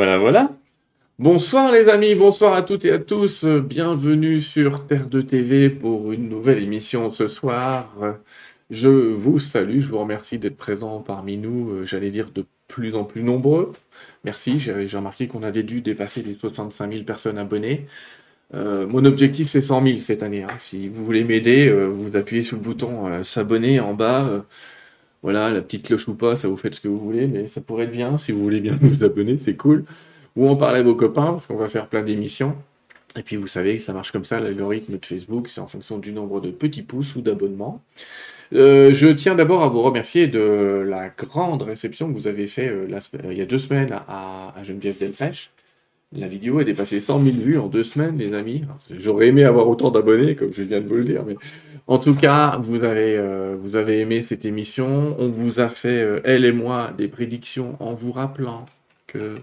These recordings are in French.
Voilà, voilà. Bonsoir les amis, bonsoir à toutes et à tous. Bienvenue sur Terre de TV pour une nouvelle émission ce soir. Je vous salue, je vous remercie d'être présents parmi nous, euh, j'allais dire de plus en plus nombreux. Merci, j'ai remarqué qu'on avait dû dépasser les 65 000 personnes abonnées. Euh, mon objectif c'est 100 000 cette année. Hein. Si vous voulez m'aider, euh, vous appuyez sur le bouton s'abonner en bas. Voilà, la petite cloche ou pas, ça vous fait ce que vous voulez, mais ça pourrait être bien. Si vous voulez bien vous abonner, c'est cool. Ou en parler à vos copains, parce qu'on va faire plein d'émissions. Et puis vous savez que ça marche comme ça, l'algorithme de Facebook, c'est en fonction du nombre de petits pouces ou d'abonnements. Euh, je tiens d'abord à vous remercier de la grande réception que vous avez fait euh, il y a deux semaines à, à Geneviève Delpech. La vidéo a dépassé 100 000 vues en deux semaines, les amis. J'aurais aimé avoir autant d'abonnés, comme je viens de vous le dire, mais en tout cas, vous avez, euh, aimé cette émission. On vous a fait, euh, elle et moi, des prédictions en vous rappelant que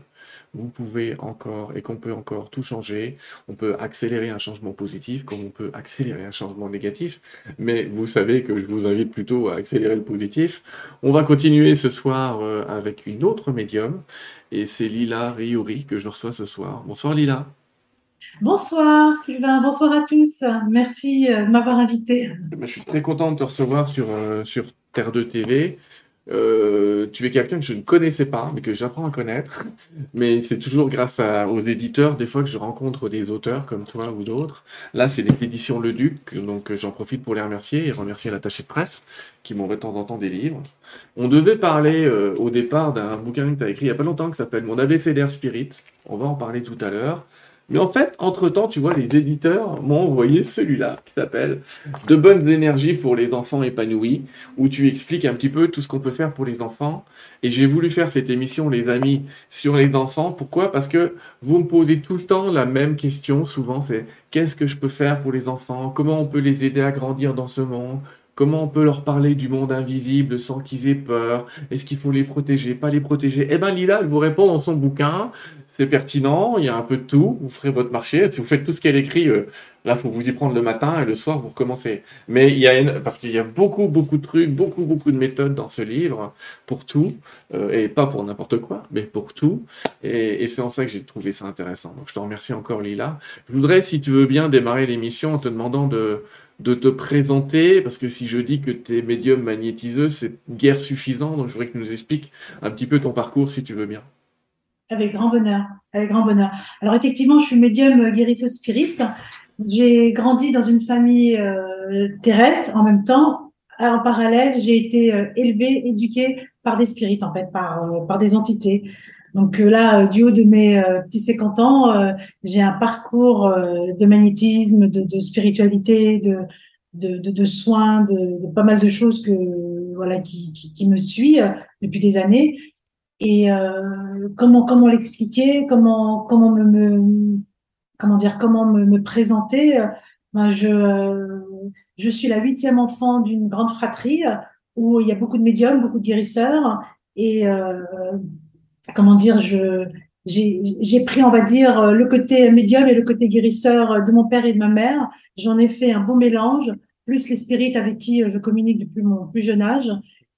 vous pouvez encore et qu'on peut encore tout changer. On peut accélérer un changement positif comme on peut accélérer un changement négatif. Mais vous savez que je vous invite plutôt à accélérer le positif. On va continuer ce soir euh, avec une autre médium. Et c'est Lila Riori que je reçois ce soir. Bonsoir Lila. Bonsoir Sylvain, bonsoir à tous. Merci euh, de m'avoir invité. Eh ben, je suis très content de te recevoir sur, euh, sur Terre 2 TV. Euh, tu es quelqu'un que je ne connaissais pas, mais que j'apprends à connaître. Mais c'est toujours grâce aux éditeurs, des fois, que je rencontre des auteurs comme toi ou d'autres. Là, c'est les éditions Le Duc, donc j'en profite pour les remercier et remercier l'attaché de presse qui m'envoie de temps en temps des livres. On devait parler au départ d'un bouquin que tu as écrit il n'y a pas longtemps qui s'appelle Mon ABCDR Spirit. On va en parler tout à l'heure. Mais en fait, entre-temps, tu vois, les éditeurs m'ont envoyé celui-là qui s'appelle De bonnes énergies pour les enfants épanouis, où tu expliques un petit peu tout ce qu'on peut faire pour les enfants. Et j'ai voulu faire cette émission, les amis, sur les enfants. Pourquoi? Parce que vous me posez tout le temps la même question, souvent, c'est qu'est-ce que je peux faire pour les enfants? Comment on peut les aider à grandir dans ce monde? Comment on peut leur parler du monde invisible sans qu'ils aient peur? Est-ce qu'il faut les protéger, pas les protéger Eh bien, Lila, elle vous répond dans son bouquin c'est pertinent, il y a un peu de tout, vous ferez votre marché. Si vous faites tout ce qu'elle écrit, euh, là, il faut vous y prendre le matin et le soir, vous recommencez. Mais il y a parce qu'il y a beaucoup, beaucoup de trucs, beaucoup, beaucoup de méthodes dans ce livre pour tout, euh, et pas pour n'importe quoi, mais pour tout. Et, c'est en ça que j'ai trouvé ça intéressant. Donc, je te remercie encore, Lila. Je voudrais, si tu veux bien, démarrer l'émission en te demandant de, de te présenter, parce que si je dis que tu es médium magnétiseux, c'est guère suffisant. Donc, je voudrais que tu nous expliques un petit peu ton parcours, si tu veux bien. Avec grand bonheur, avec grand bonheur. Alors effectivement, je suis médium guérisseuse spirit. J'ai grandi dans une famille euh, terrestre en même temps. En parallèle, j'ai été euh, élevée, éduquée par des spirites, en fait, par, euh, par des entités. Donc là, du haut de mes petits 50 ans, j'ai un parcours de magnétisme, de, spiritualité, de, de, de, de soins, de, de, pas mal de choses que voilà qui, qui, qui me suit depuis des années. Et euh, comment comment l'expliquer, comment comment me, me, comment dire comment me, me présenter? Ben je je suis la huitième enfant d'une grande fratrie où il y a beaucoup de médiums, beaucoup de guérisseurs et euh, comment dire je j'ai pris, on va dire, le côté médium et le côté guérisseur de mon père et de ma mère. J'en ai fait un bon mélange, plus les spirites avec qui je communique depuis mon plus jeune âge.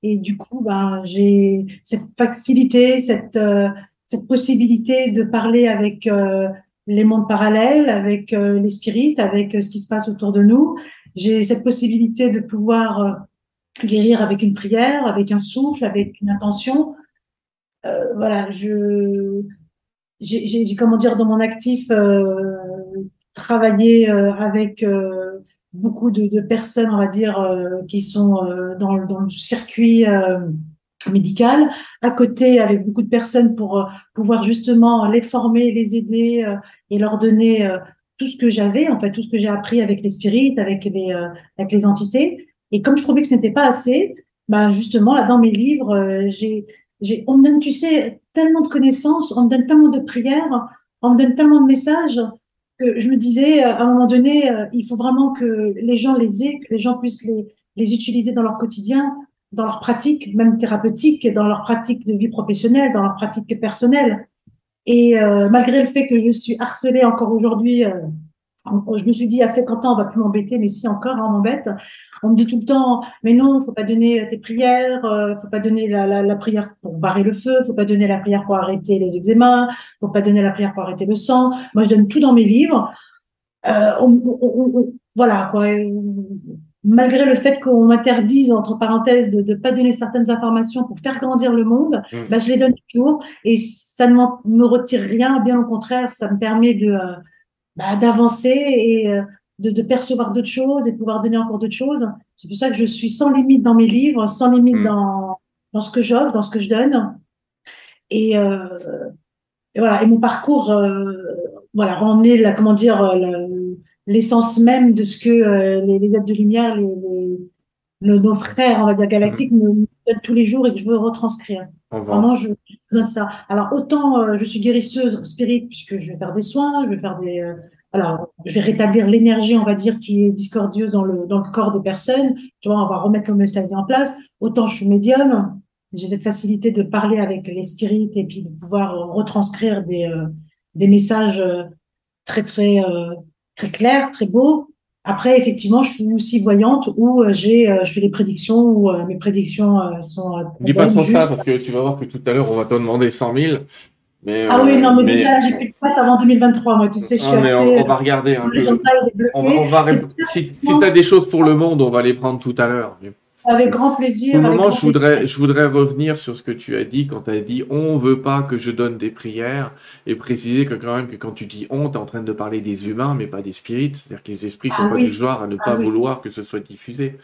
Et du coup, ben, j'ai cette facilité, cette, euh, cette possibilité de parler avec euh, les mondes parallèles, avec euh, les spirites, avec ce qui se passe autour de nous. J'ai cette possibilité de pouvoir guérir avec une prière, avec un souffle, avec une intention. voilà, je j'ai comment dire dans mon actif travaillé avec beaucoup de, de, personnes, on va dire, euh, qui sont euh, dans, dans, le circuit euh, médical, à côté avec beaucoup de personnes pour pouvoir justement les former, les aider et leur donner tout ce que j'avais, en fait, tout ce que j'ai appris avec les spirites, avec les, avec les entités. Et comme je trouvais que ce n'était pas assez, bah justement, là, dans mes livres, j'ai, j'ai, on me donne, tu sais, tellement de connaissances, on me donne tellement de prières, on me donne tellement de messages je me disais, euh, à un moment donné, euh, il faut vraiment que les gens les aient, que les gens puissent les, les utiliser dans leur quotidien, dans leur pratique, même thérapeutique, dans leur pratique de vie professionnelle, dans leur pratique personnelle. Et euh, malgré le fait que je suis harcelée encore aujourd'hui je me suis dit, à 50 ans, on va plus m'embêter, mais si encore, hein, on m'embête. On me dit tout le temps, mais non, faut pas donner tes prières, euh, faut pas donner la, la, la, prière pour barrer le feu, faut pas donner la prière pour arrêter les eczémas, faut pas donner la prière pour arrêter le sang. Moi, je donne tout dans mes livres. Euh, on, on, on, voilà, quoi. Malgré le fait qu'on m'interdise, entre parenthèses, de ne pas donner certaines informations pour faire grandir le monde, mmh. bah, je les donne toujours et ça ne me retire rien, bien au contraire, ça me permet de, euh, bah, d'avancer et euh, de, de, percevoir d'autres choses et de pouvoir donner encore d'autres choses. C'est pour ça que je suis sans limite dans mes livres, sans limite mmh. dans, dans ce que j'offre, dans ce que je donne. Et, euh, et, voilà. Et mon parcours, euh, voilà, on est là, comment dire, l'essence même de ce que euh, les, les, êtres de lumière, les, les, nos frères, on va dire galactiques, me, me tous les jours et que je veux retranscrire. Vraiment, je, donne ça. Alors, autant euh, je suis guérisseuse spirit, puisque je vais faire des soins, je vais faire des. Euh, alors, je vais rétablir l'énergie, on va dire, qui est discordieuse dans le, dans le corps des personnes. Tu vois, on va remettre l'homéostasie en place. Autant je suis médium, j'ai cette facilité de parler avec les spirites et puis de pouvoir retranscrire des, euh, des messages euh, très, très, euh, très clairs, très beaux. Après, effectivement, je suis aussi voyante où euh, j'ai, euh, je fais des prédictions où euh, mes prédictions sont. Dis pas trop ça parce que tu vas voir que tout à l'heure on va te demander 100 000. Mais, ah oui, non, mais, mais... déjà, j'ai plus de place avant 2023, moi, tu sais, je suis non, mais assez, on, on, va regarder un peu. On va, on va, si, si tu as des choses pour le monde, on va les prendre tout à l'heure. Avec grand plaisir. Le moment, je voudrais, je voudrais revenir sur ce que tu as dit quand tu as dit on veut pas que je donne des prières et préciser que quand même que quand tu dis on, tu es en train de parler des humains mais pas des spirites. C'est-à-dire que les esprits sont ah, pas oui. du genre à ne pas ah, vouloir oui. que ce soit diffusé.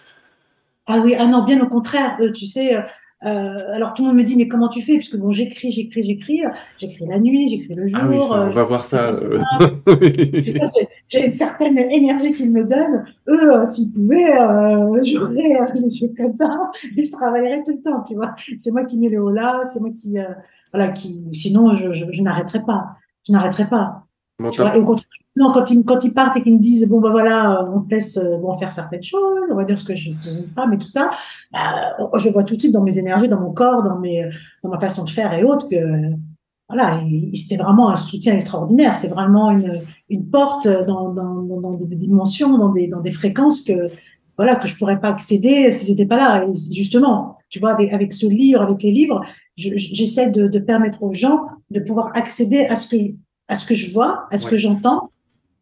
Ah oui, ah non, bien au contraire. Euh, tu sais, euh, alors tout le monde me dit mais comment tu fais? Puisque bon j'écris j'écris j'écris. J'écris la nuit j'écris le jour ah oui, ça, on euh, va voir ça euh... j'ai une certaine énergie qu'ils me donnent. Eux euh, s'ils pouvaient euh, j'aurais les yeux comme ça. Et je travaillerais tout le temps tu vois. C'est moi qui mets le haut là c'est moi qui voilà qui sinon je, je, je n'arrêterai pas. Je n'arrêterai pas vois, et contraire, non, quand ils, quand ils partent et qu'ils me disent, bon, ben voilà, on te laisse bon, faire certaines choses, on va dire ce que je suis une femme et tout ça, bah, je vois tout de suite dans mes énergies, dans mon corps, dans, mes, dans ma façon de faire et autres que, voilà, c'est vraiment un soutien extraordinaire. C'est vraiment une, une porte dans, dans, dans, des dimensions, dans des, dans des fréquences que, voilà, que je pourrais pas accéder si c'était pas là. Et justement, tu vois, avec, avec ce livre, avec les livres, j'essaie de, de permettre aux gens de pouvoir accéder à ce que à ce que je vois, à ce ouais. que j'entends,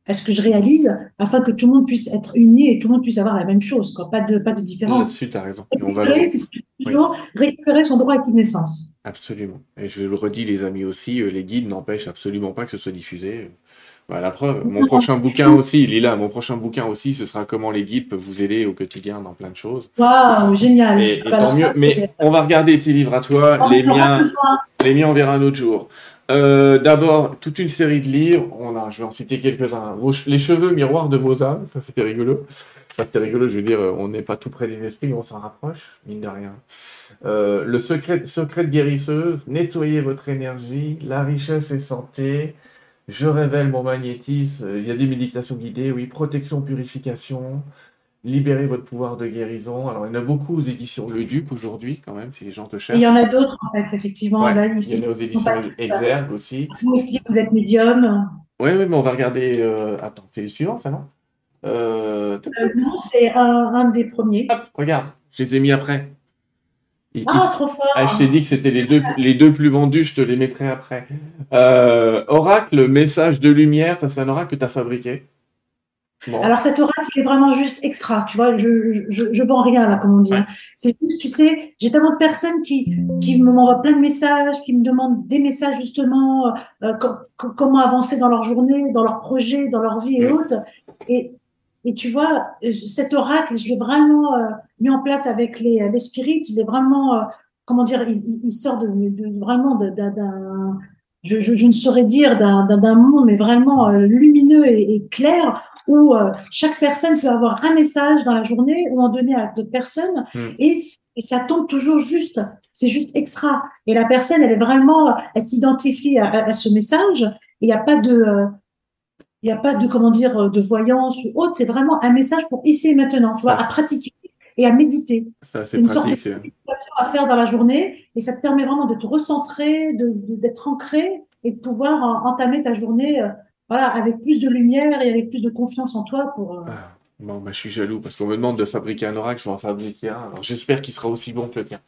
à ce que je réalise, afin que tout le monde puisse être uni et tout le monde puisse avoir la même chose, quoi. Pas de, pas de différence. Là-dessus, tu as raison. Et on va toujours oui. récupérer son droit à une naissance. Absolument. Et je le redis, les amis aussi, euh, les guides n'empêchent absolument pas que ce soit diffusé. Voilà, la preuve. Mon prochain bouquin aussi, Lila, mon prochain bouquin aussi, ce sera comment les guides peuvent vous aider au quotidien dans plein de choses. Waouh, génial. Et, et bah, tant mieux. Mais on va regarder tes livres à toi. On les miens, les miens, on verra un autre jour. Euh, D'abord, toute une série de livres. On a, je vais en citer quelques-uns. Les cheveux miroirs de vos âmes, ça c'était rigolo. C'était rigolo, je veux dire, on n'est pas tout près des esprits, on s'en rapproche, mine de rien. Euh, le secret, secret de guérisseuse, nettoyer votre énergie, la richesse et santé. Je révèle mon magnétisme. Il y a des méditations guidées, oui. Protection, purification. Libérer votre pouvoir de guérison. Alors, il y en a beaucoup aux éditions Le Duc aujourd'hui, quand même, si les gens te cherchent. Il y en a d'autres, en fait, effectivement. Ouais, là, il y en a aux éditions Exergue aussi. Vous aussi, vous êtes médium. Oui, oui, mais on va regarder. Euh... Attends, c'est le suivant, ça, non? Euh... euh, Non, c'est un, un, des premiers. Hop, regarde, je les ai mis après. Il, ah, il... trop fort ah, Je t'ai dit que c'était les deux, les deux plus vendus, je te les mettrai après. Euh, oracle, message de lumière, ça c'est un oracle que tu as fabriqué. Bon. Alors cet oracle est vraiment juste extra, tu vois, je, je, je vends rien là, comme on dit. Ouais. C'est juste, tu sais, j'ai tellement de personnes qui, qui m'envoient plein de messages, qui me demandent des messages justement, euh, comment avancer dans leur journée, dans leur projet, dans leur vie et mmh. autres. Et, et tu vois, cet oracle, je l'ai vraiment euh, mis en place avec les, les spirites, je l'ai vraiment, euh, comment dire, il, il sort de, de vraiment d'un, je, je, je, ne saurais dire d'un monde, mais vraiment euh, lumineux et, et clair où euh, chaque personne peut avoir un message dans la journée ou en donner à d'autres personnes mm. et, et, ça tombe toujours juste. C'est juste extra. Et la personne, elle est vraiment, elle s'identifie à, à, ce message. Il n'y a pas de, euh, il n'y a pas de, comment dire, de voyance ou autre. C'est vraiment un message pour ici et maintenant, tu vois, à pratiquer et à méditer. Ça, c'est une pratique, sorte de à faire dans la journée et ça te permet vraiment de te recentrer, d'être ancré et de pouvoir entamer ta journée euh, voilà, avec plus de lumière et avec plus de confiance en toi pour. Euh, ah, bon, bah, je suis jaloux parce qu'on me demande de fabriquer un oracle, je vais en fabriquer un. Alors j'espère qu'il sera aussi bon que le tien.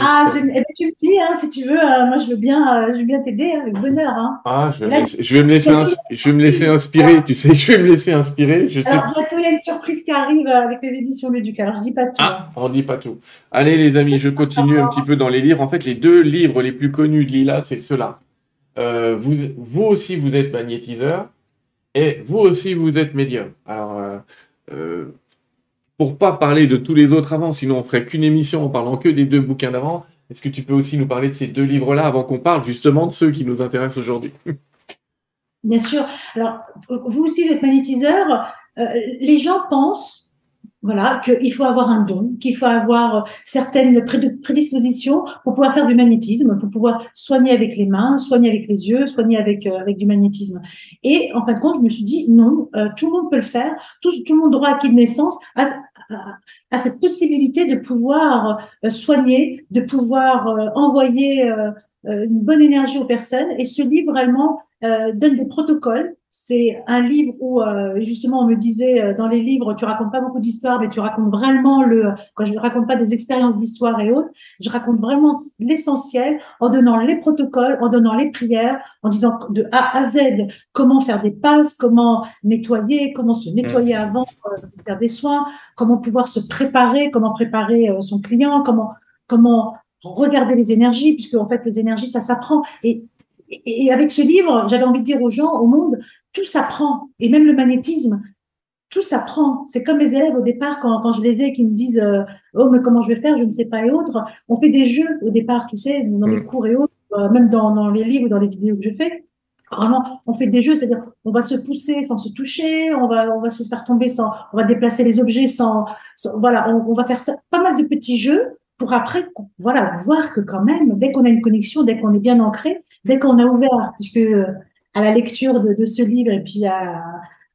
Ah, je, eh ben, tu me dis, hein, si tu veux, euh, moi je veux bien, euh, je veux bien t'aider hein, avec bonheur. Hein. Ah, je vais, me laisser, je vais me laisser, je vais me laisser inspirer, tu sais, je vais me laisser inspirer. Je Alors bientôt il y a une surprise qui arrive avec les éditions Luduc. Alors je dis pas tout. Ah, on dit pas tout. Allez les amis, je continue un petit peu dans les livres. En fait, les deux livres les plus connus de Lila, c'est ceux-là. Euh, vous, vous aussi, vous êtes magnétiseur et vous aussi, vous êtes médium. Alors, euh, euh, pour pas parler de tous les autres avant, sinon on ferait qu'une émission en parlant que des deux bouquins d'avant. Est-ce que tu peux aussi nous parler de ces deux livres-là avant qu'on parle justement de ceux qui nous intéressent aujourd'hui? Bien sûr. Alors, vous aussi, vous êtes magnétiseur. Euh, les gens pensent voilà, qu'il faut avoir un don, qu'il faut avoir certaines prédispositions pour pouvoir faire du magnétisme, pour pouvoir soigner avec les mains, soigner avec les yeux, soigner avec, euh, avec du magnétisme. Et en fin de compte, je me suis dit, non, euh, tout le monde peut le faire, tout, le monde droit acquis de naissance a, cette possibilité de pouvoir euh, soigner, de pouvoir envoyer une bonne énergie aux personnes. Et ce livre, réellement, donne des protocoles c'est un livre où euh, justement on me disait euh, dans les livres tu racontes pas beaucoup d'histoires mais tu racontes vraiment le quand je ne raconte pas des expériences d'histoire et autres je raconte vraiment l'essentiel en donnant les protocoles en donnant les prières en disant de A à Z comment faire des passes comment nettoyer comment se nettoyer mmh. avant euh, de faire des soins comment pouvoir se préparer comment préparer son client comment comment regarder les énergies puisque en fait les énergies ça s'apprend et et avec ce livre, j'avais envie de dire aux gens, au monde, tout s'apprend, et même le magnétisme, tout s'apprend. C'est comme mes élèves au départ, quand, quand je les ai, qui me disent euh, Oh, mais comment je vais faire Je ne sais pas, et autres. On fait des jeux au départ, tu sais, dans les mm. cours et autres, euh, même dans, dans, les livres, dans les vidéos que je fais. Vraiment, on fait des jeux, c'est-à-dire on va se pousser sans se toucher, on va, on va se faire tomber sans, on va déplacer les objets sans, voilà, on, on, va faire ça, pas mal de petits jeux pour après, voilà, voir que quand même, dès qu'on a une connexion, dès qu'on est bien ancré, dès qu'on a ouvert, puisque à la lecture de, ce livre et puis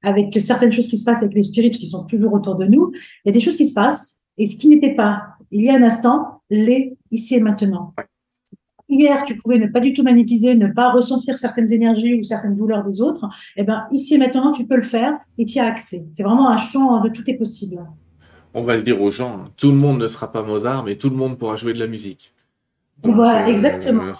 avec certaines choses qui se passent avec les spirites qui sont toujours autour de nous, il y a des choses qui se passent et ce qui n'était pas il y a un instant, l'est ici et maintenant. Hier, tu pouvais ne pas du tout magnétiser, ne pas ressentir certaines énergies ou certaines douleurs des autres. Eh ben, ici et maintenant, tu peux le faire et tu as accès. C'est vraiment un champ de tout est possible. On va le dire aux gens, hein. tout le monde ne sera pas Mozart, mais tout le monde pourra jouer de la musique voilà, euh, exactement.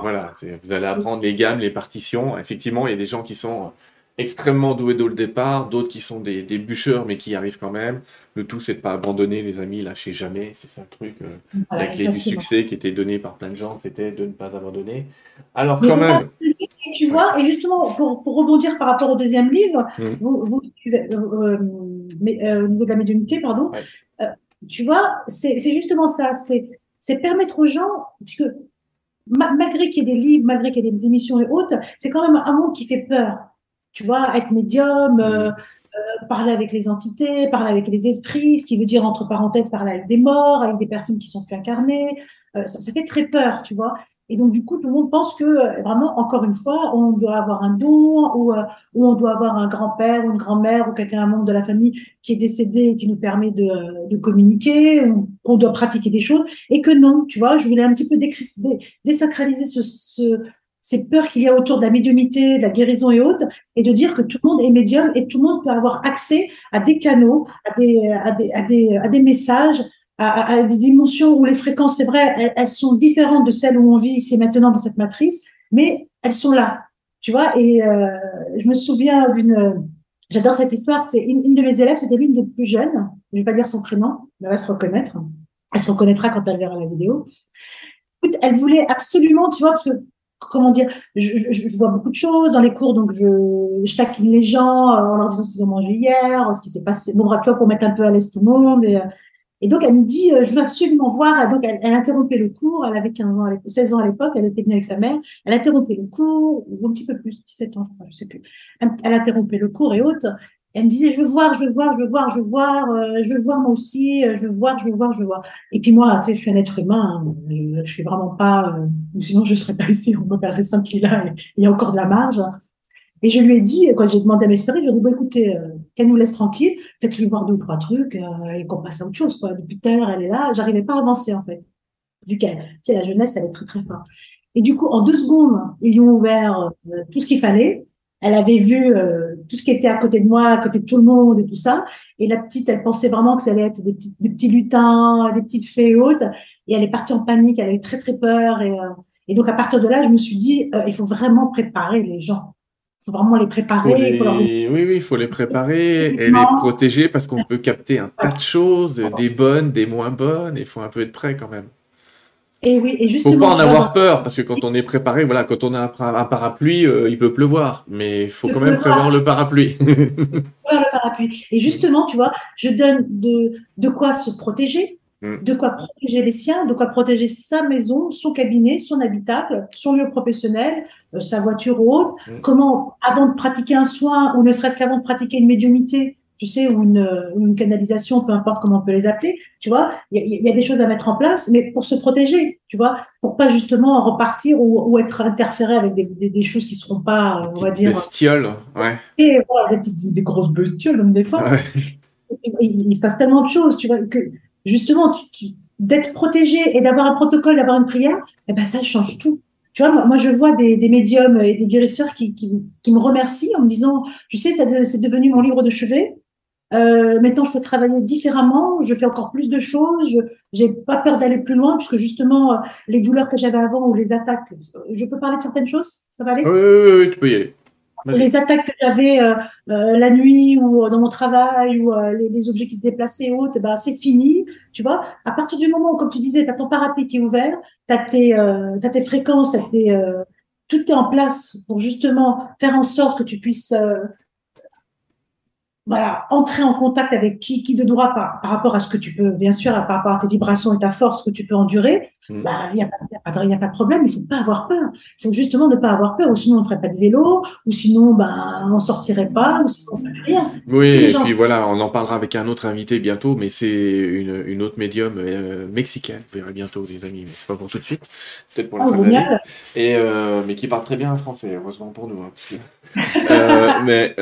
Voilà, vous allez apprendre les gammes, les partitions. Effectivement, il y a des gens qui sont extrêmement doués dès le départ, d'autres qui sont des, des, bûcheurs mais qui y arrivent quand même. Le tout, c'est de pas abandonner les amis, lâcher jamais. C'est ça le truc. Euh, la clé du succès qui était donnée par plein de gens, c'était de ne pas abandonner. Alors quand même. Tu vois, et justement, pour, pour, rebondir par rapport au deuxième livre, vous, vous, euh, mais, au niveau de la médiumnité, pardon, tu vois, c'est justement ça. C'est c'est permettre aux gens, puisque malgré qu'il y ait des livres, malgré qu'il y ait des émissions et autres, c'est quand même un monde qui fait peur. Tu vois, être médium, euh, euh, parler avec les entités, parler avec les esprits, ce qui veut dire, entre parenthèses, parler avec des morts, avec des personnes qui sont plus incarnées, euh, ça, ça, fait très peur, tu vois. Et donc, du coup, tout le monde pense que, euh, vraiment, encore une fois, on doit avoir un don ou, euh, ou on doit avoir un grand-père ou une grand-mère ou quelqu'un, un membre de la famille qui est décédé et qui nous permet de, de communiquer ou qu'on doit pratiquer des choses. Et que non, tu vois, je voulais un petit peu désacraliser ce, ce, ces peurs qu'il y a autour de la médiumité, de la guérison et autres, et de dire que tout le monde est médium et tout le monde peut avoir accès à des canaux, à des messages, à, des dimensions où les fréquences, c'est vrai, elles, sont différentes de celles où on vit ici maintenant dans cette matrice, mais elles sont là, tu vois. Et euh, je me souviens d'une, j'adore cette histoire. C'est une, de mes élèves, c'était l'une des plus jeunes. Je vais pas dire son prénom, mais elle va se reconnaître. Elle se reconnaîtra quand elle verra la vidéo. Elle voulait absolument, tu vois, parce que comment dire, je, je, vois beaucoup de choses dans les cours, donc je, je taquine les gens en leur disant ce qu'ils ont mangé hier, ce qui s'est passé, bon, tu vois, pour mettre un peu à l'aise tout le monde. Et, et donc, elle me dit, euh, je veux absolument voir. Donc, elle, elle interrompait le cours. Elle avait 15 ans, 16 ans à l'époque. Elle était venue avec sa mère. Elle interrompait le cours, ou un petit peu plus, 17 ans, je crois, je sais plus. Elle, interrompait le cours et autres. Elle me disait, je veux voir, je veux voir, je veux voir, je veux voir, euh, je veux voir moi aussi, euh, je veux voir, je veux voir, je veux voir. Et puis moi, tu sais, je suis un être humain, hein. je, je suis vraiment pas, sinon je serais pas ici, on me perdrait 5 kilos, il y a encore de la marge. Et je lui ai dit, quand j'ai demandé à mes spirites, je lui ai dit, écoutez, qu'elle nous laisse tranquille, faites-lui voir deux ou trois trucs euh, et qu'on passe à autre chose. Quoi. Depuis tout elle est là, j'arrivais pas à avancer en fait. Vu qu'elle, tu sais, la jeunesse, elle est très très forte. Et du coup, en deux secondes, ils lui ont ouvert euh, tout ce qu'il fallait. elle avait vu euh, tout ce qui était à côté de moi, à côté de tout le monde et tout ça. Et la petite, elle pensait vraiment que ça allait être des petits, lutins, des petites fées et autres. Et elle est partie en panique, elle a eu très très peur. Et, euh, et donc à partir de là, je me suis dit, euh, il faut vraiment préparer les gens. Il faut vraiment les préparer. les... il faut leur- Oui, oui, il faut les préparer et les protéger parce qu'on peut capter un tas de choses, des bonnes, des moins bonnes, et il faut un peu être prêt quand même. Et oui, et Faut justement. pas en avoir peur parce que quand on est préparé, voilà, quand on a un, parapluie, euh, il peut pleuvoir, mais il faut quand même prévoir le parapluie. Le parapluie. Et justement, tu vois, je donne de, de quoi se protéger. De quoi protéger les siens, de quoi protéger sa maison, son cabinet, son habitacle, son lieu professionnel, euh, sa voiture ou autre. Mm. Comment, avant de pratiquer un soin, ou ne serait-ce qu'avant de pratiquer une médiumnité, tu sais, ou une, euh, ou une canalisation, peu importe comment on peut les appeler, tu vois, il y, a- il y a des choses à mettre en place, mais pour se protéger, tu vois, pour pas justement repartir ou, ou être interféré avec des, des, des choses qui seront pas, euh, on va dire, bestiole, ouais. et voilà, des, petites, des grosses bestioles, même des fois Ouais. il, il se passe tellement de choses, tu vois, que justement, d'être protégé et d'avoir un protocole, d'avoir une prière, eh ben, ça change tout. Tu vois, moi, je vois des, des médiums et des guérisseurs qui, qui, qui me remercient en me disant, tu sais, c'est devenu mon livre de chevet. Euh, maintenant, je peux travailler différemment, je fais encore plus de choses, je j'ai pas peur d'aller plus loin, puisque justement, euh, les douleurs que j'avais avant ou les attaques, je peux parler de certaines choses, ça va aller? Oui, oui, oui, tu peux y aller. Vas-y. les attaques que j'avais euh, euh, la nuit ou euh, dans mon travail ou euh, les, les objets qui se déplaçaient et autres, ben, c'est fini. Tu vois, à partir du moment où, comme tu disais, tu as ton parapluie qui est ouvert, tu as, tes, euh, t'as tes fréquences, t'as tes, euh, tout est en place pour justement faire en sorte que tu puisses euh, voilà, entrer en contact avec qui, qui de droit par, par rapport à ce que tu peux, bien sûr, par rapport à tes vibrations et ta force que tu peux endurer. Mm. Bah, il n'y a, pas- y a, pas de- problème, il faut pas avoir peur. Il faut justement ne pas avoir peur, ou sinon on ne ferait pas de vélo, ou sinon ben, on sortirait pas, ou sinon on ne ferait rien. Oui, et gens- puis voilà, on en parlera avec un autre invité bientôt, mais c'est une, une autre médium euh, mexicaine, vous verrez bientôt, les amis, mais c'est pas pour tout de suite, peut-être pour la Oh, fin de l'année. génial. Et euh, mais qui parle très bien français, heureusement pour nous. hein, parce que- Euh, mais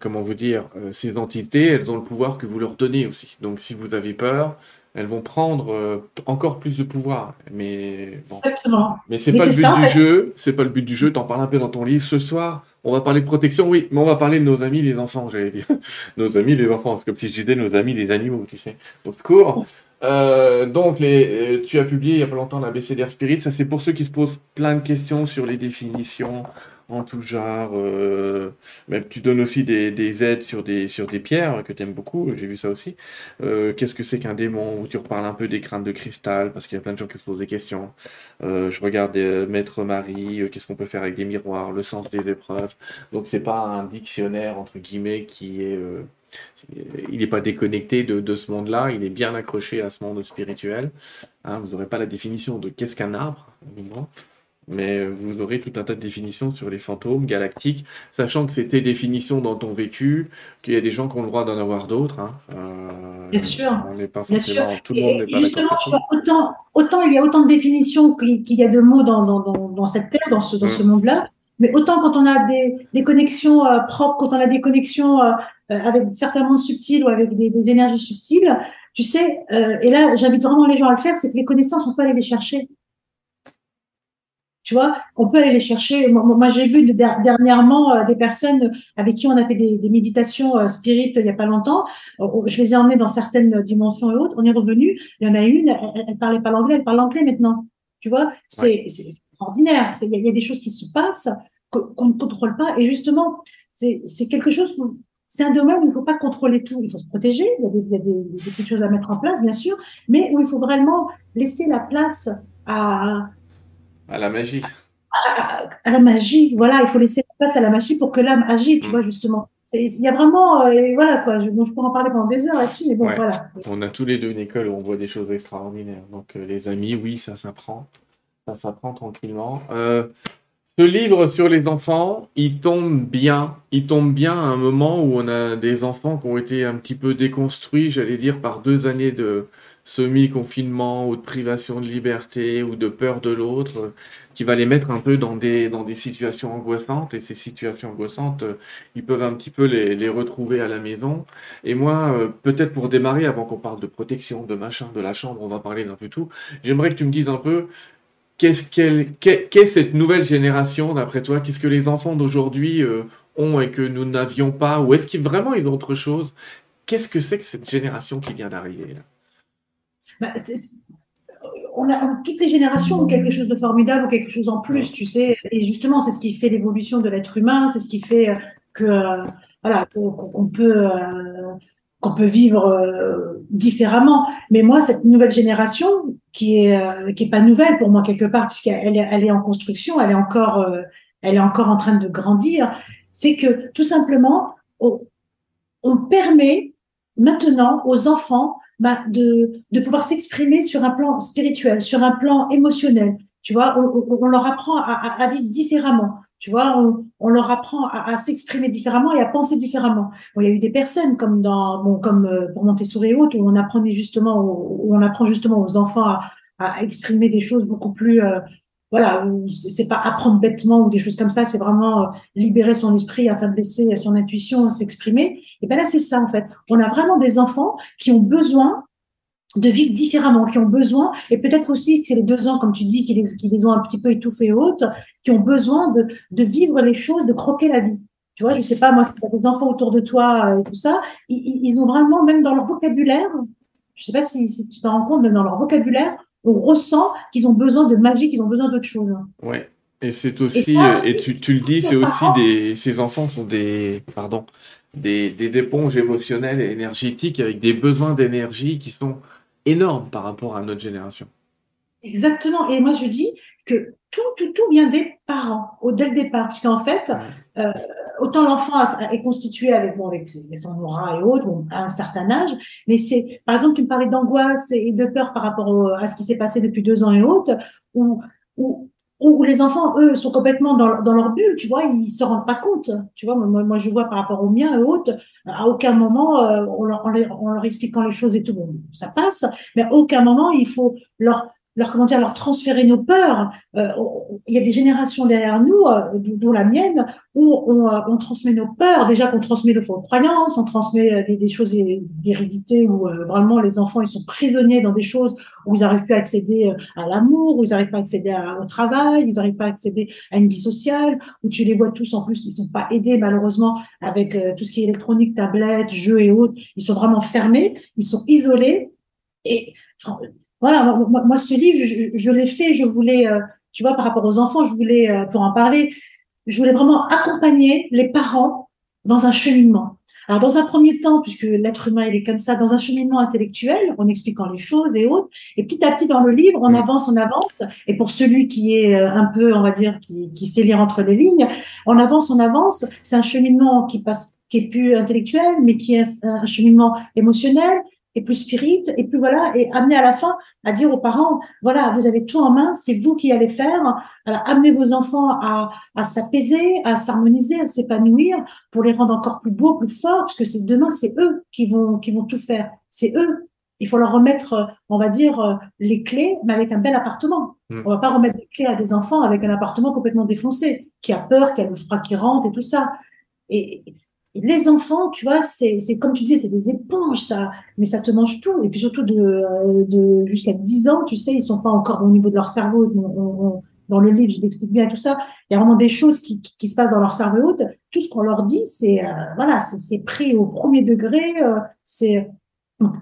comment vous dire, ces entités, elles ont le pouvoir que vous leur donnez aussi. Donc si vous avez peur, elles vont prendre euh, encore plus de pouvoir. Mais bon, Exactement. mais c'est pas le but ça, du jeu. C'est pas le but du jeu. T'en parles un peu dans ton livre ce soir. On va parler de protection, oui, mais on va parler de nos amis les enfants, j'allais dire. nos amis les enfants, c'est comme si je disais nos amis les animaux, tu sais. Au secours. Euh, donc, les, euh, tu as publié il y a pas longtemps la BCDR Spirit. Ça, c'est pour ceux qui se posent plein de questions sur les définitions en tout genre. Euh, même tu donnes aussi des, des aides sur des, sur des pierres que tu aimes beaucoup. J'ai vu ça aussi. Euh, Qu'est-ce que c'est qu'un démon Où tu reparles un peu des crânes de cristal parce qu'il y a plein de gens qui se posent des questions. Euh, je regarde Maître Marie. Qu'est-ce qu'on peut faire avec des miroirs Le sens des épreuves. Donc, c'est pas un dictionnaire entre guillemets qui est il n'est pas déconnecté de, ce monde-là, il est bien accroché à ce monde spirituel. Hein, vous n'aurez pas la définition de qu'est-ce qu'un arbre, mais vous aurez tout un tas de définitions sur les fantômes galactiques, sachant que c'est tes définitions dans ton vécu, qu'il y a des gens qui ont le droit d'en avoir d'autres. Hein. Euh, Bien sûr. On n'est pas forcément, tout le monde n'est pas justement, vois, autant, autant il y a autant de définitions qu'il y a de mots dans, dans, dans, dans cette terre, dans ce, dans ce monde-là, mais autant quand on a des, des connexions euh, propres, quand on a des connexions euh, avec certains mondes subtils ou avec des, des énergies subtiles, tu sais, et là, j'invite vraiment les gens à le faire, c'est que les connaissances, on peut aller les chercher. Tu vois, on peut aller les chercher. Moi, moi, j'ai vu de- dernièrement euh, des personnes avec qui on a fait des, des méditations euh, spirites il y a pas longtemps. Euh, Je les ai emmenées dans certaines dimensions et autres. On est revenu. Il y en a une, elle, elle parlait pas l'anglais, elle parle l'anglais maintenant. Tu vois, c'est extraordinaire. Il y, a- il y a des choses qui se passent qu'on ne contrôle pas. Et justement, c'est c'est quelque chose. où- C'est un domaine où il ne faut pas contrôler tout. Il faut se protéger. Il y a des, il y a des, des petites choses à mettre en place, bien sûr, mais où il faut vraiment laisser la place à, À la magie. à, à la magie. Voilà, il faut laisser la place à la magie pour que l'âme agisse, tu Mm. vois, justement. Il y a vraiment, euh, et voilà quoi, je, bon, je pourrais en parler pendant des heures là-dessus, mais bon, Ouais. voilà. On a tous les deux une école où on voit des choses extraordinaires. Donc, euh, les amis, oui, ça s'apprend. Ça s'apprend tranquillement. Euh, ce livre sur les enfants, il tombe bien. Il tombe bien à un moment où on a des enfants qui ont été un petit peu déconstruits, j'allais dire, par deux années de semi-confinement ou de privation de liberté ou de peur de l'autre, qui va les mettre un peu dans des, situations angoissantes. Et ces situations angoissantes, euh, ils peuvent un petit peu les, retrouver à la maison. Et moi, euh, peut-être pour démarrer, avant qu'on parle de protection, de machin, de la chambre, on va parler d'un peu tout, j'aimerais que tu me dises un peu qu'est-ce qu'est cette nouvelle génération d'après toi? Qu'est-ce que les enfants d'aujourd'hui euh, ont et que nous n'avions pas? Ou est-ce qu'ils vraiment ils ont autre chose? Qu'est-ce que c'est que cette génération qui vient d'arriver bah, on a, toutes les générations ont quelque chose de formidable ou quelque chose en plus, tu sais. Et justement, c'est ce qui fait l'évolution de l'être humain, c'est ce qui fait euh, que euh, voilà qu'on peut qu'on peut vivre différemment. Mais moi, cette nouvelle génération, qui est euh, qui est pas nouvelle pour moi quelque part puisqu'elle est, elle est en construction, elle est encore euh, elle est encore en train de grandir. C'est que tout simplement on, on permet maintenant aux enfants bah, de pouvoir s'exprimer sur un plan spirituel, sur un plan émotionnel. Tu vois, on, leur apprend à, vivre différemment. Tu vois, on, leur apprend à, s'exprimer différemment et à penser différemment. Bon, il y a eu des personnes comme dans, bon, comme euh, pour Montessori et autres, où on apprenait justement, où on apprend justement aux enfants à, à exprimer des choses beaucoup plus, euh, voilà, c'est pas apprendre bêtement ou des choses comme ça, c'est vraiment euh, libérer son esprit afin de laisser son intuition s'exprimer. Et ben là, c'est ça en fait. On a vraiment des enfants qui ont besoin de vivre différemment, qui ont besoin, et peut-être aussi que c'est les deux ans, comme tu dis, qui les, qui les ont un petit peu étouffés hautes, qui ont besoin de, de vivre les choses, de croquer la vie. Tu vois, je sais pas, moi, si tu as des enfants autour de toi euh, et tout ça, ils, ils, ont vraiment, même dans leur vocabulaire, je sais pas si, si tu t'en rends compte, même dans leur vocabulaire, on ressent qu'ils ont besoin de magie, qu'ils ont besoin d'autre chose. Ouais. Et c'est aussi, euh, et, tu, tu, le dis, c'est aussi des, ces enfants sont des, pardon, des, des éponges émotionnelles et énergétiques avec des besoins d'énergie qui sont énorme par rapport à notre génération. Exactement. Et moi, je dis que tout, tout, tout vient des parents, au, dès le départ. Puisqu'en fait, euh, autant l'enfant est constitué avec, bon, avec son aura et autres, bon, à un certain âge, mais c'est, par exemple, tu me parlais d'angoisse et de peur par rapport à ce qui s'est passé depuis deux ans et autres, où, où où les enfants, eux, sont complètement dans, leur bulle, tu vois, ils se rendent pas compte. Tu vois, moi, je vois par rapport aux miens et autres, à aucun moment, euh, on, leur, leur, expliquant les choses et tout, bon, ça passe, mais à aucun moment, il faut leur, leur comment dire, leur transférer nos peurs. Euh, il y a des générations derrière nous, euh, dont la mienne, où on, euh, on, transmet nos peurs. Déjà qu'on transmet nos fausses croyances, on transmet euh, des, choses d'hérédité où vraiment les enfants ils sont prisonniers dans des choses où ils n'arrivent plus à accéder à l'amour, où ils n'arrivent pas à accéder au travail, ils n'arrivent pas à accéder à une vie sociale, où tu les vois tous en plus, ils sont pas aidés malheureusement avec tout ce qui est électronique, tablette, jeux et autres. Ils sont vraiment fermés, ils sont isolés et voilà, moi, moi, ce livre, je, je l'ai fait, je voulais, euh, tu vois, par rapport aux enfants, je voulais, euh, pour en parler, je voulais vraiment accompagner les parents dans un cheminement. Alors, dans un premier temps, puisque l'être humain, il est comme ça, dans un cheminement intellectuel, en expliquant les choses et autres, et petit à petit dans le livre, on avance, on avance, et pour celui qui est euh, un peu, on va dire, qui, qui sait lire entre les lignes, on avance, on avance, c'est un cheminement qui passe, qui est plus intellectuel, mais qui est un cheminement émotionnel, et plus spirit, et puis voilà, et amener à la fin à dire aux parents, voilà, vous avez tout en main, c'est vous qui allez faire. Alors, amenez vos enfants à, à s'apaiser, à s'harmoniser, à s'épanouir, pour les rendre encore plus beaux, plus forts, parce que c'est demain, c'est eux qui vont, qui vont tout faire. C'est eux. Il faut leur remettre, on va dire, les clés, mais avec un bel appartement. Mm. On va pas remettre des clés à des enfants avec un appartement complètement défoncé, qui a peur, qui a le froid qui rentre et tout ça. Et, les enfants, tu vois, c'est comme tu dis, c'est des éponges, ça, mais ça te mange tout. Et puis surtout de, euh, de jusqu'à 10 ans, tu sais, ils sont pas encore au niveau de leur cerveau. dans le livre, je t'explique bien tout ça. Il y a vraiment des choses qui, qui, se passent dans leur cerveau. Tout ce qu'on leur dit, c'est euh, voilà, c'est pris au premier degré. Euh, c'est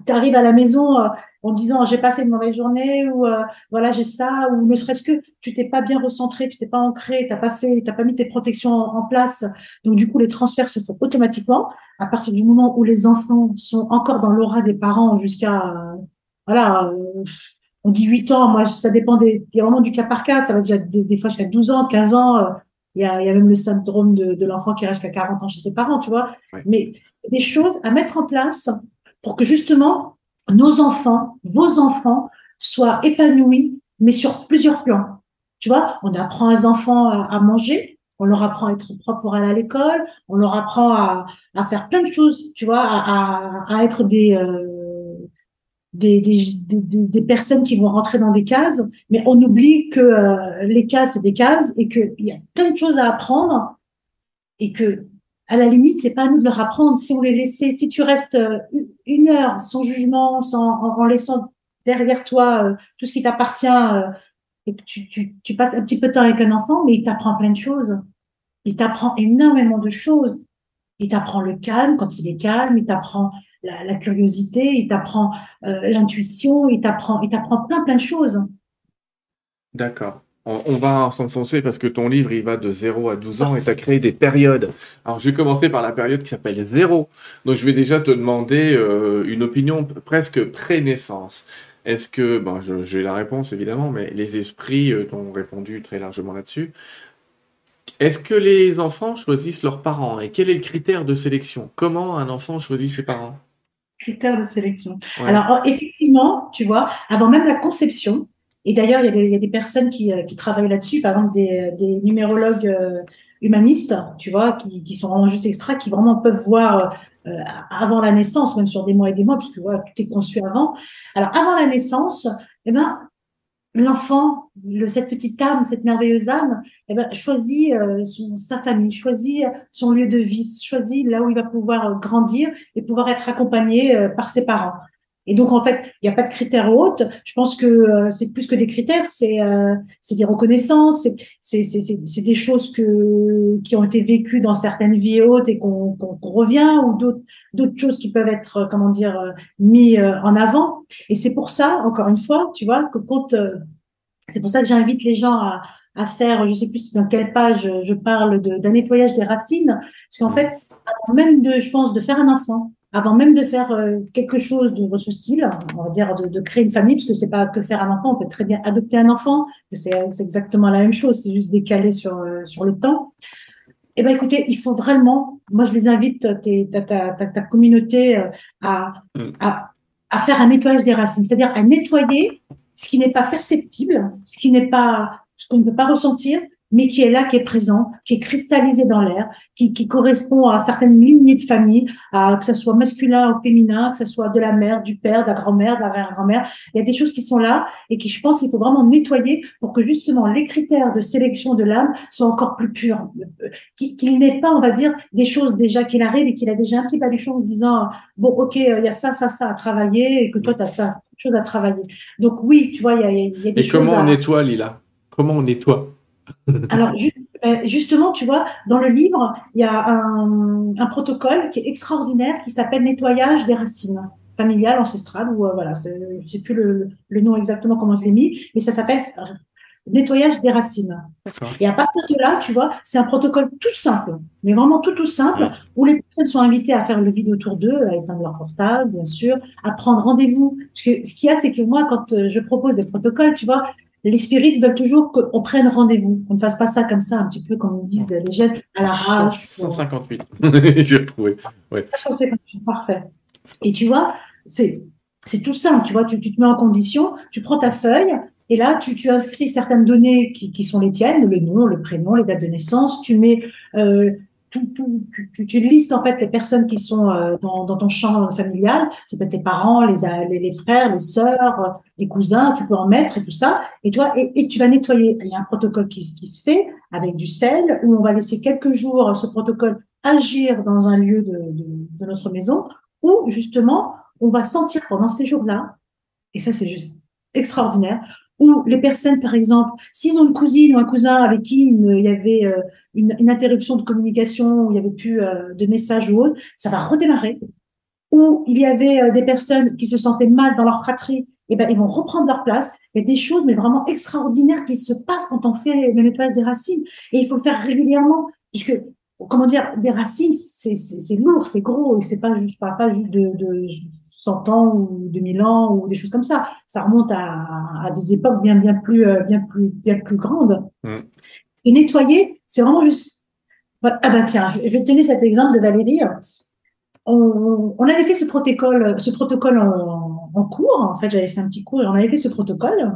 tu arrives à la maison, en disant j'ai passé une mauvaise journée ou euh, voilà j'ai ça ou ne serait-ce que tu t'es pas bien recentré, tu t'es pas ancré, t'as pas fait, t'as pas mis tes protections en, place. Donc du coup les transferts se font automatiquement à partir du moment où les enfants sont encore dans l'aura des parents jusqu'à euh, voilà euh, on dit 8 ans, moi ça dépend des, vraiment du cas par cas, ça va déjà des, des fois jusqu'à 12 ans, 15 ans, il y a, il y a même le syndrome de, de l'enfant qui reste jusqu'à 40 ans chez ses parents, tu vois. Mais des choses à mettre en place pour que justement nos enfants, vos enfants, soient épanouis, mais sur plusieurs plans. Tu vois, on apprend aux enfants à, manger, on leur apprend à être propre pour aller à l'école, on leur apprend à, faire plein de choses, tu vois, à, être des, euh, des, des, des, des, personnes qui vont rentrer dans des cases, mais on oublie que euh, les cases, c'est des cases et qu'il y a plein de choses à apprendre et que à la limite, c'est pas à nous de leur apprendre. Si on les laissait, si tu restes euh, une heure sans jugement, en, laissant derrière toi euh, tout ce qui t'appartient, euh, et que tu, passes un petit peu de temps avec un enfant, mais il t'apprend plein de choses. Il t'apprend énormément de choses. Il t'apprend le calme quand il est calme, il t'apprend la, curiosité, il t'apprend l'intuition, il t'apprend, il plein de choses. D'accord. On, va s'enfoncer parce que ton livre, il va de 0 à 12 ans et tu as créé des périodes. Alors, je vais commencer par la période qui s'appelle 0. Donc, je vais déjà te demander euh, une opinion presque pré-naissance. Est-ce que, bon, j'ai la réponse évidemment, mais les esprits euh, t'ont répondu très largement là-dessus. Est-ce que les enfants choisissent leurs parents et quel est le critère de sélection? Comment un enfant choisit ses parents? Critère de sélection. Ouais. Alors, effectivement, tu vois, avant même la conception, et d'ailleurs, il, il, y a des personnes qui, euh, qui travaillent là-dessus, par exemple des, des numérologues euh, humanistes, tu vois, qui, qui, sont vraiment juste extra, qui vraiment peuvent voir euh, avant la naissance, même sur des mois et des mois, puisque voilà, tout est conçu avant. Alors, avant la naissance, eh ben, l'enfant, le, cette petite âme, cette merveilleuse âme, eh ben, choisit euh, son, sa famille, choisit son lieu de vie, choisit là où il va pouvoir grandir et pouvoir être accompagné euh, par ses parents. Et donc, en fait, il n'y a pas de critères hautes. Je pense que euh, c'est plus que des critères, c'est euh, des reconnaissances, c'est des choses que, qui ont été vécues dans certaines vies hautes et qu'on qu revient, ou d'autres choses qui peuvent être, comment dire, euh, mis euh, en avant. Et c'est pour ça, encore une fois, tu vois, que quand... Euh, c'est pour ça que j'invite les gens à, à faire, je sais plus dans quelle page je parle d'un nettoyage des racines, parce qu'en fait, même de, je pense, de faire un enfant, avant même de faire euh, quelque chose de ce style, on va dire de, créer une famille, parce que c'est pas que faire un enfant, on peut très bien adopter un enfant, c'est exactement la même chose, c'est juste décalé sur, euh, sur le temps. Eh ben écoutez, il faut vraiment, moi je les invite, ta, ta, ta, ta communauté euh, à, à, à faire un nettoyage des racines, c'est-à-dire à nettoyer ce qui n'est pas perceptible, ce qui n'est pas, ce qu'on ne peut pas ressentir, mais qui est là, qui est présent, qui est cristallisé dans l'air, qui, qui, correspond à certaines lignées de famille, à, que ce soit masculin ou féminin, que ce soit de la mère, du père, de la grand-mère, de la grand-mère. Il y a des choses qui sont là et qui, je pense qu'il faut vraiment nettoyer pour que justement les critères de sélection de l'âme soient encore plus purs. Qu'il n'ait pas, on va dire, des choses déjà qu'il arrive et qu'il a déjà un petit baluchon en disant, bon, ok, il y a ça, ça, ça à travailler et que toi, tu as pas chose à travailler. Donc oui, tu vois, il y a, il y a des et choses. Et comment à... on nettoie, Lila? Comment on nettoie? Alors, justement, tu vois, dans le livre, il y a un, un protocole qui est extraordinaire qui s'appelle nettoyage des racines familiales, ancestrales, ou euh, voilà, je ne sais plus le, le, nom exactement comment je l'ai mis, mais ça s'appelle nettoyage des racines. Et à partir de là, tu vois, c'est un protocole tout simple, mais vraiment tout tout simple, où les personnes sont invitées à faire le vide autour d'eux, à éteindre leur portable, bien sûr, à prendre rendez-vous. Ce qu'il y a, c'est que moi, quand euh, je propose des protocoles, tu vois, les spirites veulent toujours qu'on prenne rendez-vous, qu'on ne fasse pas ça comme ça, un petit peu comme on disent les jeunes à la rage. 158, j'ai retrouvé. Ouais. 158, parfait. Et tu vois, c'est c'est tout simple, tu vois, tu, tu, te mets en condition, tu prends ta feuille, et là, tu, tu inscris certaines données qui, qui, sont les tiennes, le nom, le prénom, les dates de naissance, tu mets euh, tu, tu, listes en fait les personnes qui sont euh, dans, dans, ton champ familial. Ça peut être les parents, les, les, les, frères, les sœurs, les cousins. Tu peux en mettre et tout ça. Et tu vois, et, et tu vas nettoyer. Il y a un protocole qui, qui, se fait avec du sel où on va laisser quelques jours ce protocole agir dans un lieu de, de, de notre maison où justement on va sentir pendant ces jours-là. Et ça, c'est juste extraordinaire ou les personnes, par exemple, s'ils ont une cousine ou un cousin avec qui il y avait euh, une, interruption de communication, où il y avait plus euh, de messages ou autre, ça va redémarrer. Ou il y avait euh, des personnes qui se sentaient mal dans leur fratrie, et ben ils vont reprendre leur place. Il y a des choses, mais vraiment extraordinaires qui se passent quand on fait le nettoyage des racines. Et il faut le faire régulièrement, comment dire, des racines, c'est lourd, c'est gros, et c'est pas juste, parle pas juste de, de 100 ans ou 2000 ans ou des choses comme ça. Ça remonte à, à des époques bien, bien plus, bien plus, bien plus grandes. Mm. Et nettoyer, c'est vraiment juste. Ah ben tiens, je vais te donner cet exemple de Valérie. On, on avait fait ce protocole, ce protocole en, en cours. En fait, j'avais fait un petit cours et on avait fait ce protocole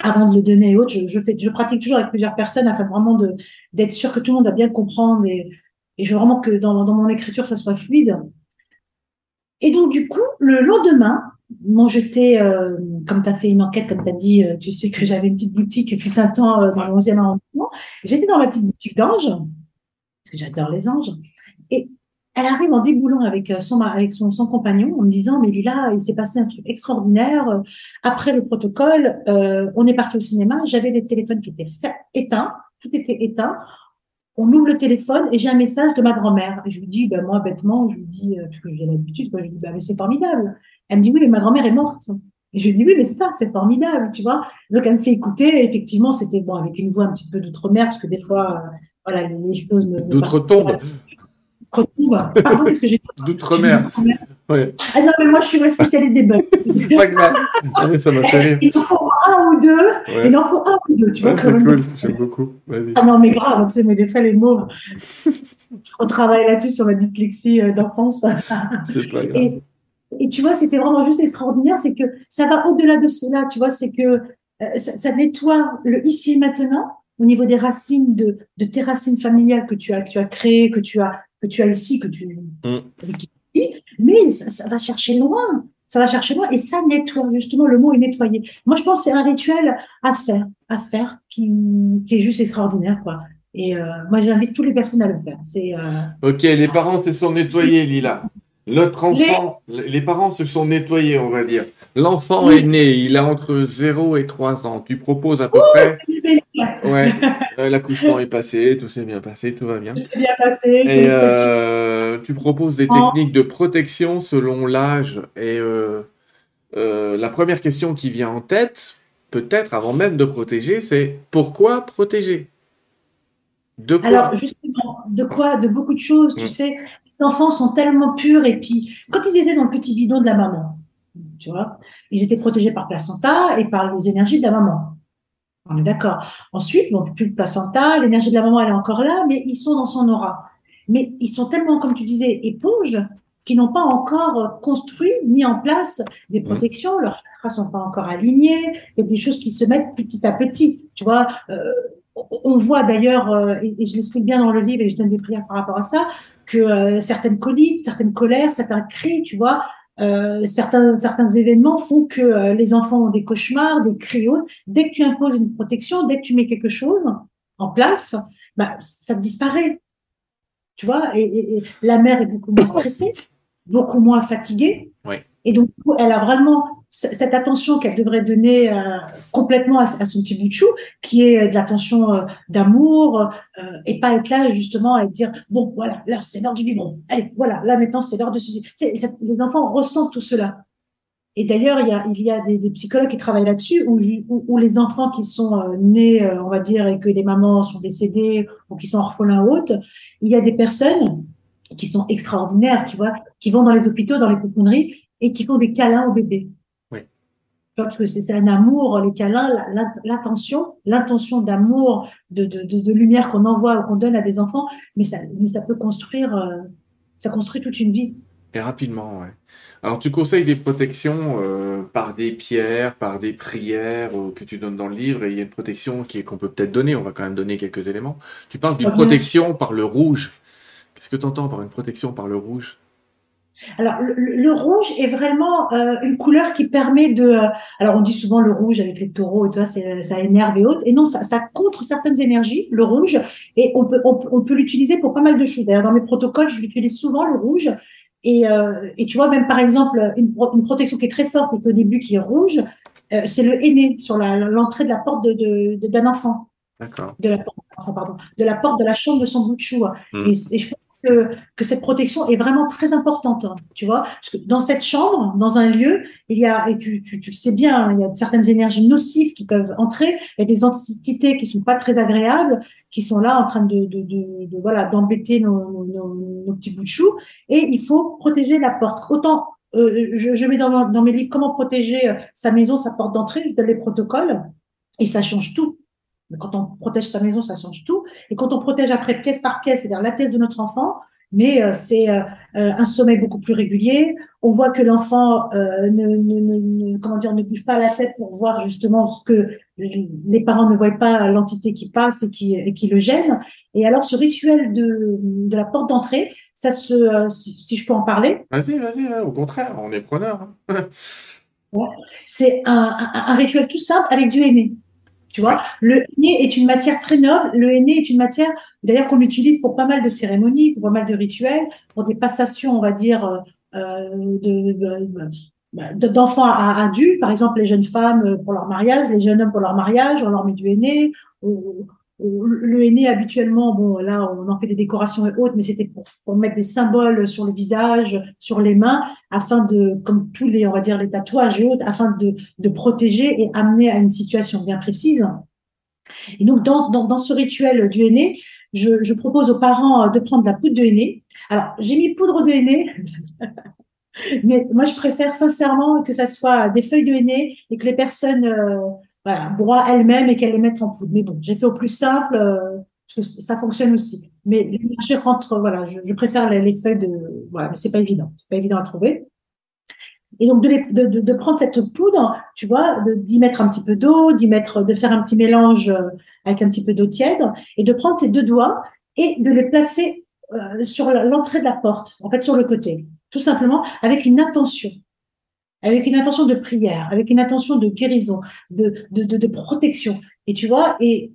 avant de le donner et autres, je, je, fais, je pratique toujours avec plusieurs personnes afin vraiment de d'être sûr que tout le monde a bien comprendre et, et je veux vraiment que dans, dans mon écriture ça soit fluide. Et donc du coup, le lendemain, moi j'étais, euh, comme tu as fait une enquête, comme tu as dit, euh, tu sais que j'avais une petite boutique fut un temps euh, dans le 11e arrondissement, j'étais dans ma petite boutique d'anges, parce que j'adore les anges, et elle arrive en déboulant avec euh, son, avec son, son compagnon en me disant, mais Lila, il s'est passé un truc extraordinaire. Après le protocole, euh, on est parti au cinéma. J'avais les téléphones qui étaient éteints. Tout était éteint. On ouvre le téléphone et j'ai un message de ma grand-mère. Je lui dis, ben, moi, bêtement, je lui dis, euh, parce que j'ai l'habitude, je lui dis, ben, mais c'est formidable. Elle me dit, oui, mais ma grand-mère est morte. Et je lui dis, oui, mais c'est ça, c'est formidable, tu vois. Donc, elle me fait écouter. Effectivement, c'était bon, avec une voix un petit peu d'outre-mer, parce que des fois, euh, voilà, les choses ne. Pardon, qu'est-ce que j'ai D'outre-mer. Ouais. Ah non, mais moi, je suis spécialiste des bugs. c'est pas grave. Ah, ça m'a fait. Il en faut un ou deux. Ouais. Il en faut un ou deux, tu vois. c'est cool, j'aime beaucoup. Ah non, mais grave, tu sais, mais des fois, les mots, on travaille là-dessus sur ma dyslexie euh, d'enfance. c'est pas grave. Et, et tu vois, c'était vraiment juste extraordinaire, c'est que ça va au-delà de cela, tu vois, c'est que euh, ça, ça, nettoie le ici et maintenant au niveau des racines, de, de tes racines familiales que tu as, que tu as créées, que tu as, que tu as ici, que tu, mm. mais ça, ça, va chercher loin, ça va chercher loin et ça nettoie, justement, le mot est nettoyé. Moi, je pense que c'est un rituel à faire, à faire, qui, qui est juste extraordinaire, quoi. Et euh, moi, j'invite toutes les personnes à le faire. C'est, euh... Ok, les parents se sont nettoyés, Lila. L'autre enfant, les... parents se sont nettoyés, on va dire. L'enfant est né, il a entre 0 et 3 ans. Tu proposes à peu près. Ouais, euh, l'accouchement est passé, tout s'est bien passé, tout va bien. Tout bien passé. Et euh, tu proposes des techniques de protection selon l'âge. Et euh, euh, la première question qui vient en tête, peut-être avant même de protéger, c'est pourquoi protéger? De quoi? Alors, justement, de quoi? De beaucoup de choses, tu mm. sais les enfants sont tellement purs. Et puis, quand ils étaient dans le petit bidon de la maman, tu vois, ils étaient protégés par placenta et par les énergies de la maman. On est d'accord. Ensuite, bon, plus de placenta, l'énergie de la maman, elle est encore là, mais ils sont dans son aura. Mais ils sont tellement, comme tu disais, éponges, qui n'ont pas encore construit, mis en place des mmh. protections. Leurs chakras sont pas encore alignés. Il y a des choses qui se mettent petit à petit. Tu vois, euh, on voit d'ailleurs, euh, et, et, je l'explique bien dans le livre et je donne des prières par rapport à ça, que euh, certaines coliques, certaines colères, certains cris, tu vois, euh, certains, certains événements font que euh, les enfants ont des cauchemars, des cris. Dès que tu imposes une protection, dès que tu mets quelque chose en place, bah, ça disparaît. Tu vois, et, et, la mère est beaucoup moins stressée, beaucoup moins fatiguée. Oui. Et donc, elle a vraiment cette attention qu'elle devrait donner euh, complètement à, son petit bout de chou, qui est de l'attention euh, d'amour, euh, et pas être là justement à dire bon voilà là c'est l'heure du biberon, allez voilà là maintenant c'est l'heure de ceci. Les enfants ressentent tout cela. Et d'ailleurs il y a des, psychologues qui travaillent là-dessus où, où, les enfants qui sont euh, nés on va dire et que les mamans sont décédées ou qui sont orphelins ou autres, il y a des personnes qui sont extraordinaires, tu vois, qui vont dans les hôpitaux, dans les pouponneries et qui font des câlins aux bébés parce que c'est un amour, les câlins, l'intention, l'intention d'amour, de, de, de, de, lumière qu'on envoie ou qu'on donne à des enfants, mais ça, mais ça peut construire, euh, ça construit toute une vie. Et rapidement, ouais. Alors, tu conseilles des protections euh, par des pierres, par des prières euh, que tu donnes dans le livre, et il y a une protection qui qu'on peut peut-être donner. On va quand même donner quelques éléments. Tu parles d'une protection par le rouge. Qu'est-ce que tu entends par une protection par le rouge? Alors, le, le, rouge est vraiment euh, une couleur qui permet de. Euh, alors, on dit souvent le rouge avec les taureaux et tout ça, ça énerve et autres. Et non, ça, ça contre certaines énergies, le rouge, et on peut, on, on peut l'utiliser pour pas mal de choses. D'ailleurs, dans mes protocoles, je l'utilise souvent, le rouge. Et, euh, et tu vois, même par exemple, une, une, protection qui est très forte et au début qui est rouge, euh, c'est le aîné sur l'entrée de la porte d'un de, de, enfant. D'accord. De la porte, enfin, pardon, de la porte de la chambre de son bout de chou. Mmh. Et, et je que, cette protection est vraiment très importante, hein, tu vois. Parce que dans cette chambre, dans un lieu, il y a, et tu, sais bien, il y a certaines énergies nocives qui peuvent entrer, il y a des entités qui sont pas très agréables, qui sont là en train de, voilà, d'embêter nos, petits bouts de chou, et il faut protéger la porte. Autant, euh, je, je mets dans, mes livres comment protéger euh, sa maison, sa porte d'entrée, les protocoles, et ça change tout quand on protège sa maison, ça change tout. Et quand on protège après pièce par pièce, c'est-à-dire la pièce de notre enfant, mais euh, c'est euh, euh, un sommeil beaucoup plus régulier. On voit que l'enfant ne, ne, ne, comment dire, ne bouge pas la tête pour voir justement ce que les parents ne voient pas l'entité qui passe et qui, et qui le gêne. Et alors, ce rituel de, de la porte d'entrée, ça se, si, si, je peux en parler. Vas-y, vas-y, au contraire, on est preneur. Hein. c'est un, un, un, rituel tout simple avec du aîné. Tu vois, le henné est une matière très noble. Le henné est une matière, d'ailleurs, qu'on utilise pour pas mal de cérémonies, pour pas mal de rituels, pour des passations, on va dire, euh, de, bah, d'enfants à adultes, par exemple les jeunes femmes pour leur mariage, les jeunes hommes pour leur mariage, on leur met du henné. Le henné habituellement, bon là on en fait des décorations et autres, mais c'était pour, mettre des symboles sur le visage, sur les mains, afin de, comme tous les, on va dire les tatouages et autres, afin de, de protéger et amener à une situation bien précise. Et donc dans, dans, ce rituel du henné, je, je, propose aux parents de prendre de la poudre de henné. Alors j'ai mis poudre de henné Mais moi, je préfère sincèrement que ça soit des feuilles de henné et que les personnes euh, voilà, broient elles-mêmes et qu'elles les mettent en poudre. Mais bon, j'ai fait au plus simple, euh, parce que ça fonctionne aussi. Mais les marchés rentrent, voilà, je, je préfère les, les, feuilles de, voilà, mais c'est pas évident, c'est pas évident à trouver. Et donc de, les, de, de, de, prendre cette poudre, tu vois, d'y mettre un petit peu d'eau, d'y mettre, de faire un petit mélange euh, avec un petit peu d'eau tiède, et de prendre ces deux doigts et de les placer euh, sur l'entrée de la porte, en fait sur le côté tout simplement avec une intention, avec une intention de prière, avec une intention de guérison, de, de, de, de protection. Et tu vois, et,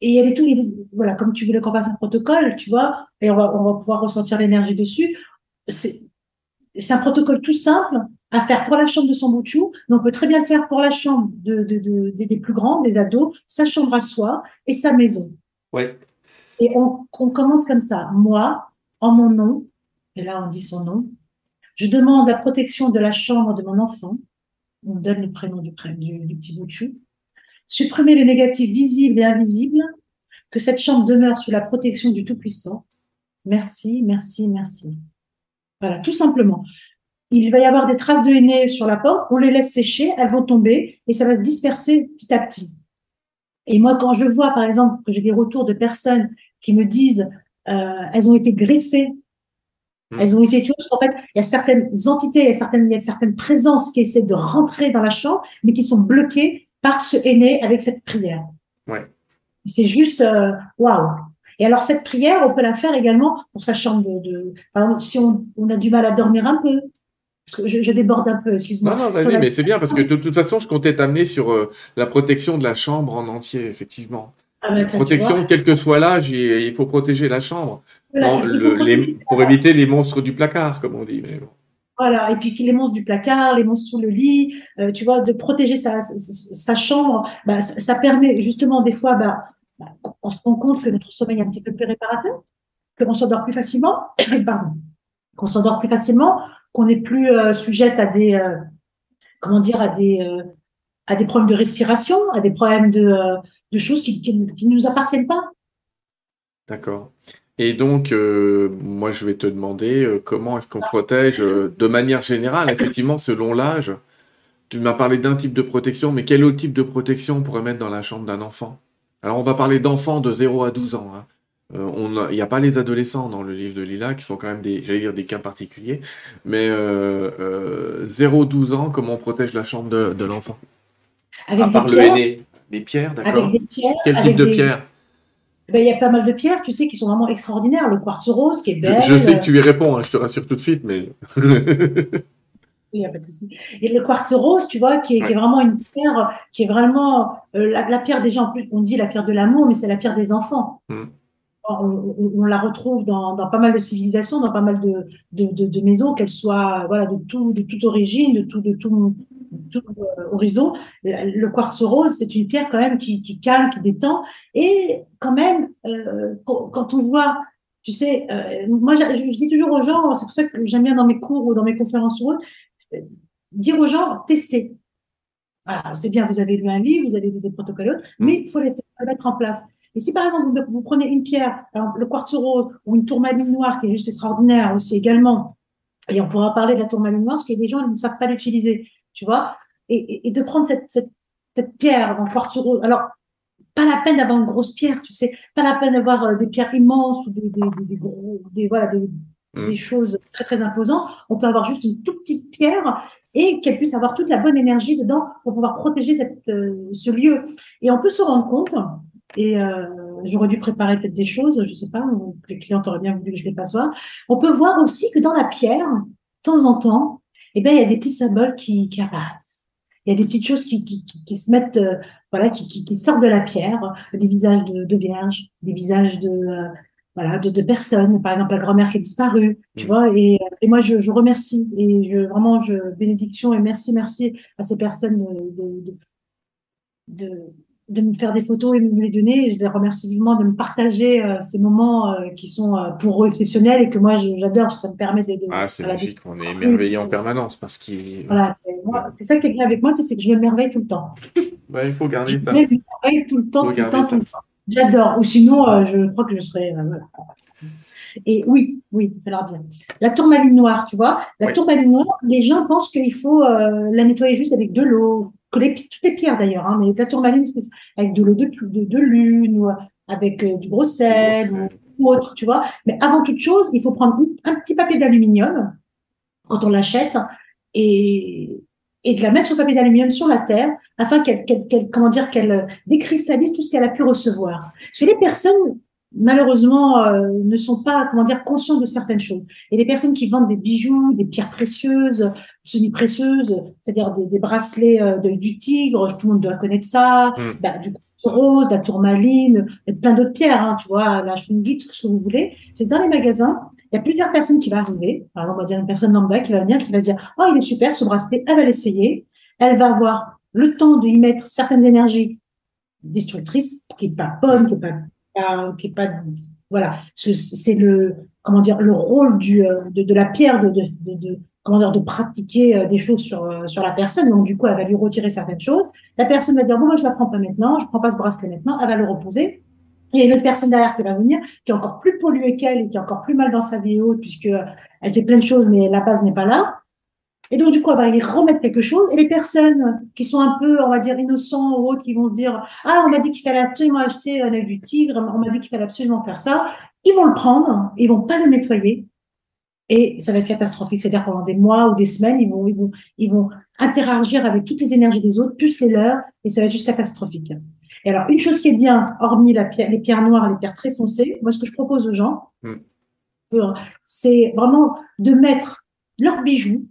et elle est tout, voilà, comme tu voulais qu'on passe un protocole, tu vois, et on va, on va pouvoir ressentir l'énergie dessus. C'est, c'est un protocole tout simple à faire pour la chambre de son bouchou, mais on peut très bien le faire pour la chambre de, de, de, des plus grands, des ados, sa chambre à soi et sa maison. Ouais. Et on, on commence comme ça. Moi, en mon nom, et là on dit son nom, je demande la protection de la chambre de mon enfant. On donne le prénom du, petit bout de chou. Supprimer les négatifs visibles et invisibles. Que cette chambre demeure sous la protection du Tout-Puissant. Merci, merci, merci. Voilà, tout simplement. Il va y avoir des traces de henné sur la porte. On les laisse sécher, elles vont tomber et ça va se disperser petit à petit. Et moi, quand je vois, par exemple, que j'ai des retours de personnes qui me disent euh, elles ont été greffées. Elles ont été tuées parce qu'en fait, il y a certaines entités, il y a certaines, il y a certaines présences qui essaient de rentrer dans la chambre, mais qui sont bloquées par ce aîné avec cette prière. Ouais. C'est juste, euh, waouh. Et alors, cette prière, on peut la faire également pour sa chambre de, de par exemple, si on, on, a du mal à dormir un peu. Parce que je, je déborde un peu, excuse-moi. Non, non, vas-y, mais c'est bien parce que de toute façon, je comptais t'amener sur euh, la protection de la chambre en entier, effectivement. Ah bah, protection, quel que soit l'âge, il faut protéger la chambre. non, le, les, pour éviter les monstres du placard, comme on dit. Mais bon. Voilà, et puis les monstres du placard, les monstres sous le lit, euh, tu vois, de protéger sa, sa chambre, bah, ça, ça, permet justement des fois, bah, bah, on se rend compte que notre sommeil est un petit peu plus réparateur, qu'on s'endort plus facilement, qu'on s'endort plus facilement, qu'on n'est plus euh, sujette à des, euh, comment dire, à des, euh, à des problèmes de respiration, à des problèmes de, de choses qui, qui, qui ne nous appartiennent pas. D'accord. Et donc, euh, moi, je vais te demander euh, comment est-ce qu'on protège euh, de manière générale, effectivement, selon l'âge? Tu m'as parlé d'un type de protection, mais quel autre type de protection on pourrait mettre dans la chambre d'un enfant? Alors, on va parler d'enfants de 0 à 12 ans. Hein. Euh, il n'y a pas les adolescents dans le livre de Lila, qui sont quand même des, j'allais dire des cas particuliers, mais 0-12 ans, comment on protège la chambre de, de l'enfant? À part le aîné. Des pierres, d'accord. Avec des pierres. Quel type de pierre ben, il y a pas mal de pierres, tu sais, qui sont vraiment extraordinaires. Le quartz rose, qui est belle. Je, je sais que tu y réponds, hein, je te rassure tout de suite, mais. Il n'y a pas de souci. Et le quartz rose, tu vois, qui est, ouais. qui est vraiment une pierre, qui est vraiment euh, la, la, pierre déjà, en plus, on dit la pierre de l'amour, mais c'est la pierre des enfants. Mm. On, on, on, la retrouve dans, dans, pas mal de civilisations, dans pas mal de, de, de, de maisons, qu'elles soient voilà, de, tout, de toute origine, de tout, de tout, tout horizon. Le quartz rose, c'est une pierre quand même qui, qui, calme, qui détend. Et quand même, euh, quand on voit, tu sais, euh, moi je, je, dis toujours aux gens, c'est pour ça que j'aime bien dans mes cours ou dans mes conférences ou autres, euh, dire aux gens, testez. Voilà, c'est bien, vous avez lu un livre, vous avez lu des protocoles, mmh. mais il faut les, mettre en place. Et si par exemple vous, vous prenez une pierre, exemple, le quartz rose ou une tourmaline noire qui est juste extraordinaire aussi également, et on pourra parler de la tourmaline noire parce que les gens ne savent pas l'utiliser tu vois, et, et, et, de prendre cette, cette, cette pierre en quartz rose. Alors, pas la peine d'avoir une grosse pierre, tu sais, pas la peine d'avoir euh, des pierres immenses ou des, des, des, des gros, des, voilà, des, mmh. des choses très, très imposantes. On peut avoir juste une toute petite pierre et qu'elle puisse avoir toute la bonne énergie dedans pour pouvoir protéger cette, euh, ce lieu. Et on peut se rendre compte, et euh, j'aurais dû préparer peut-être des choses, je sais pas, les clients auraient bien voulu que je les passe voir. On peut voir aussi que dans la pierre, de temps en temps, eh bien, il y a des petits symboles qui, qui apparaissent. il y a des petites choses qui, qui, qui, se mettent, euh, voilà, qui, qui, sortent de la pierre, des visages de, de vierges, des visages de, euh, voilà, de, de, personnes. Par exemple, la grand-mère qui a disparu, tu mm. vois. Et, et moi, je, je, remercie et je, vraiment, je, bénédiction et merci, merci à ces personnes de, de, de de me faire des photos et de me les donner. je les remercie vivement de me partager euh, ces moments euh, qui sont euh, pour eux exceptionnels et que moi j'adore ça me permet de. ah, c'est magique, on est émerveillé en permanence parce qu'il. Voilà, c'est ça qui est bien avec moi, c'est que je me merveille tout le temps. bah, il faut garder ça. Je me merveille tout le temps, tout le temps, tout le temps. J'adore. Ou sinon, je crois que je serais. Et oui, oui, je vais leur dire. La tourmaline noire, tu vois, la tourmaline noire, les gens pensent qu'il faut la nettoyer juste avec de l'eau, les, toutes les pierres d'ailleurs, hein, mais la tourmaline, avec de l'eau de, de, de, lune ou avec euh, du gros sel ou, autre, tu vois. Mais avant toute chose, il faut prendre un petit papier d'aluminium quand on l'achète et, et de la mettre sur le papier d'aluminium sur la terre afin qu'elle, qu'elle, comment dire, qu'elle euh, décristallise tout ce qu'elle a pu recevoir. Parce que les personnes malheureusement euh, ne sont pas comment dire conscients de certaines choses. Et les personnes qui vendent des bijoux, des pierres précieuses, semi-précieuses, c'est-à-dire des, des bracelets euh, de, du tigre, tout le monde doit connaître ça, mm. bah, du rose, la tourmaline, et plein d'autres pierres, hein, tu vois, la chungit, tout ce que vous voulez. C'est dans les magasins. Il y a plusieurs personnes qui vont arriver. Par exemple, on va dire une personne lambda qui va venir, qui va dire, oh, il est super, ce bracelet, elle va l'essayer. Elle va avoir le temps de y mettre certaines énergies destructrices, qui n'est pas bonne, qui n'est pas qui est pas voilà. C'est le comment dire le rôle du euh, de, de la pierre de, de, de, comment dire de pratiquer euh, des choses sur euh, sur la personne. Donc du coup elle va lui retirer certaines choses. La personne va dire bon moi je la prends pas maintenant je prends pas ce bracelet maintenant elle va le reposer. Il y a une autre personne derrière qui va venir, qui est encore plus polluée qu'elle et qui est encore plus mal dans sa vie haute, puisque elle fait plein de choses, mais la base n'est pas là. Et donc, du coup, va y remettre quelque chose. Et les personnes qui sont un peu, on va dire, innocents ou autres, qui vont dire, ah, on m'a dit qu'il fallait absolument acheter un œil du tigre, on m'a dit qu'il fallait absolument faire ça. Ils vont le prendre, ils vont pas le nettoyer. Et ça va être catastrophique. C'est-à-dire pendant des mois ou des semaines, ils vont, ils vont, ils vont interagir avec toutes les énergies des autres, plus les leurs, et ça va être juste catastrophique. Et alors, une chose qui est bien, hormis la pierre, les pierres noires les pierres très foncées, moi, ce que je propose aux gens, hmm. c'est vraiment de mettre leurs bijoux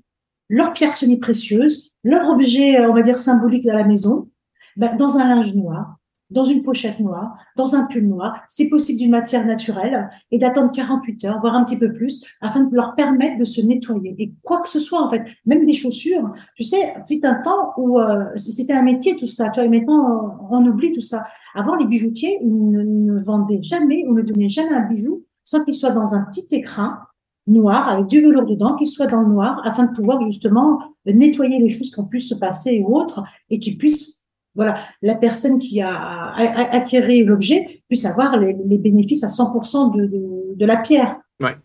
leurs pierres semi-précieuses, leur objet, euh, on va dire, symbolique de la maison, ben, dans un linge noir, dans une pochette noire, dans un pull noir, c'est possible d'une matière naturelle, et d'attendre 48 heures, voire un petit peu plus, afin de leur permettre de se nettoyer. Et quoi que ce soit, en fait, même des chaussures, tu sais, fut un temps où euh, c'était un métier tout ça, tu vois, et maintenant on, oublie tout ça. Avant, les bijoutiers, ils ne, ne vendaient jamais, ou ne donnaient jamais un bijou sans qu'il soit dans un petit écrin noir, avec du velours dedans, qui soit dans le noir, afin de pouvoir justement nettoyer les choses qui ont pu se passer ou autres, et qui puisse, voilà, la personne qui a acquéré l'objet puisse avoir les, bénéfices à 100% de, de, de, la pierre. Ouais.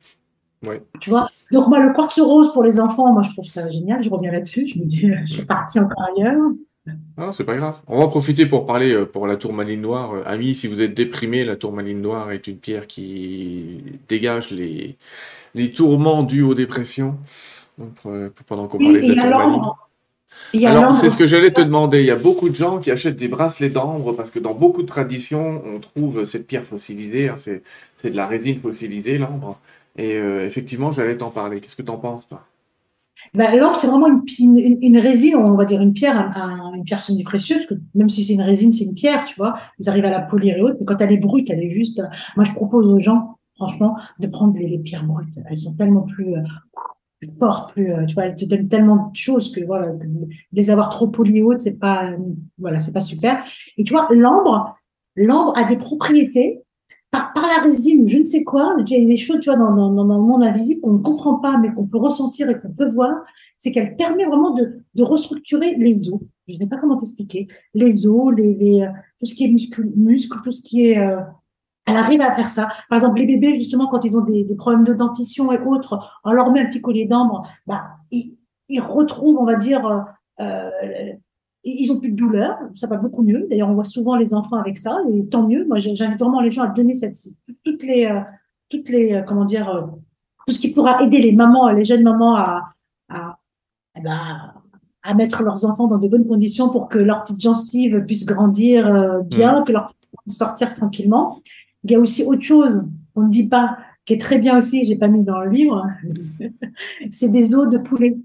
Ouais. Tu vois Donc, moi, le quartz rose pour les enfants, moi, je trouve ça génial. Je reviens là-dessus. Je me dis, je suis partie encore ailleurs. Non, c'est pas grave. On va profiter pour parler euh, pour la tourmaline noire. Euh, amis, si vous êtes déprimé, la tourmaline noire est une pierre qui dégage les, les tourments dus aux dépressions. Donc, euh, pendant qu'on parlait de la tourmaline. Alors, c'est ce que j'allais te demander. Il y a beaucoup de gens qui achètent des bracelets d'ambre parce que dans beaucoup de traditions, on trouve cette pierre fossilisée. Hein. c'est, de la résine fossilisée, l'ambre. Et effectivement, j'allais t'en parler. Qu'est-ce que tu en penses, toi? Bah, L'or, c'est vraiment une, une, résine, on va dire une pierre, une pierre semi-précieuse, que même si c'est une résine, c'est une pierre, tu vois. Ils arrivent à la polir et autres, mais quand elle est brute, elle est juste. Moi, je propose aux gens, franchement, de prendre les, pierres brutes. Elles sont tellement plus, euh, fortes, plus, euh, tu vois, elles te donnent tellement de choses que voilà, les avoir trop polies et autres, c'est pas, voilà, c'est pas super. Et tu vois, l'ambre, l'ambre a des propriétés par, la résine, je ne sais quoi, des choses, tu vois, dans, dans, dans le monde invisible qu'on ne comprend pas, mais qu'on peut ressentir et qu'on peut voir, c'est qu'elle permet vraiment de, de restructurer les os. Je ne sais pas comment t'expliquer. Les os, les, les, euh, tout ce qui est muscle, muscle tout ce qui est... Euh, elle arrive à faire ça. Par exemple, les bébés, justement, quand ils ont des, des problèmes de dentition et autres, on leur met un petit collier d'ambre, bah, ils, ils retrouvent, on va dire, euh ils ont plus de douleur, ça va beaucoup mieux. D'ailleurs, on voit souvent les enfants avec ça, et tant mieux. Moi, j'invite vraiment les gens à donner cette, toutes les, euh, toutes les, euh, comment dire, euh, tout ce qui pourra aider les mamans, les jeunes mamans à, à, eh ben, à mettre leurs enfants dans de bonnes conditions pour que leurs petites gencives puissent grandir bien, que leurs puissent sortir tranquillement. Il y a aussi autre chose, on ne dit pas, qui est très bien aussi, j'ai pas mis dans le livre, c'est des os de poulet.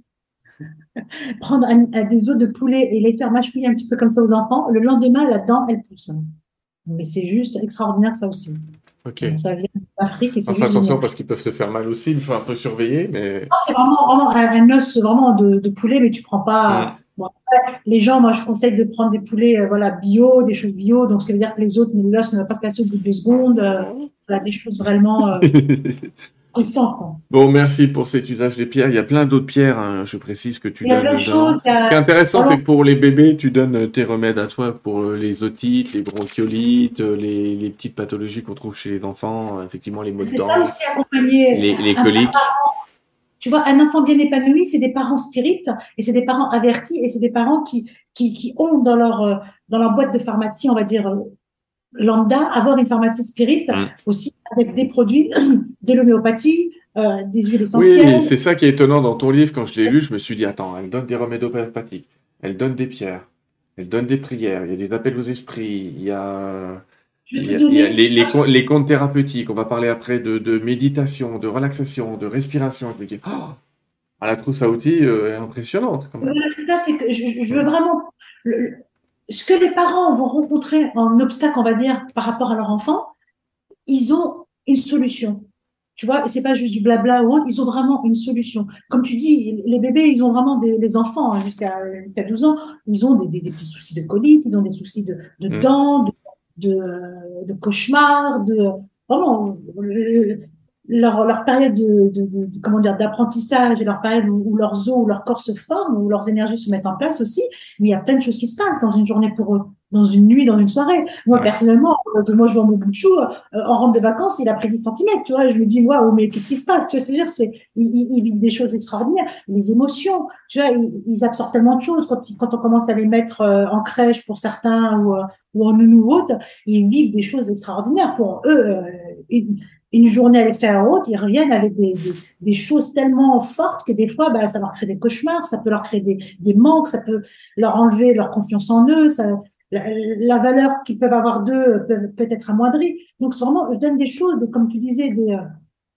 prendre des os de poulet et les faire mâchouiller un petit peu comme ça aux enfants. Le lendemain, la dent, elle pousse. Mais c'est juste extraordinaire, ça aussi. Ok. ça vient d'Afrique et c'est Enfin, attention parce qu'ils peuvent se faire mal aussi, il faut un peu surveiller. Mais... c'est vraiment, vraiment un, os vraiment de, poulet, mais tu prends pas. les gens, moi, je conseille de prendre des poulets euh, voilà, bio, des choses bio. Donc, ce qui veut dire que les autres, l'os ne va pas se casser au bout de deux secondes. Euh, voilà, des choses vraiment. Euh, Bon, merci pour cet usage des pierres. Il y a plein d'autres pierres, hein, je précise que tu donnes. Ce qui est intéressant, c'est que pour les bébés, tu donnes tes remèdes à toi pour euh, les otites, les bronchiolites, euh, les, les petites pathologies qu'on trouve chez les enfants, euh, effectivement les maux de dents. C'est ça aussi accompagner. Les, les coliques. Tu vois, un enfant bien épanoui, c'est des parents spirites et c'est des parents avertis et c'est des parents qui, qui, qui ont dans leur, dans leur boîte de pharmacie, on va dire, lambda, avoir une pharmacie spirit mm. aussi avec des produits de l'homéopathie, euh, des huiles essentielles. Oui, c'est ça qui est étonnant dans ton livre. Quand je l'ai lu, je me suis dit, attends, elle donne des remèdes homéopathiques, elle donne des pierres, elle donne des prières, il y a des appels aux esprits, il y a, les, les, comptes thérapeutiques. On va parler après de, méditation, de relaxation, de respiration. Je me dis, oh, la trousse à outils euh, est impressionnante. c'est ça, c'est que je, veux vraiment ce que les parents vont rencontrer en obstacle, on va dire, par rapport à leur enfant, ils ont une solution. Tu vois, c'est pas juste du blabla ou autre, ils ont vraiment une solution. Comme tu dis, les bébés, ils ont vraiment des les enfants hein, jusqu'à 12 ans, ils ont des, des, petits soucis de colique, ils ont des soucis de, de mm. dents, de, de, de cauchemars, de vraiment leur, leur période de, de, de, comment dire d'apprentissage et leur période où, leurs os ou leur corps se forment où leurs énergies se mettent en place aussi mais il y a plein de choses qui se passent dans une journée pour eux dans une nuit dans une soirée. Moi personnellement euh, moi je vois mon bout de chou euh, en rentre de vacances il a pris 10 cm tu vois et je me dis waouh mais qu'est-ce qui se passe tu vois c'est dire c'est ils, vivent des choses extraordinaires. Les émotions tu vois ils, absorbent tellement de choses quand quand on commence à les mettre euh, en crèche pour certains ou ou en nounou ou autre, ils vivent des choses extraordinaires. Pour eux une journée à l'extérieur haute, ils reviennent avec des, des, des, choses tellement fortes que des fois, bah, ça leur crée des cauchemars, ça peut leur créer des, des manques, ça peut leur enlever leur confiance en eux, ça, la, valeur qu'ils peuvent avoir d'eux peut, être amoindrie. Donc, c'est vraiment, je donne des choses, comme tu disais, des, euh,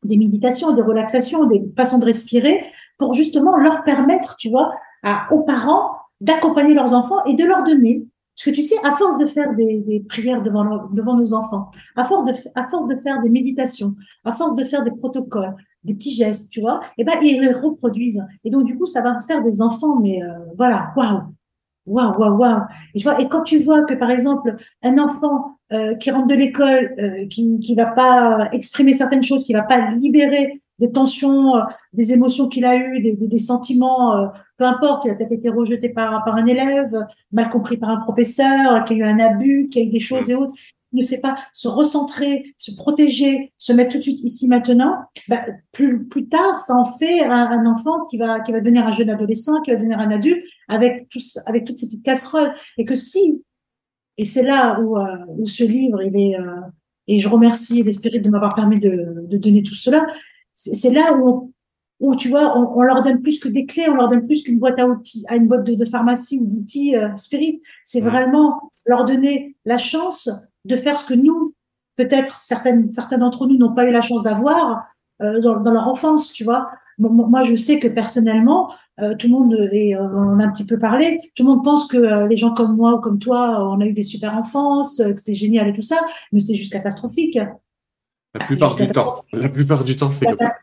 des méditations, des relaxations, des façons de respirer pour justement leur permettre, tu vois, à, aux parents d'accompagner leurs enfants et de leur donner parce que tu sais, à force de faire des, des prières devant, devant nos enfants, à force, de, à force de faire des méditations, à force de faire des protocoles, des petits gestes, tu vois, et eh ben ils les reproduisent. Et donc du coup, ça va faire des enfants, mais euh, voilà, waouh, waouh, waouh, waouh. Et tu vois, et quand tu vois que par exemple un enfant euh, qui rentre de l'école, euh, qui qui va pas exprimer certaines choses, qui va pas libérer des tensions, euh, des émotions qu'il a eues, des, des, sentiments, euh, peu importe, il a peut-être été rejeté par, par un élève, mal compris par un professeur, qu'il y a eu un abus, qu'il y a eu des choses et autres, ne sait pas se recentrer, se protéger, se mettre tout de suite ici maintenant, bah, plus, plus tard, ça en fait un, un, enfant qui va, qui va devenir un jeune adolescent, qui va devenir un adulte avec, tous, avec toutes ces petites casseroles. Et que si, et c'est là où, euh, où ce livre, il est, et je remercie l'esprit de m'avoir permis de, de donner tout cela, c'est là où, où tu vois, on, on, leur donne plus que des clés, on leur donne plus qu'une boîte à outils, à une boîte de, de pharmacie ou d'outils euh, spirit. C'est vraiment leur donner la chance de faire ce que nous, peut-être certaines, certains d'entre nous n'ont pas eu la chance d'avoir euh, dans, dans, leur enfance, tu vois. Moi, je sais que personnellement, euh, tout le monde, et euh, on a un petit peu parlé, tout le monde pense que les gens comme moi ou comme toi, on a eu des super enfances, que c'était génial et tout ça, mais c'est juste catastrophique. La plupart du temps. La plupart du temps, c'est comme ça.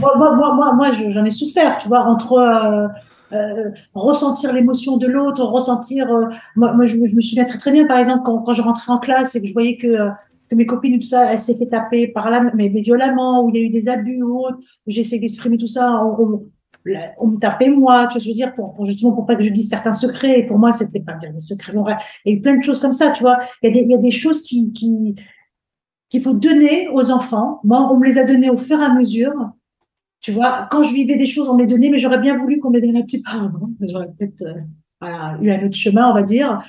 moi, moi, moi, moi j'en ai souffert, tu vois, entre euh, ressentir l'émotion de l'autre, ressentir. Euh, moi, je, me souviens très très bien, par exemple, quand, quand je rentrais en classe et que je voyais que, euh, que mes copines et tout ça, elles s'est fait taper par là, mais, mais, violemment, où il y a eu des abus ou autre, j'essaie d'exprimer tout ça. On, on, me tapait moi, tu vois je veux dire, pour, pour, justement pour pas que je dise certains secrets. Et pour moi, c'était pas dire des secrets. il y a eu plein de choses comme ça, tu vois. Il y a des, il y a des choses qui, qui qu'il faut donner aux enfants. Moi, on me les a donnés au fur et à mesure. Tu vois, quand je vivais des choses, on me les donnait, mais j'aurais bien voulu qu'on me les donne un petit peu avant. J'aurais peut-être euh, eu un autre chemin, on va dire.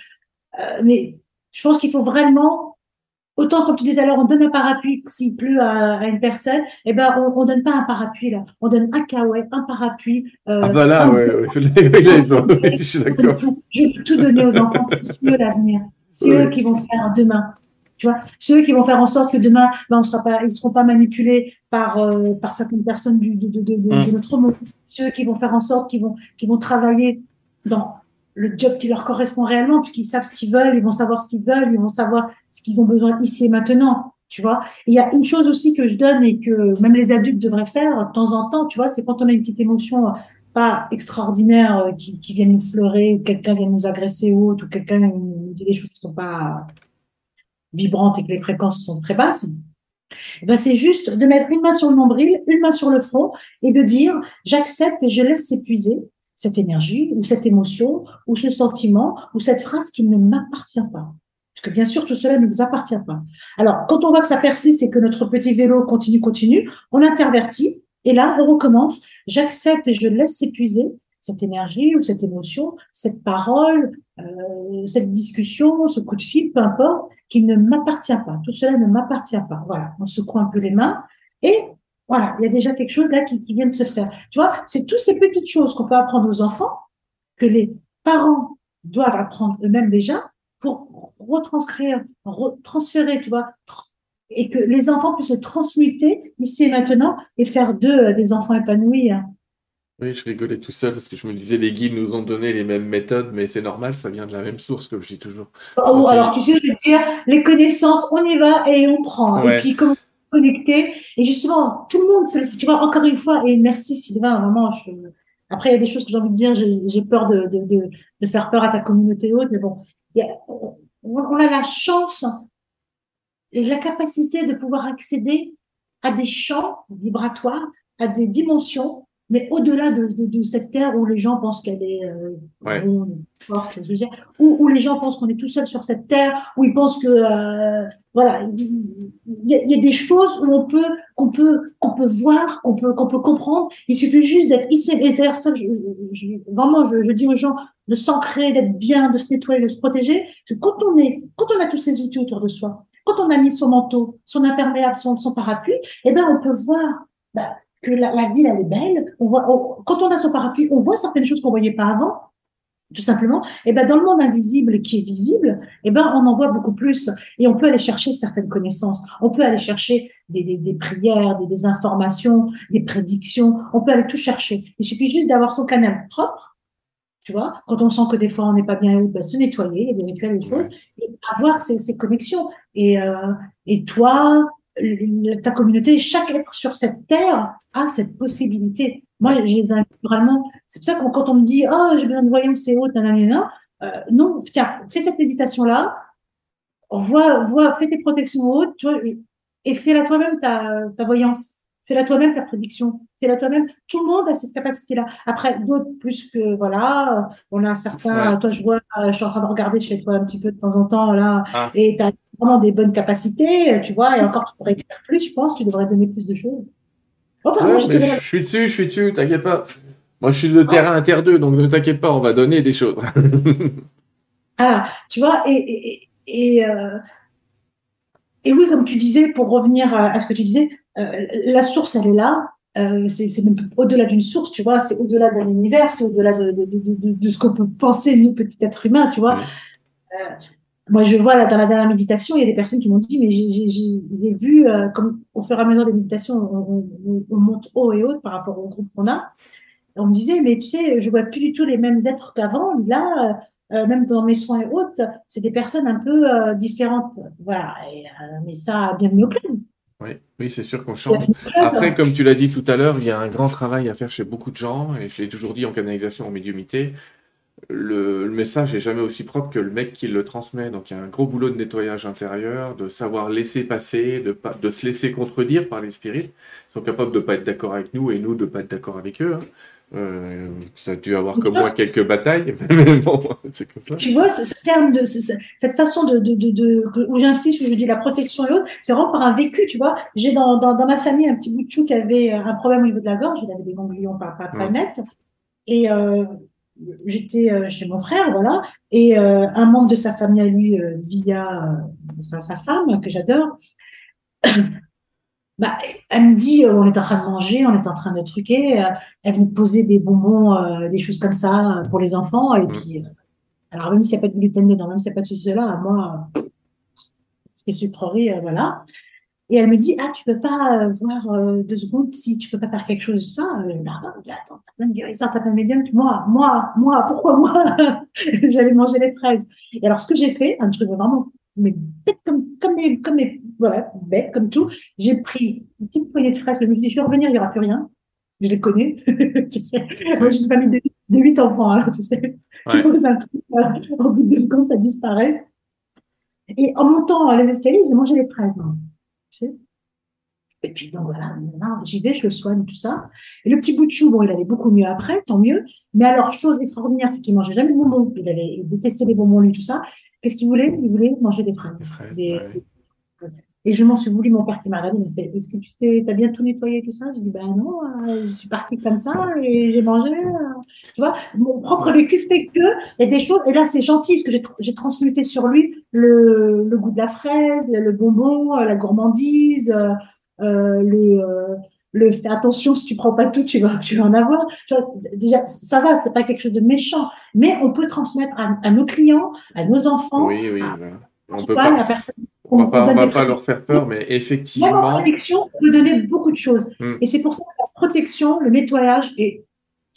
Euh, mais je pense qu'il faut vraiment, autant comme tu disais tout à l'heure, on donne un parapluie s'il pleut à, à, une personne, eh ben on, on donne pas un parapluie là, on donne un kawaii, un parapluie. Euh, ah bah là, ouais, ouais, je suis d'accord. Je vais tout donner aux enfants, c'est eux l'avenir, c'est eux qui vont faire demain. Tu vois, ceux qui vont faire en sorte que demain, ben, on sera pas, ils seront pas manipulés par, euh, par certaines personnes du, de, de, de, de Mm. notre monde, ceux qui vont faire en sorte qu'ils vont, qu'ils vont travailler dans le job qui leur correspond réellement, puisqu'ils savent ce qu'ils veulent, ils vont savoir ce qu'ils veulent, ils vont savoir ce qu'ils ont besoin ici et maintenant, tu vois. Il y a une chose aussi que je donne et que même les adultes devraient faire de temps en temps, tu vois, c'est quand on a une petite émotion euh, pas extraordinaire euh, qui, qui vient nous fleurer, ou quelqu'un vient nous agresser ou autre, ou quelqu'un nous dit des choses qui sont pas vibrantes et que les fréquences sont très basses. Eh ben, c'est juste de mettre une main sur le nombril, une main sur le front et de dire j'accepte et je laisse s'épuiser cette énergie ou cette émotion ou ce sentiment ou cette phrase qui ne m'appartient pas. Parce que bien sûr, tout cela ne nous appartient pas. Alors, quand on voit que ça persiste et que notre petit vélo continue, continue, on intervertit et là, on recommence. J'accepte et je laisse s'épuiser cette énergie ou cette émotion, cette parole, euh, cette discussion, ce coup de fil, peu importe, qui ne m'appartient pas. Tout cela ne m'appartient pas. Voilà, on secoue un peu les mains et voilà, il y a déjà quelque chose là qui, vient de se faire. Tu vois, c'est toutes ces petites choses qu'on peut apprendre aux enfants que les parents doivent apprendre eux-mêmes déjà pour retranscrire, retransférer, tu vois, et que les enfants puissent le transmuter ici et maintenant et faire d'eux euh, des enfants épanouis. hein. Oui, je rigolais tout seul parce que je me disais, les guides nous ont donné les mêmes méthodes, mais c'est normal, ça vient de la même source, comme je dis toujours. Oh, alors, tu sais, je veux dire, les connaissances, on y va et on prend. Ouais. Et puis, comment connecter? Et justement, tout le monde le Tu vois, encore une fois, et merci Sylvain, vraiment, je... après, il y a des choses que j'ai envie de dire, j'ai peur de, de, de, de faire peur à ta communauté haute, mais bon, il y a- on a la chance et la capacité de pouvoir accéder à des champs vibratoires, à des dimensions, mais au-delà de, de, de cette terre où les gens pensent qu'elle est euh, Ouais. forte, je veux dire, où, où les gens pensent qu'on est tout seul sur cette terre, où ils pensent que euh, voilà, il y, y a des choses où on peut qu'on peut qu'on peut voir, qu'on peut qu'on peut comprendre. Il suffit juste d'être ici. Et d'ailleurs, ça, je, je, je, vraiment, je, je dis aux gens de s'ancrer, d'être bien, de se nettoyer, de se protéger. Parce que quand on est, quand on a tous ces outils autour de soi, quand on a mis son manteau, son imperméable, son, son parapluie, eh ben on peut voir bah, que la, la ville elle est belle. On voit, on- quand on a son parapluie, on voit certaines choses qu'on voyait pas avant tout simplement, et ben dans le monde invisible qui est visible, et ben on en voit beaucoup plus et on peut aller chercher certaines connaissances, on peut aller chercher des, des, des prières, des, des informations, des prédictions, on peut aller tout chercher. Il suffit juste d'avoir son canal propre, tu vois. Quand on sent que des fois on n'est pas bien, ben, se nettoyer, il y a des rituels, des choses, et avoir ces, ces connexions. Et euh, et toi, ta communauté, chaque être sur cette terre a cette possibilité. Moi, je les invite vraiment. C'est pour ça que quand on me dit, oh, j'ai besoin de voyance, c'est haute, nanana, euh, non, tiens, fais cette méditation-là, vois, vois, fais tes protections hautes, tu vois, et, et fais-la toi-même ta, ta voyance. Fais-la toi-même ta prédiction. Fais-la toi-même. Tout le monde a cette capacité-là. Après, d'autres plus que, voilà, on a certains, Ouais. toi, je vois, je suis en train de regarder chez toi un petit peu de temps en temps, là, Ah. et tu as vraiment des bonnes capacités, tu vois, et encore, tu pourrais faire plus, je pense, tu devrais donner plus de choses. Oh, pardon, Ouais, je suis dessus, je suis dessus, t'inquiète pas. Moi, je suis de terrain terre 2, donc ne t'inquiète pas, on va donner des choses. Ah, tu vois, et, et, et, euh, et oui, comme tu disais, pour revenir à, à ce que tu disais, euh, la source, elle est là. Euh, c'est même au-delà d'une source, tu vois, c'est au-delà d'un univers, c'est au-delà de, de, de, de, de ce qu'on peut penser, nous, petits êtres humains, tu vois. Oui. Euh, moi, je vois là, dans la dernière méditation, il y a des personnes qui m'ont dit, mais j'ai- vu, euh, comme au fur et à mesure des méditations, on, on- on monte haut et haut par rapport au groupe qu'on a. On me disait, mais tu sais, je vois plus du tout les mêmes êtres qu'avant. Là, euh, même dans mes soins et autres, c'est des personnes un peu euh, différentes. Voilà. Et, euh, mais ça, bienvenue au club. Oui, oui, c'est sûr qu'on change. Après, comme tu l'as dit tout à l'heure, il y a un grand travail à faire chez beaucoup de gens, et je l'ai toujours dit en canalisation, en médiumité. Le, le message est jamais aussi propre que le mec qui le transmet. Donc, il y a un gros boulot de nettoyage intérieur, de savoir laisser passer, de, pas, de se laisser contredire par les spirites. Ils sont capables de pas être d'accord avec nous et nous de pas être d'accord avec eux. hein. Euh, tu as dû avoir comme moi quelques batailles, mais bon, c'est comme ça. Tu vois, ce, ce terme de ce- ce- cette façon de, de, de, où j'insiste, où je dis la protection et autres, c'est vraiment par un vécu, tu vois. J'ai dans, dans, dans ma famille un petit bout de chou qui avait euh, un problème au niveau de la gorge, il avait des ganglions pas, pas, pas Ouais. nets. Et euh, j'étais euh, chez mon frère, voilà, et euh, un membre de sa famille à lui, euh, via sa, sa femme, que j'adore, bah, elle me dit, on est en train de manger, on est en train de truquer, elle veut poser des bonbons, des choses comme ça pour les enfants, et puis, alors même s'il n'y a pas de gluten dedans, même s'il n'y a pas de ceci, cela, moi, euh, c'est sucrerie, euh, voilà. Et elle me dit, ah, tu peux pas euh, voir euh, deux secondes si tu peux pas faire quelque chose, tout ça. Euh, bah, attends, t'as plein de guérisseurs, t'as plein de médiums. Moi, moi, moi, pourquoi moi? J'allais manger les fraises. Et alors, ce que j'ai fait, un truc vraiment, mais bête comme, comme, les, comme les, voilà, bête comme tout, j'ai pris une petite poignée de fraises. Je me suis dit, je vais revenir, il n'y aura plus rien. Je les connais. tu sais, moi, j'ai une famille de, de 8 enfants, alors, tu sais. Ouais. Un truc, au bout de deux secondes, ça disparaît. Et en montant les escaliers, j'ai mangé les fraises. hein. Sais. Et puis, donc voilà, j'y vais, je le soigne, tout ça. Et le petit bout de chou, bon, il allait beaucoup mieux après, tant mieux. Mais alors, chose extraordinaire, c'est qu'il mangeait jamais de bonbons. Il avait il détestait les bonbons, lui, tout ça. Qu'est-ce qu'il voulait? Il voulait manger des fraises. Les fraises, Des- ouais. Et je m'en suis voulu, mon père qui m'a regardé, il m'a fait, est-ce que tu t'es, as bien tout nettoyé, tout ça? J'ai dit, ben non, euh, je suis partie comme ça et j'ai mangé. euh. Tu vois, mon propre vécu fait que il y a des choses, et là c'est gentil parce que j'ai transmuté sur lui le, le goût de la fraise, le bonbon, euh, la gourmandise, euh, euh, le, euh, le fais attention, si tu prends pas tout, tu vas, tu vas en avoir. Déjà, ça va, c'est pas quelque chose de méchant, mais on peut transmettre à, à nos clients, à nos enfants, Oui, oui, à, On peut pas, la personne. on va pas, on va pas leur faire peur, mais même en effectivement, protection, on peut donner beaucoup de choses. Mm. Et c'est pour ça que la protection, le nettoyage est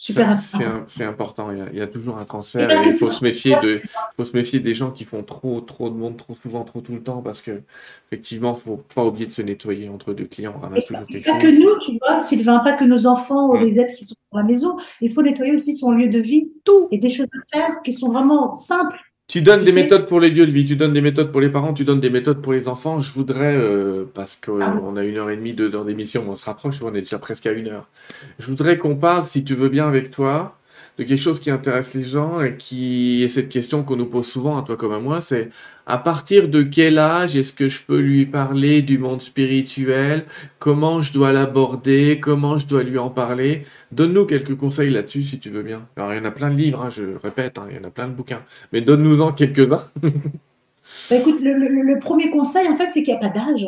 super c'est important. un- c'est important. Il y, a, il y a toujours un Et transfert et il faut se méfier de, faut se méfier des gens qui font trop, trop de monde, trop souvent, trop tout le temps, parce que effectivement, faut pas oublier de se nettoyer entre deux clients. On et ramasse toujours quelque pas que chose. nous, tu vois, Sylvain, pas que nos enfants ou Mm. les êtres qui sont dans la maison. Il faut nettoyer aussi son lieu de vie, tout, et des choses à faire qui sont vraiment simples. Tu donnes des méthodes pour les lieux de vie, tu donnes des méthodes pour les parents, tu donnes des méthodes pour les enfants. Je voudrais, euh, parce qu'on pardon. a une heure et demie, deux heures d'émission, on se rapproche, on est déjà presque à une heure. Je voudrais qu'on parle, si tu veux bien avec toi, de quelque chose qui intéresse les gens et qui est cette question qu'on nous pose souvent, à toi comme à moi, c'est à partir de quel âge est-ce que je peux lui parler du monde spirituel? Comment je dois l'aborder? Comment je dois lui en parler? Donne-nous quelques conseils là-dessus, si tu veux bien. Alors, il y en a plein de livres, hein, je répète, hein, il y en a plein de bouquins. Mais donne-nous-en quelques-uns. Bah, écoute, le, premier conseil, en fait, c'est qu'il n'y a pas d'âge.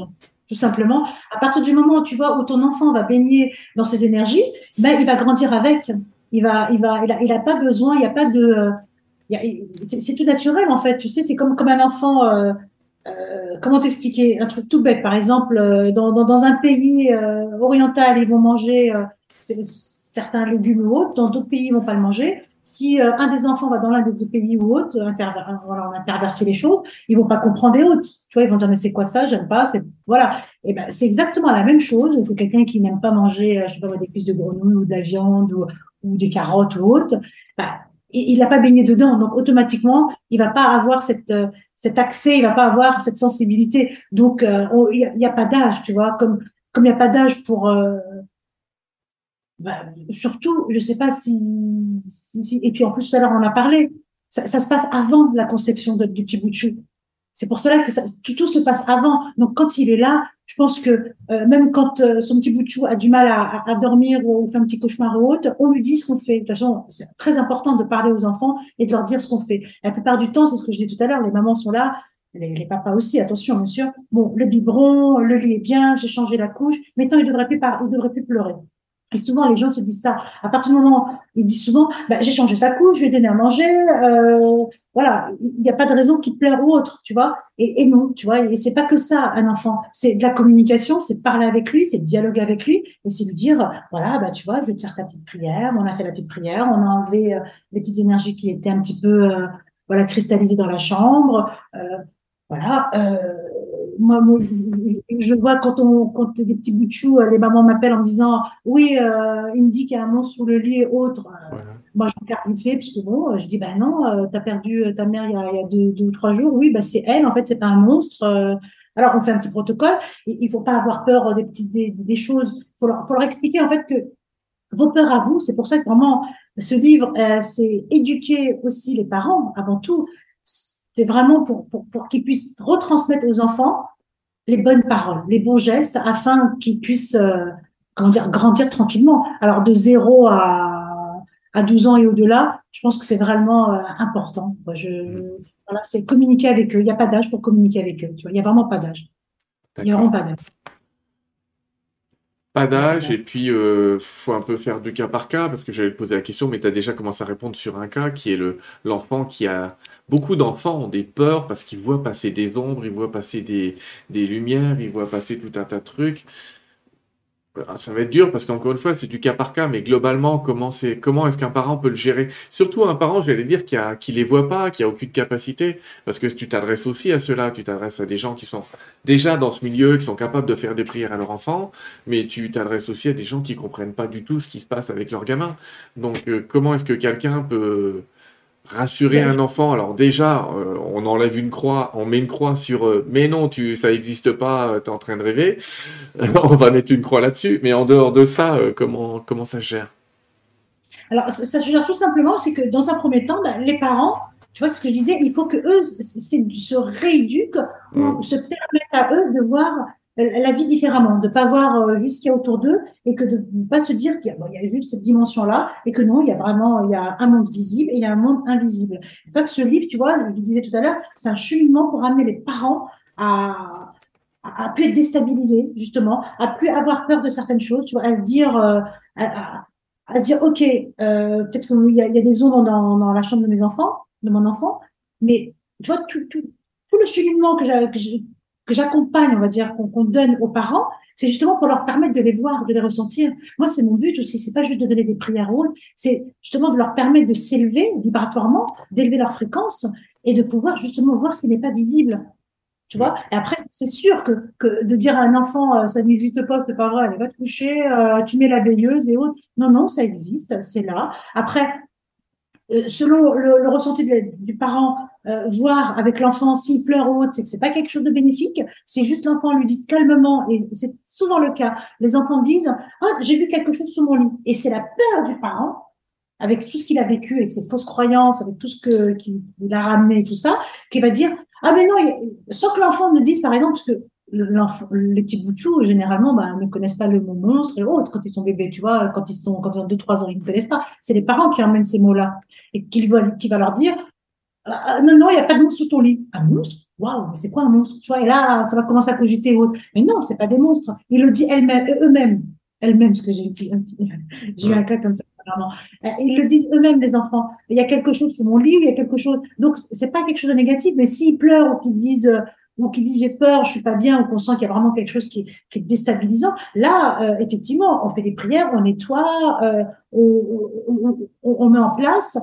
Tout simplement. À partir du moment où tu vois où ton enfant va baigner dans ses énergies, ben, il va grandir avec. Il va, il va, il a, il a pas besoin, il n'y a pas de, c'est tout naturel, en fait. Tu sais, c'est comme, comme un enfant, euh, euh, comment t'expliquer? Un truc tout bête, par exemple, euh, dans, dans, dans un pays euh, oriental, ils vont manger euh, certains légumes ou autres, dans d'autres pays, ils vont pas le manger. Si un des enfants va dans l'un des deux pays ou autre, voilà, on intervertit les choses, ils vont pas comprendre et autres. Tu vois, ils vont dire mais c'est quoi ça? J'aime pas. C'est voilà. Et ben c'est exactement la même chose que quelqu'un qui n'aime pas manger, je sais pas des cuisses de grenouille ou de la viande ou, ou des carottes ou autre. Ben, il n'a pas baigné dedans, donc automatiquement il va pas avoir cette euh, cet accès, il va pas avoir cette sensibilité. Donc euh, il n'y a, a pas d'âge, tu vois, comme comme il n'y a pas d'âge pour euh, bah, surtout, je sais pas si, si, si- et puis en plus tout à l'heure on a parlé, ça, ça se passe avant la conception de- du petit bout de chou. C'est pour cela que tout, se passe avant. Donc quand il est là, je pense que euh, même quand euh, son petit bout de chou a du mal à, dormir ou fait un petit cauchemar ou autre, on lui dit ce qu'on fait. De toute façon, c'est très important de parler aux enfants et de leur dire ce qu'on fait. La plupart du temps, c'est ce que je dis tout à l'heure, les mamans sont là, les, papas aussi, attention bien sûr. Bon, le biberon, le lit est bien, j'ai changé la couche. Maintenant, il devrait plus il devrait plus pleurer. Et souvent, les gens se disent ça. À partir du moment, ils disent souvent, bah, j'ai changé sa couche, je lui ai donné à manger, euh, voilà, il n'y a pas de raison qu'il pleure ou autre, tu vois. Et, et non, tu vois, et c'est pas que ça, un enfant. C'est de la communication, c'est parler avec lui, c'est dialoguer avec lui, et c'est lui dire, voilà, bah, tu vois, je vais te faire ta petite prière, on a fait la petite prière, on a enlevé euh, les petites énergies qui étaient un petit peu, euh, voilà, cristallisées dans la chambre, euh, voilà, moi, moi, je, je vois quand on, quand des petits bouts de chou, les mamans m'appellent en me disant, oui, euh, il me dit qu'il y a un monstre sous le lit et autres. Euh, Voilà. Moi, je regarde vite fait, puisque bon, je dis, ben non, euh, t'as perdu ta mère il y a, il y a deux, deux ou trois jours. Oui, ben c'est elle, en fait, c'est pas un monstre. Euh, alors, on fait un petit protocole. Il, il faut pas avoir peur des petites, des, des choses. Faut leur, faut leur expliquer, en fait, que vos peurs à vous, c'est pour ça que vraiment, ce livre, euh, c'est éduquer aussi les parents, avant tout. C'est vraiment pour, pour, pour qu'ils puissent retransmettre aux enfants les bonnes paroles, les bons gestes, afin qu'ils puissent, euh, dire, grandir tranquillement. Alors, de 0 à, à 12 ans et au-delà, je pense que c'est vraiment euh, important. Je, voilà, c'est communiquer avec eux. Il n'y a pas d'âge pour communiquer avec eux. Tu vois, il n'y a vraiment pas d'âge. Il n'y a vraiment pas d'âge. Pas d'âge, et puis euh, faut un peu faire du cas par cas, parce que j'allais te poser la question, mais tu as déjà commencé à répondre sur un cas qui est le l'enfant qui a. Beaucoup d'enfants ont des peurs parce qu'ils voient passer des ombres, ils voient passer des, des lumières, ils voient passer tout un tas de trucs. Ah, ça va être dur parce qu'encore une fois, c'est du cas par cas, mais globalement, comment c'est, comment est-ce qu'un parent peut le gérer? Surtout un parent, j'allais dire, qui a, qui les voit pas, qui a aucune capacité, parce que tu t'adresses aussi à ceux-là, tu t'adresses à des gens qui sont déjà dans ce milieu, qui sont capables de faire des prières à leur enfant, mais tu t'adresses aussi à des gens qui comprennent pas du tout ce qui se passe avec leur gamin. Donc, euh, comment est-ce que quelqu'un peut, Rassurer un enfant, alors déjà, euh, on enlève une croix, on met une croix sur euh, mais non, tu ça n'existe pas, euh, tu es en train de rêver. on va mettre une croix là-dessus, mais en dehors de ça, comment comment ça se gère? Alors ça, se gère tout simplement, c'est que dans un premier temps, ben, les parents, tu vois ce que je disais, il faut que eux se rééduquent ou mmh. se permettent à eux de voir la vie différemment, de pas voir euh, juste ce qu'il y a autour d'eux et que de ne pas se dire qu'il y, a juste cette dimension-là et que non, il y a vraiment il y a un monde visible et il y a un monde invisible. Donc ce livre, tu vois, je disais tout à l'heure, c'est un cheminement pour amener les parents à, à, plus être déstabilisés justement, à plus avoir peur de certaines choses, tu vois, à se dire euh, à, à, se dire ok, euh, peut-être qu'il y a, il y a des ombres dans, dans la chambre de mes enfants, de mon enfant, mais tu vois tout, tout, tout le cheminement que j'ai que j'accompagne, on va dire, qu'on donne aux parents, c'est justement pour leur permettre de les voir, de les ressentir. Moi, c'est mon but aussi. C'est pas juste de donner des prières rôles, c'est justement de leur permettre de s'élever vibratoirement, d'élever leur fréquence et de pouvoir justement voir ce qui n'est pas visible. Tu vois? Et après, c'est sûr que, de dire à un enfant, euh, ça n'existe pas, c'est pas vrai, elle va te coucher, euh, tu mets la veilleuse et autres. Non, non, ça existe, c'est là. Après, euh, selon le, ressenti du parent, euh, voir avec l'enfant s'il pleure ou autre, c'est que c'est pas quelque chose de bénéfique. C'est juste l'enfant lui dit calmement, et c'est souvent le cas. Les enfants disent ah j'ai vu quelque chose sous mon lit, et c'est la peur du parent avec tout ce qu'il a vécu, avec ses fausses croyances, avec tout ce que qu'il a ramené, tout ça, qui va dire ah mais non, sans que l'enfant ne dise par exemple parce que les petits boutous, généralement, bah, ne connaissent pas le mot monstre et autres quand ils sont bébés, tu vois, quand ils sont, quand ils ont 2-3 ans, ils ne connaissent pas. C'est les parents qui emmènent ces mots-là et qui qui va leur dire, ah, non, non, il n'y a pas de monstre sous ton lit. Un monstre? Waouh, mais c'est quoi un monstre? Tu vois, et là, ça va commencer à cogiter autre. Mais non, c'est pas des monstres. Ils le disent elles-mêmes, eux-mêmes. Elles-mêmes, parce que j'ai j'ai eu un cas comme ça. Euh, ils le disent eux-mêmes, les enfants. Il y a quelque chose sous mon lit, il y a quelque chose. Donc, c'est pas quelque chose de négatif, mais s'ils pleurent ou qu'ils disent, euh, ou qui disent j'ai peur, je suis pas bien, ou qu'on sent qu'il y a vraiment quelque chose qui, qui est déstabilisant, là, euh, effectivement, on fait des prières, on nettoie, euh, on, on, on, met en place,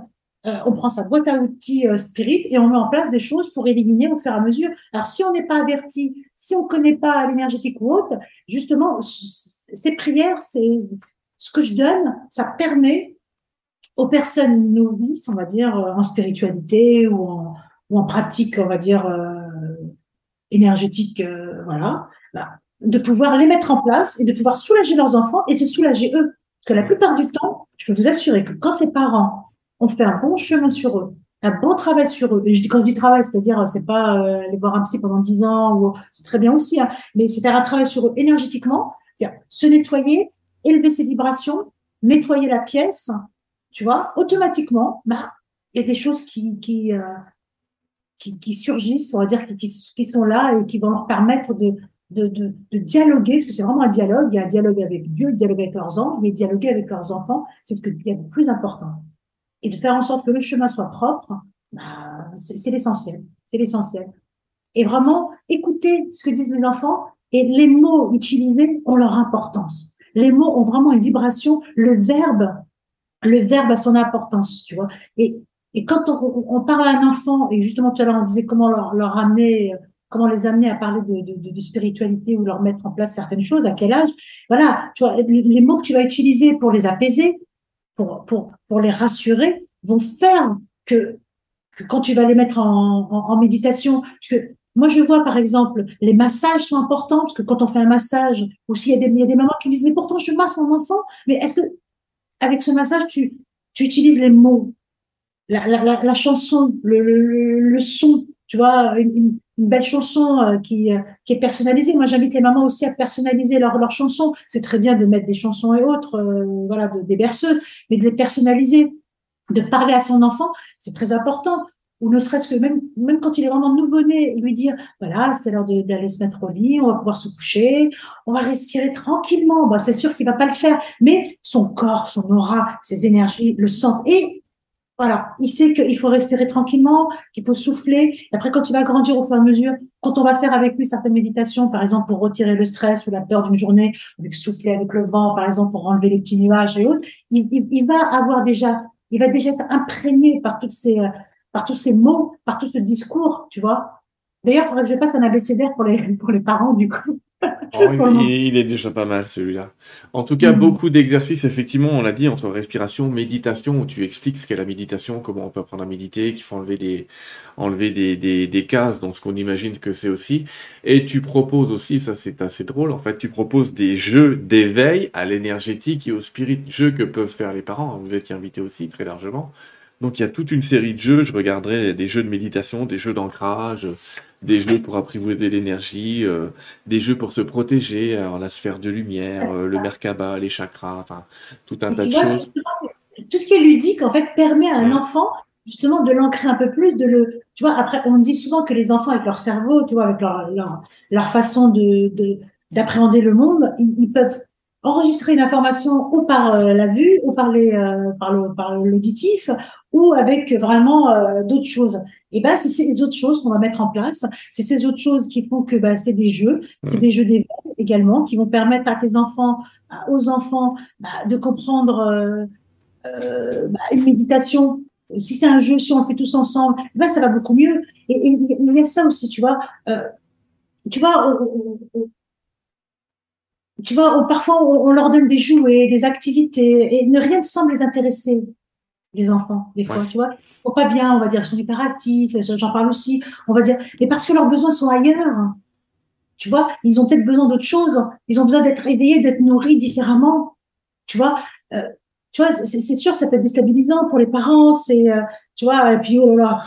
euh, on prend sa boîte à outils spirit et on met en place des choses pour éliminer au fur et à mesure. Alors, si on n'est pas averti, si on connaît pas l'énergétique ou autre, justement, ces prières, c'est ce que je donne, ça permet aux personnes novices, on va dire, en spiritualité ou en, en pratique, on va dire, énergétique, euh, voilà, bah, de pouvoir les mettre en place et de pouvoir soulager leurs enfants et se soulager eux. Parce que la plupart du temps, je peux vous assurer que quand les parents ont fait un bon chemin sur eux, un bon travail sur eux, et je dis, quand je dis travail, c'est-à-dire, c'est pas euh, les voir un psy pendant dix ans, ou c'est très bien aussi, hein, mais c'est faire un travail sur eux énergétiquement, c'est-à-dire se nettoyer, élever ses vibrations, nettoyer la pièce, tu vois, automatiquement, bah, il y a des choses qui, qui, euh, qui, qui, surgissent, on va dire, qui, qui, sont là et qui vont leur permettre de, de, de, de dialoguer, parce que c'est vraiment un dialogue, il y a un dialogue avec Dieu, un dialogue avec leurs anges, mais dialoguer avec leurs enfants, c'est ce qu'il y a de plus important. Et de faire en sorte que le chemin soit propre, bah, c'est l'essentiel, c'est l'essentiel. Et vraiment, écouter ce que disent les enfants et les mots utilisés ont leur importance. Les mots ont vraiment une vibration, le verbe, le verbe a son importance, tu vois. Et et quand on, on, parle à un enfant, et justement tout à l'heure on disait comment leur, leur amener, comment les amener à parler de, de, de, spiritualité ou leur mettre en place certaines choses, à quel âge, voilà, tu vois, les, mots que tu vas utiliser pour les apaiser, pour, pour, les rassurer, vont faire que, quand tu vas les mettre en, en, méditation, que moi, je vois, par exemple, les massages sont importants, parce que quand on fait un massage, ou s'il y y a des mamans qui disent, mais pourtant, je masse mon enfant, mais est-ce que, avec ce massage, tu, tu utilises les mots? La, la, la, chanson, le, le, son, tu vois, une, belle chanson euh, qui, euh, qui est personnalisée. Moi, j'invite les mamans aussi à personnaliser leurs leur chansons. C'est très bien de mettre des chansons et autres, euh, voilà, de, des berceuses, mais de les personnaliser, de parler à son enfant, c'est très important. ou ne serait-ce que même, même quand il est vraiment nouveau-né, lui dire, voilà, c'est l'heure d'aller se mettre au lit, on va pouvoir se coucher, on va respirer tranquillement. Bon, c'est sûr qu'il va pas le faire, mais son corps, son aura, ses énergies le sentent. Et voilà, il sait qu'il faut respirer tranquillement, qu'il faut souffler. Et après, quand il va grandir au fur et à mesure, quand on va faire avec lui certaines méditations, par exemple pour retirer le stress ou la peur d'une journée, avec souffler avec le vent, par exemple pour enlever les petits nuages et autres, il, va avoir déjà, il va déjà être imprégné par toutes ces, par tous ces mots, par tout ce discours, tu vois. D'ailleurs, il faudrait que je passe un abécédaire pour les, pour les parents, du coup. Oh, il, est déjà pas mal celui-là. En tout cas, mm. beaucoup d'exercices, effectivement, on l'a dit, entre respiration, méditation, où tu expliques ce qu'est la méditation, comment on peut apprendre à méditer, qu'il faut enlever des, enlever des, des, des cases dans ce qu'on imagine que c'est aussi. Et tu proposes aussi, ça c'est assez drôle, en fait, tu proposes des jeux d'éveil à l'énergétique et au spirit, jeux que peuvent faire les parents. Vous êtes invité aussi très largement. Donc il y a toute une série de jeux, je regarderai des jeux de méditation, des jeux d'ancrage, des jeux pour apprivoiser l'énergie, euh, des jeux pour se protéger, alors la sphère de lumière, euh, le Merkaba, les chakras, enfin tout un tas de choses. Tout ce qui est ludique, en fait, permet à un enfant justement de l'ancrer un peu plus, de le, tu vois, après, on dit souvent que les enfants avec leur cerveau, tu vois, avec leur, leur, façon de, d'appréhender le monde, ils, peuvent enregistrer une information ou par euh, la vue, ou par les, le, par l'auditif, ou avec vraiment euh, d'autres choses. Et ben c'est ces autres choses qu'on va mettre en place. C'est ces autres choses qui font que ben, c'est des jeux, c'est des jeux d'éveil également qui vont permettre à tes enfants, aux enfants, bah, de comprendre euh, euh, bah, une méditation. Si c'est un jeu, si on le fait tous ensemble, ben ça va beaucoup mieux. Et, il y a ça aussi, tu vois. tu vois, tu vois, parfois on, leur donne des jouets, des activités, et ne rien ne semble les intéresser les enfants, des fois, tu vois. Ils sont pas bien, on va dire, ils sont hyperactifs, j'en parle aussi, on va dire, mais parce que leurs besoins sont ailleurs. Tu vois, ils ont peut-être besoin d'autre chose, ils ont besoin d'être éveillés, d'être nourris différemment. Tu vois, euh, tu vois, c'est sûr, ça peut être déstabilisant pour les parents, c'est, euh, tu vois, et puis, oh là là,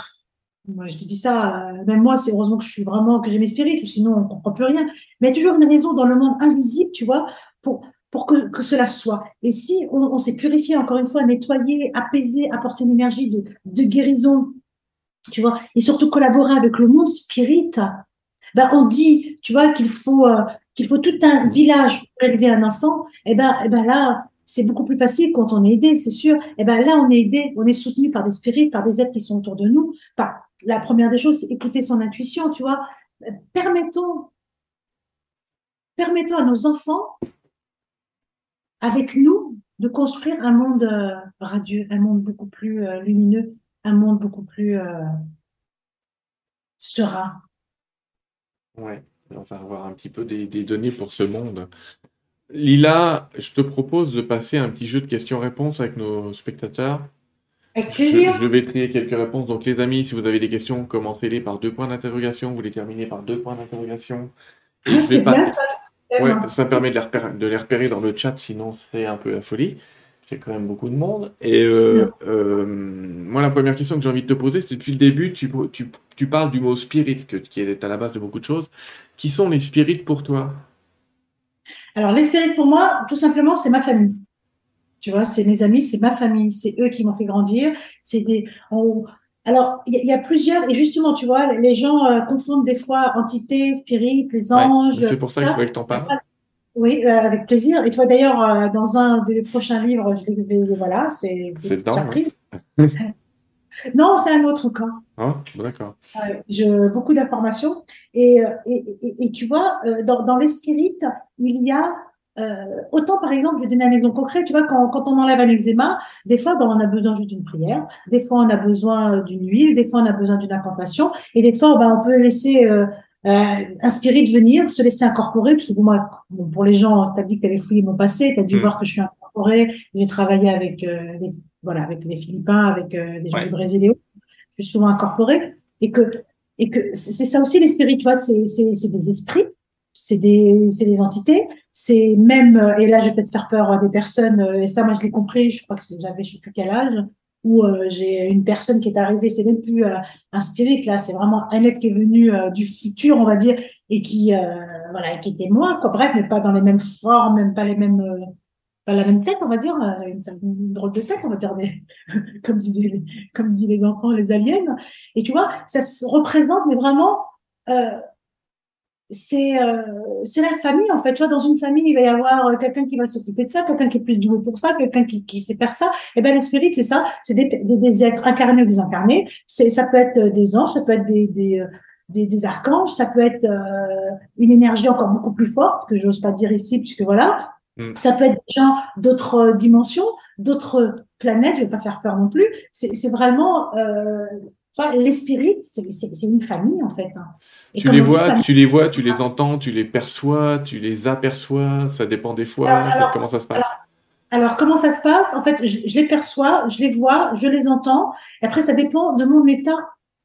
moi, je te dis ça, euh, même moi, c'est heureusement que je suis vraiment, que j'ai mes spirites, sinon on comprend plus rien. Mais il y a toujours une raison dans le monde invisible, tu vois, pour, pour que, que, cela soit. Et si on, on s'est purifié, encore une fois, nettoyé, apaisé, apporté une énergie de, de guérison, tu vois, et surtout collaborer avec le monde spirit, ben on dit, tu vois, qu'il faut euh, qu'il faut tout un village pour élever un enfant. Et eh ben, et eh ben là, c'est beaucoup plus facile quand on est aidé, c'est sûr. Et eh ben là, on est aidé, on est soutenu par des spirites, par des êtres qui sont autour de nous. Par, la première des choses, c'est écouter son intuition, tu vois. Permettons, permettons à nos enfants avec nous, de construire un monde euh, radieux, un monde beaucoup plus euh, lumineux, un monde beaucoup plus euh, serein. Ouais, on va avoir un petit peu des, données pour ce monde. Lila, je te propose de passer un petit jeu de questions-réponses avec nos spectateurs. Avec plaisir. Je, vais trier quelques réponses. Donc, les amis, si vous avez des questions, commencez-les par deux points d'interrogation. Vous les terminez par deux points d'interrogation. Ah, c'est bien ça. Ouais, ça permet de les, repérer, de les repérer dans le chat, sinon c'est un peu la folie. Il y a quand même beaucoup de monde. Et euh, euh, moi, la première question que j'ai envie de te poser, c'est depuis le début, tu, tu, tu parles du mot spirit, que, qui est à la base de beaucoup de choses. Qui sont les spirites pour toi? Alors, les spirites pour moi, tout simplement, c'est ma famille. Tu vois, c'est mes amis, c'est ma famille, c'est eux qui m'ont fait grandir. C'est des, alors, il y, a plusieurs, et justement, tu vois, les gens euh, confondent des fois entité, spirit, les anges. c'est pour ça, que je voulais que t'en parles. Oui, euh, avec plaisir. Et toi, d'ailleurs, euh, dans un des prochains livres, je vais, voilà, c'est C'est dedans. non, c'est un autre cas. Ah, d'accord. je, beaucoup d'informations. Et, et, et, tu vois, dans, dans les spirites, il y a euh, autant, par exemple, je vais donner un exemple concret, tu vois, quand, quand on enlève un eczéma, des fois, ben, on a besoin juste d'une prière, des fois, on a besoin d'une huile, des fois, on a besoin d'une incantation, et des fois, ben, on peut laisser euh, euh, inspirer de venir, se laisser incorporer, parce que pour moi, pour les gens, tu as dit que tu avais fouillé mon passé, tu as dû mm. voir que je suis incorporée, j'ai travaillé avec, euh, les, voilà, avec les Philippins, avec euh, les gens du Brésil et autres, je suis souvent incorporée, et que, et que c'est ça aussi l'esprit, tu vois, c'est des esprits, c'est des, des entités, c'est même, euh, et là je vais peut-être faire peur à des personnes, euh, et ça moi je l'ai compris, je crois que j'avais je sais plus quel âge, où euh, j'ai une personne qui est arrivée, c'est même plus un spirit là, c'est vraiment un être qui est venu du futur, on va dire, et qui voilà, qui était moi, quoi. Bref, mais pas dans les mêmes formes, même pas les mêmes pas la même tête, on va dire, euh, une, une drôle de tête, on va dire, mais, comme, disaient, comme disent les enfants, les aliens. Et tu vois, ça se représente, mais vraiment, euh, c'est euh, c'est la famille en fait. Tu vois, dans une famille, il va y avoir euh, quelqu'un qui va s'occuper de ça, quelqu'un qui est plus doué pour ça, quelqu'un qui, qui sait faire ça. Et ben l'esprit, c'est ça, c'est des, des, des, êtres incarnés ou désincarnés. C'est ça peut être des anges, ça peut être des, des des, des, archanges, ça peut être euh, une énergie encore beaucoup plus forte, que j'ose pas dire ici, puisque voilà. Mm. Ça peut être des gens d'autres dimensions, d'autres planètes, je vais pas faire peur non plus. C'est vraiment euh, l'esprit, c'est une famille en fait. Hein. tu les vois, tu les vois, tu les entends, tu les perçois, tu les aperçois. Ça dépend des fois. comment ça se passe? alors, comment ça se passe? En fait, je, les perçois, je les vois, je les entends. Et après, ça dépend de mon état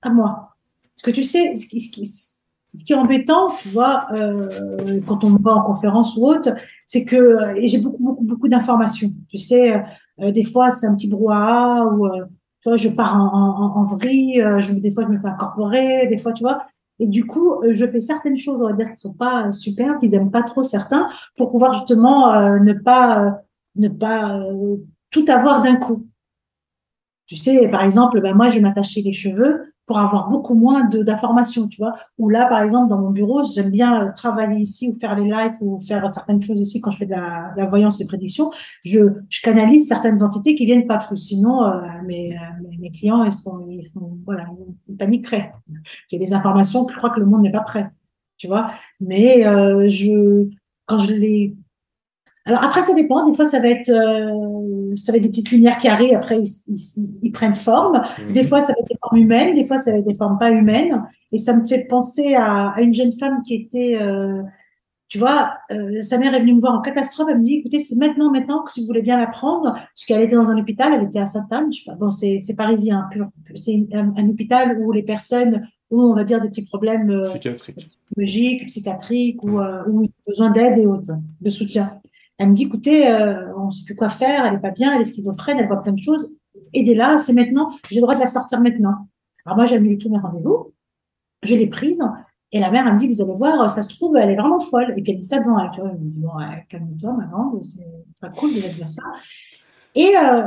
à moi. Parce que tu sais, ce qui, ce qui, ce qui est embêtant, tu vois, euh, quand on va en conférence ou autre, c'est que j'ai beaucoup beaucoup beaucoup d'informations. Tu sais, euh, des fois c'est un petit brouhaha ou euh, tu vois, je pars en, en, vrille, euh, je, des fois je me fais incorporer, des fois tu vois. Et du coup, euh, je fais certaines choses, on va dire, qui sont pas super, qu'ils aiment pas trop certains, pour pouvoir justement ne pas ne pas tout avoir d'un coup. Tu sais, par exemple, ben moi, je vais m'attacher les cheveux pour avoir beaucoup moins d'informations, tu vois. Ou là, par exemple, dans mon bureau, j'aime bien travailler ici ou faire les lives ou faire certaines choses ici quand je fais de la, de la voyance et prédiction. Je, je, canalise certaines entités qui viennent pas, parce que sinon, euh, mes, euh, mes, clients, ils sont, ils sont, voilà, ils paniqueraient. Il y a des informations que je crois que le monde n'est pas prêt, tu vois. Mais euh, je, quand je les alors après, ça dépend. Des fois, ça va être, euh, ça va être des petites lumières qui arrivent. Après, ils, prennent forme. Mhm. Des fois, ça va être des formes humaines. Des fois, ça va être des formes pas humaines. Et ça me fait penser à, à une jeune femme qui était, euh, tu vois, euh, sa mère est venue me voir en catastrophe. Elle me dit, écoutez, c'est maintenant, maintenant que si vous voulez bien la prendre, parce qu'elle était dans un hôpital, elle était à Sainte-Anne. Bon, c'est, c'est parisien pur. C'est un, hôpital où les personnes ont, on va dire, des petits problèmes euh, psychiatriques, psychiatriques ou, euh, ou besoin d'aide et autres, de soutien. Elle me dit, écoutez, on ne sait plus quoi faire, elle n'est pas bien, elle est schizophrène, elle voit plein de choses. Aidez-la, c'est maintenant, j'ai le droit de la sortir maintenant. Alors moi, j'ai mis tous mes rendez-vous, je l'ai prise, et la mère, elle me dit, vous allez voir, ça se trouve, elle est vraiment folle. Et puis elle dit ça devant elle, tu vois, elle me dit, bon, calme-toi, maman, c'est pas cool de dire ça. Et euh,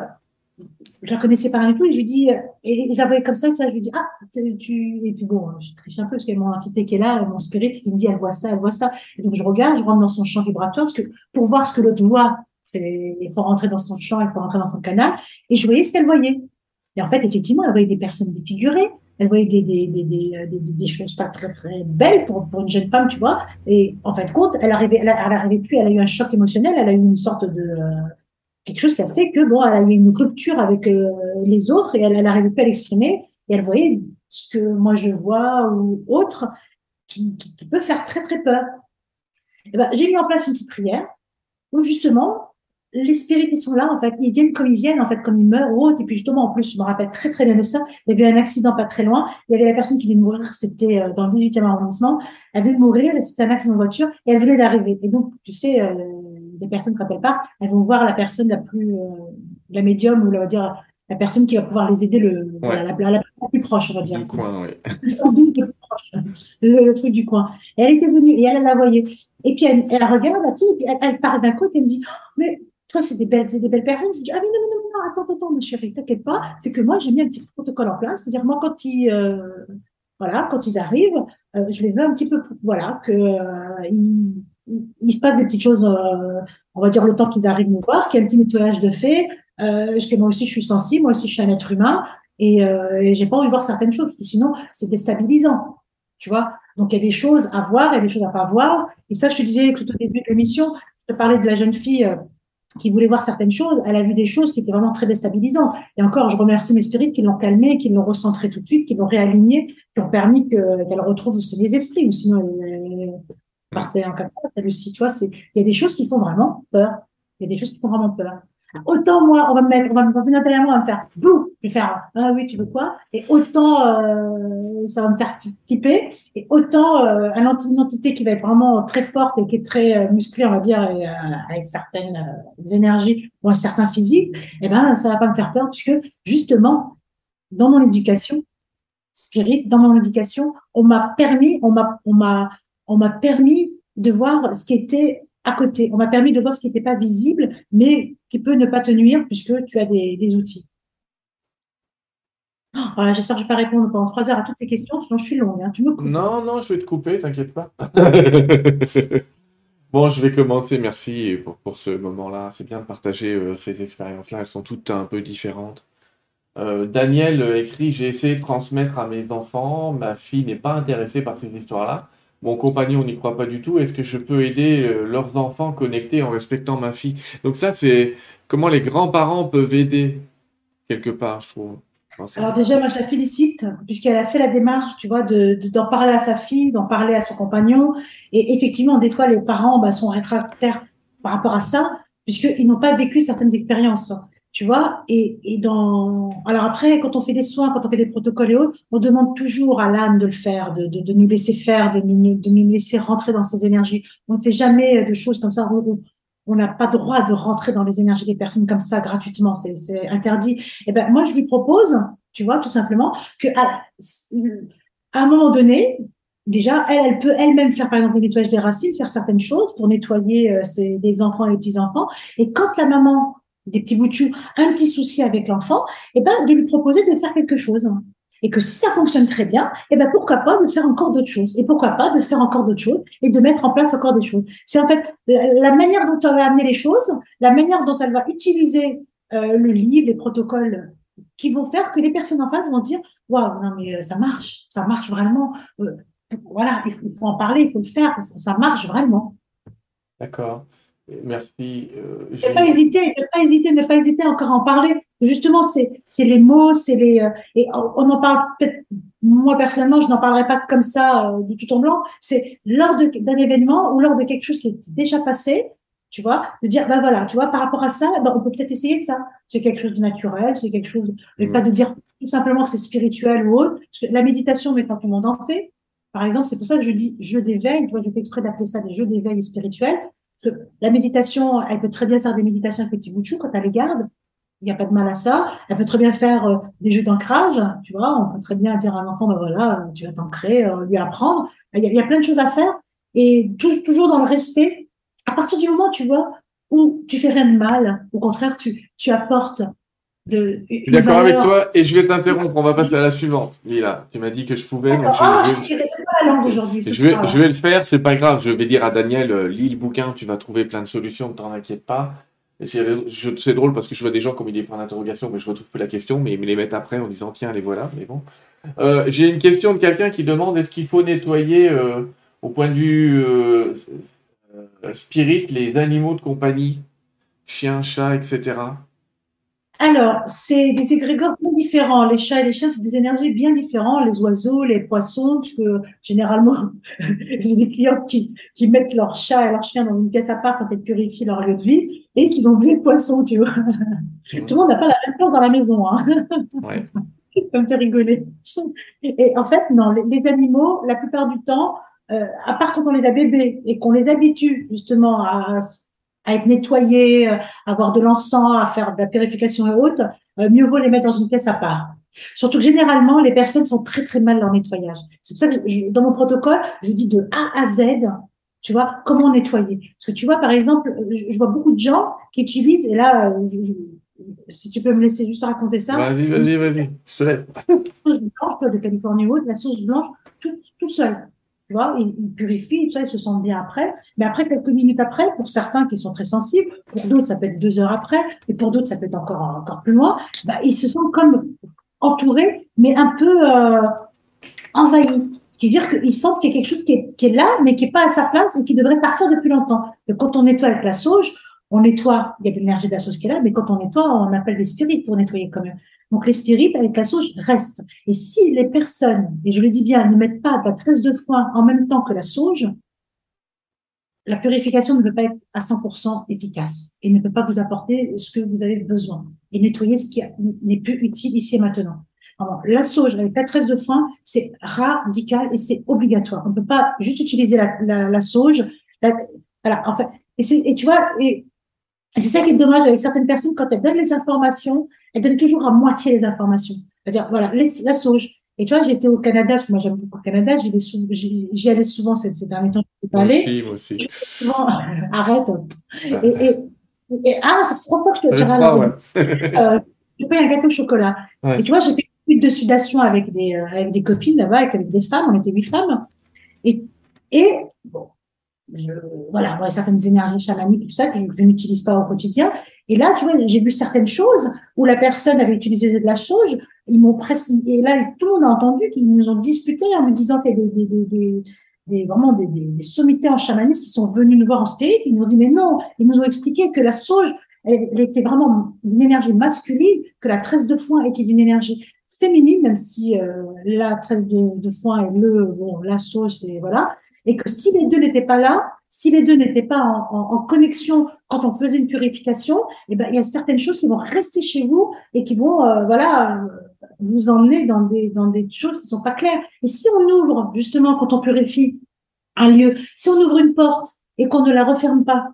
je la connaissais pas du tout et je lui dis et je la voyais comme ça, ça je lui dis ah tu et puis bon je triche un peu parce qu'il y a mon entité qui est là mon spirit qui me dit elle voit ça elle voit ça et donc je regarde je rentre dans son champ vibratoire parce que pour voir ce que l'autre voit il faut rentrer dans son champ il faut rentrer dans son canal. Et je voyais ce qu'elle voyait. Et en fait effectivement elle voyait des personnes défigurées. Elle voyait des, des, des, des, des, choses pas très, très belles pour, pour une jeune femme, tu vois. Et en fin de compte, elle arrivait, elle, elle arrivait plus, elle a eu un choc émotionnel, elle a eu une sorte de, quelque chose qui a fait que bon, elle a eu une rupture avec euh, les autres et elle n'arrivait pas à l'exprimer. Et elle voyait ce que moi je vois ou autre qui, qui, peut faire très très peur. Eh ben, j'ai mis en place une petite prière où justement les spirites ils sont là en fait, ils viennent comme ils viennent en fait, comme ils meurent ou autre. Et puis justement en plus, je me rappelle très très bien de ça. Il y avait un accident pas très loin. Il y avait la personne qui venait de mourir, c'était euh, dans le 18e arrondissement. Elle venait de mourir, c'était un accident de voiture et elle venait d'arriver. Et donc tu sais. Euh, des personnes, quand elles partent, elles vont voir la personne la plus, euh, la médium ou on va dire la personne qui va pouvoir les aider le, la, la, plus proche, on va dire. Du coin, oui. le, le, truc du coin. Et elle était venue et elle, la voyait. Et puis elle, elle regarde et puis elle, elle part d'un côté et elle me dit, oh, mais toi, c'est des belles, des belles personnes. Je dis, ah mais non, non, non, attends, attends, ma chérie, t'inquiète pas. C'est que moi, j'ai mis un petit protocole en place. C'est-à-dire, moi, quand ils, euh, voilà, quand ils arrivent, euh, je les veux un petit peu, voilà, que euh, il se passe des petites choses, euh, on va dire le temps qu'ils arrivent nous voir, qu'il y a un petit nettoyage de fait, parce que moi aussi je suis sensible, moi aussi je suis un être humain, et, j'ai pas envie de voir certaines choses, parce que sinon c'est déstabilisant, tu vois? Donc il y a des choses à voir, il y a des choses à pas voir, et ça je te disais tout au début de l'émission, je te parlais de la jeune fille qui voulait voir certaines choses, elle a vu des choses qui étaient vraiment très déstabilisantes. Et encore, je remercie mes spirites qui l'ont calmée, qui l'ont recentrée tout de suite, qui l'ont réalignée, qui ont permis qu'elle retrouve aussi les esprits, ou sinon elle, partait en capote, Lucie, tu vois, c'est, il y a des choses qui font vraiment peur. Il y a des choses qui font vraiment peur. Autant moi, on va me mettre, on va me on va me faire bouh, je vais faire ah oui, tu veux quoi? Et autant euh, ça va me faire flipper, et autant euh, une entité qui va être vraiment très forte et qui est très euh, musclée, on va dire, avec certaines énergies ou un certain physique, eh ben ça va pas me faire peur puisque justement dans mon éducation spirit, dans mon éducation, on m'a permis, on m'a, on m'a on m'a permis de voir ce qui était à côté. On m'a permis de voir ce qui n'était pas visible, mais qui peut ne pas te nuire puisque tu as des, des outils. Voilà, j'espère que je ne vais pas répondre pendant trois heures à toutes ces questions, sinon je suis longue. Hein. Tu me coupes. Non, non, je vais te couper, t'inquiète pas. bon, je vais commencer. Merci pour, pour ce moment-là. C'est bien de partager euh, ces expériences-là. Elles sont toutes un peu différentes. Euh, Daniel écrit J'ai essayé de transmettre à mes enfants. Ma fille n'est pas intéressée par ces histoires-là. Mon compagnon n'y croit pas du tout. Est-ce que je peux aider euh, leurs enfants connectés en respectant ma fille? Donc, ça, c'est comment les grands-parents peuvent aider quelque part, je trouve. Alors déjà, je la félicite, puisqu'elle a fait la démarche, tu vois, de, d'en parler à sa fille, d'en parler à son compagnon. Et effectivement, des fois, les parents bah, sont rétractaires par rapport à ça, puisqu'ils n'ont pas vécu certaines expériences, tu vois. Et, et dans... Alors après, quand on fait des soins, quand on fait des protocoles et autres, on demande toujours à l'âme de le faire, de, de, nous laisser faire, de nous, de nous laisser rentrer dans ces énergies. On ne fait jamais de choses comme ça. On, n'a pas droit de rentrer dans les énergies des personnes comme ça gratuitement, c'est interdit. Et eh ben moi je lui propose, tu vois, tout simplement que à, un moment donné, déjà elle, elle peut elle-même faire par exemple le nettoyage des racines, faire certaines choses pour nettoyer euh, ses, des enfants et des petits enfants. Et quand la maman des petits bouts de chou, un petit souci avec l'enfant, et eh ben de lui proposer de faire quelque chose et que si ça fonctionne très bien, eh ben pourquoi pas de faire encore d'autres choses et pourquoi pas de faire encore d'autres choses et de mettre en place encore des choses. C'est en fait la manière dont elle va amener les choses, la manière dont elle va utiliser euh, le livre, les protocoles qui vont faire que les personnes en face vont dire waouh non mais euh, ça marche, ça marche vraiment. Euh, voilà, il faut, en parler, il faut le faire, ça, marche vraiment. D'accord. Merci. Euh, ne pas hésiter, ne pas hésiter, ne pas hésiter encore à en parler. Justement, c'est les mots, c'est les euh, et on en parle peut-être. Moi personnellement, je n'en parlerai pas comme ça euh, du tout en blanc. C'est lors d'un événement ou lors de quelque chose qui est déjà passé, tu vois, de dire ben voilà, tu vois, par rapport à ça, ben, on peut peut-être essayer ça. C'est quelque chose de naturel, c'est quelque chose, et pas de dire tout simplement que c'est spirituel ou autre. Parce que la méditation, mais quand tout le monde en fait. Par exemple, c'est pour ça que je dis jeu d'éveil. Tu vois, je fais exprès d'appeler ça des jeux d'éveil spirituels la méditation, elle peut très bien faire des méditations avec petit de quand elle les garde. Il n'y a pas de mal à ça. Elle peut très bien faire euh, des jeux d'ancrage, tu vois. On peut très bien dire à un enfant, ben voilà, tu vas t'ancrer, euh, lui apprendre. Il y, a, il y, a, plein de choses à faire. Et toujours dans le respect. À partir du moment, tu vois, où tu fais rien de mal, au contraire, tu, tu apportes je suis d'accord avec toi et je vais t'interrompre. On va passer à la suivante. Lila, tu m'as dit que je pouvais. Donc je, ah, je, vais... la langue aujourd'hui. Je vais, je vais le faire, c'est pas grave. Je vais dire à Daniel, euh, lis le bouquin, tu vas trouver plein de solutions, ne t'en inquiète pas. C'est drôle parce que je vois des gens comme il est point d'interrogation, mais je retrouve plus la question, mais ils me les mettent après en disant tiens, les voilà. Mais bon. Euh, J'ai une question de quelqu'un qui demande est-ce qu'il faut nettoyer euh, au point de vue euh, spirit les animaux de compagnie, chiens, chats, etc. Alors, c'est des égrégores bien différents. Les chats et les chiens, c'est des énergies bien différentes. Les oiseaux, les poissons, parce que généralement, j'ai des clients qui, qui mettent leur chat et leur chien dans une pièce à part quand ils purifient leur lieu de vie et qu'ils ont vu le poisson, tu vois. Tout le monde n'a pas la même place dans la maison. Hein. Ouais. Ça me fait rigoler. Et en fait, non, les, animaux, la plupart du temps, euh, à part quand on les a bébés et qu'on les habitue justement à à être nettoyés, euh, avoir de l'encens, à faire de la purification et autres, euh, mieux vaut les mettre dans une pièce à part. Surtout que généralement, les personnes sont très très mal dans le nettoyage. C'est pour ça que dans mon protocole, je dis de A à Z, tu vois, comment nettoyer. Parce que tu vois, par exemple, je, vois beaucoup de gens qui utilisent, et là, euh, si tu peux me laisser juste raconter ça. Vas-y, vas-y, vas-y, je te laisse. La sauce blanche de Californie haute, la sauce blanche, tout, tout seul. Tu vois, ils, purifient, ils se sentent bien après. Mais après, quelques minutes après, pour certains qui sont très sensibles, pour d'autres, ça peut être deux heures après, et pour d'autres, ça peut être encore, encore plus loin, bah, ils se sentent comme entourés, mais un peu euh, envahis. Ce qui veut dire qu'ils sentent qu'il y a quelque chose qui est, qui est, là, mais qui n'est pas à sa place et qui devrait partir depuis longtemps. Et quand on nettoie avec la sauge, on nettoie, il y a de l'énergie de la sauge qui est là, mais quand on nettoie, on appelle des spirites pour nettoyer quand même. Donc les spirites avec la sauge restent. Et si les personnes, et je le dis bien, ne mettent pas la tresse de foin en même temps que la sauge, la purification ne peut pas être à 100% efficace et ne peut pas vous apporter ce que vous avez besoin et nettoyer ce qui n'est plus utile ici et maintenant. La sauge avec la tresse de foin, c'est radical et c'est obligatoire. On ne peut pas juste utiliser la, la, la sauge. voilà, en fait, et, et tu vois, et c'est ça qui est dommage avec certaines personnes, quand elles donnent les informations, elles donnent toujours à moitié les informations. C'est-à-dire, voilà, la sauge. Et tu vois, j'étais au Canada, parce que moi j'aime beaucoup le Canada, j'y allais souvent ces, ces derniers temps. Moi aussi, moi aussi. Souvent, arrête. Et, et, et, ah, c'est trois fois que je te dirais. ouais. euh, je fais un gâteau au chocolat. Et tu vois, j'ai fait une de sudation avec des, euh, avec des copines là-bas, avec, des femmes, on était huit femmes. Et, et bon, je, voilà, moi, certaines énergies chamaniques, tout ça, que je, je n'utilise pas au quotidien. Et là, tu vois, j'ai vu certaines choses où la personne avait utilisé de la sauge. Ils m'ont presque, et là, tout le monde a entendu qu'ils nous ont disputé en me disant a des, des, des, vraiment des, sommités en chamanisme qui sont venus nous voir en spirit. Ils nous ont dit, mais non, ils nous ont expliqué que la sauge, elle, était vraiment d'une énergie masculine, que la tresse de foin était d'une énergie féminine, même si euh, la tresse de, de foin et le, bon, la sauge, c'est, voilà. Et que si les deux n'étaient pas là, si les deux n'étaient pas en, connexion quand on faisait une purification, eh ben, il y a certaines choses qui vont rester chez vous et qui vont, euh, voilà, vous emmener dans des, dans des choses qui sont pas claires. Et si on ouvre, justement, quand on purifie un lieu, si on ouvre une porte et qu'on ne la referme pas,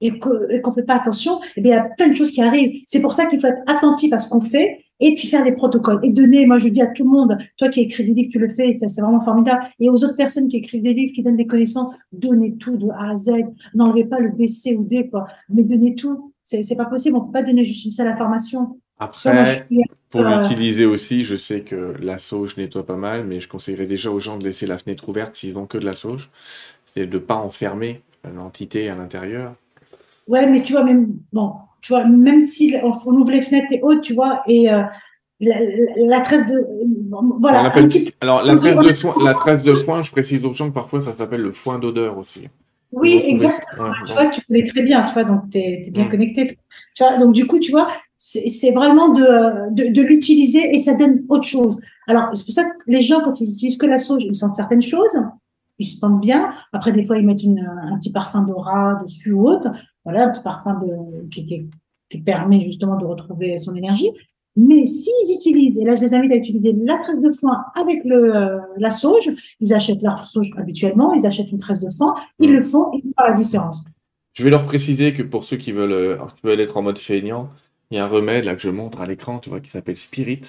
et qu'on ne fait pas attention, eh bien, il y a plein de choses qui arrivent. C'est pour ça qu'il faut être attentif à ce qu'on fait et puis faire les protocoles. Et donner, moi je dis à tout le monde, toi qui écris des livres, tu le fais, ça c'est vraiment formidable. Et aux autres personnes qui écrivent des livres, qui donnent des connaissances, donnez tout de A à Z. N'enlevez pas le B, C ou D, quoi. Mais donnez tout. C'est pas possible, on peut pas donner juste une seule information. Après, pour euh, l'utiliser aussi, je sais que la sauge nettoie pas mal, mais je conseillerais déjà aux gens de laisser la fenêtre ouverte s'ils ont que de la sauge. C'est de pas enfermer l'entité à l'intérieur. Ouais, mais tu vois, même, bon, tu vois, même si on, ouvre les fenêtres et hautes, tu vois, et euh, la, la, tresse de. Voilà. Alors, la tresse, de soin, la tresse de foin, je précise aux gens que parfois ça s'appelle le foin d'odeur aussi. Oui, exactement. tu vois, tu connais très bien, tu vois, donc tu es, bien mm. connecté. Tu vois, donc du coup, tu vois, c'est vraiment de, de, de l'utiliser et ça donne autre chose. Alors, c'est pour ça que les gens, quand ils utilisent que la sauge, ils sentent certaines choses, ils se sentent bien. Après, des fois, ils mettent une, un petit parfum d'aura dessus ou autre voilà, un petit parfum de, qui, qui, qui, permet justement de retrouver son énergie. Mais s'ils utilisent, et là je les invite à utiliser la tresse de foin avec le, euh, la sauge, ils achètent leur sauge habituellement, ils achètent une tresse de foin, ils le font, ils voient la différence. Je vais leur préciser que pour ceux qui veulent, euh, qui veulent être en mode feignant, il y a un remède là que je montre à l'écran, tu vois, qui s'appelle Spirit,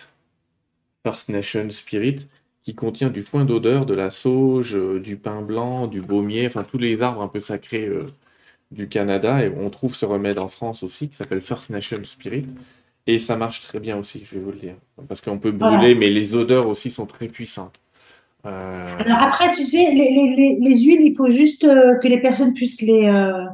First Nation Spirit, qui contient du foin d'odeur, de la sauge, euh, du pain blanc, du baumier, enfin tous les arbres un peu sacrés euh, du Canada et on trouve ce remède en France aussi qui s'appelle First Nation Spirit et ça marche très bien aussi, je vais vous le dire, parce qu'on peut brûler, mais les odeurs aussi sont très puissantes. Euh... Alors après, tu sais, les, les, les, huiles, il faut juste euh, que les personnes puissent les, euh,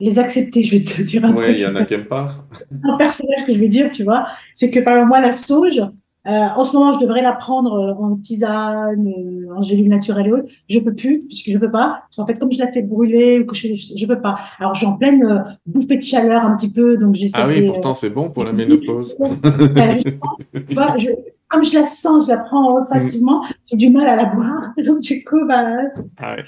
les accepter, je vais te dire un truc. Oui, il y en a qui n'aiment pas. Un personnel que je vais dire, tu vois, c'est que par exemple, moi, la sauge, en ce moment, je devrais la prendre euh, en tisane, euh, en gélule naturelle et autres. Je peux plus, puisque je peux pas. En fait, comme je la fais brûler ou que je, je peux pas. Alors, j'ai en pleine euh, bouffée de chaleur un petit peu, donc j'essaie. Ah oui, pourtant c'est bon pour la ménopause. tu vois, je, comme je la sens, je la prends relativement, j'ai du mal à la boire. Donc du coup, bah, ah ouais.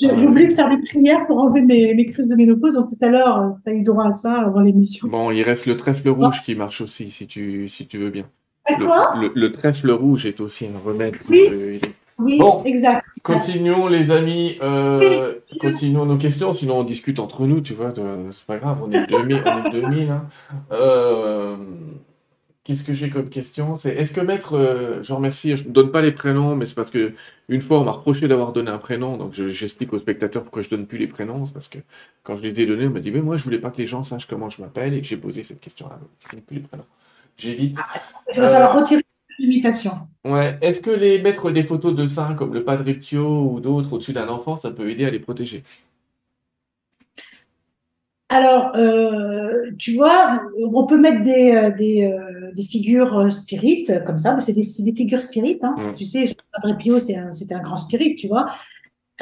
J'oublie de faire des prières pour enlever mes, mes crises de ménopause. Donc tout à l'heure, tu as eu droit à ça avant l'émission. Bon, il reste le trèfle rouge qui marche aussi, si tu, si tu veux bien. Le, le, trèfle rouge est aussi un remède. Oui, oui bon, exact. Continuons les amis, euh, continuons nos questions, sinon on discute entre nous, tu vois, c'est pas grave, on est 2000, on est 2000. Hein. Euh, Qu'est-ce que j'ai comme question? C'est est-ce que maître, euh, je remercie, je ne donne pas les prénoms, mais c'est parce que une fois on m'a reproché d'avoir donné un prénom, donc j'explique aux spectateurs pourquoi je donne plus les prénoms, c'est parce que quand je les ai donnés, on m'a dit mais moi je voulais pas que les gens sachent comment je m'appelle et que j'ai posé cette question-là, je donne plus les prénoms. J'évite. Il va falloir retirer l'imitation. Ouais. Est-ce que les mettre des photos de saints comme le Padre Pio ou d'autres au-dessus d'un enfant, ça peut aider à les protéger? Alors, euh, tu vois, on peut mettre des, euh, des, euh, des figures spirites comme ça, mais c'est des, des, figures spirites. Hein. Tu sais, Padre Pio, c'est un, un, grand spirit, tu vois.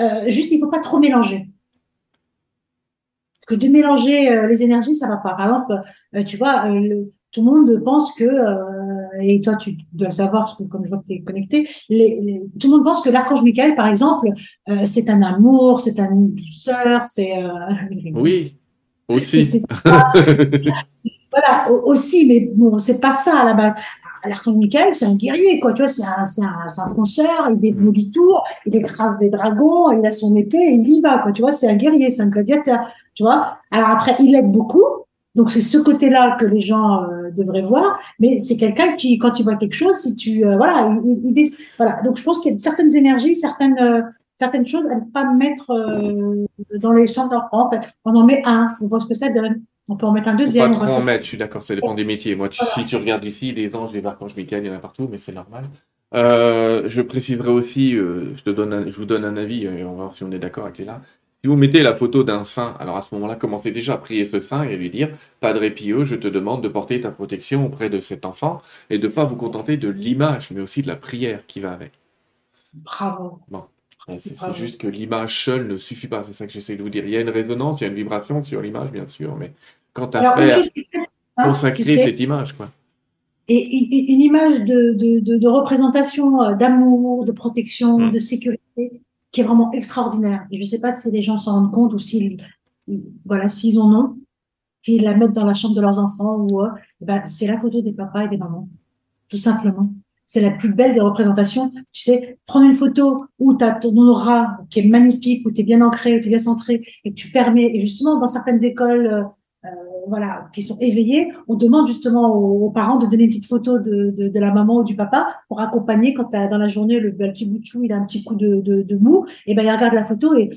Euh, juste, il ne faut pas trop mélanger. Parce que de mélanger les énergies, ça ne va pas. Par exemple, tu vois, le, tout le monde pense que, euh, et toi tu dois le savoir parce que comme je vois que tu es connecté, les, les, tout le monde pense que l'archange Michael, par exemple, euh, c'est un amour, c'est une douceur, c'est... Euh, oui, aussi. voilà, aussi, mais bon, c'est pas ça à la base. L'archange Michael, c'est un guerrier, quoi. Tu vois, c'est un, c'est un, un fonceur, il démolit tout, il écrase des dragons, il a son épée, il y va, quoi. Tu vois, c'est un guerrier, c'est un gladiateur, tu vois. Alors après, il aide beaucoup, Donc c'est ce côté-là que les gens euh, devraient voir, mais c'est quelqu'un qui, quand il voit quelque chose, si tu, euh, voilà, il, il, voilà. Donc je pense qu'il y a certaines énergies, certaines, euh, certaines choses à ne pas mettre dans les champs d'enfants. En fait, on en met un, on voit ce que ça donne. On peut en mettre un deuxième. On pas trop en mettre, je suis d'accord, ça dépend des métiers. Moi, tu, si tu regardes ici, des anges, des archanges Michael, il y en a partout, mais c'est normal. je préciserai aussi, je te donne, je vous donne un avis, et on va voir si on est d'accord avec les là. Si vous mettez la photo d'un saint, alors à ce moment-là, commencez déjà à prier ce saint et à lui dire Padre Pio, je te demande de porter ta protection auprès de cet enfant et de ne pas vous contenter de l'image, mais aussi de la prière qui va avec. Bravo. Bon. C'est juste que l'image seule ne suffit pas, c'est ça que j'essaie de vous dire. Il y a une résonance, il y a une vibration sur l'image, bien sûr, mais quand tu as fait consacrer cette image, quoi. Et une, image de, représentation euh, d'amour, de protection, hum. de sécurité, qui est vraiment extraordinaire. Et je ne sais pas si les gens s'en rendent compte ou s'ils, voilà, s'ils en ont, qu'ils la mettent dans la chambre de leurs enfants ou euh, ben, c'est la photo des papas et des mamans, tout simplement. C'est la plus belle des représentations. Tu sais, prendre une photo où tu as ton aura qui est magnifique, où tu es bien ancré, où tu es bien centré, et que tu permets, et justement dans certaines écoles, euh, voilà, qui sont éveillés, on demande justement aux, parents de donner une petite photo de, de, la maman ou du papa pour accompagner quand as, dans la journée le, petit bout de chou, il a un petit coup de, de, mou, et ben il regarde la photo et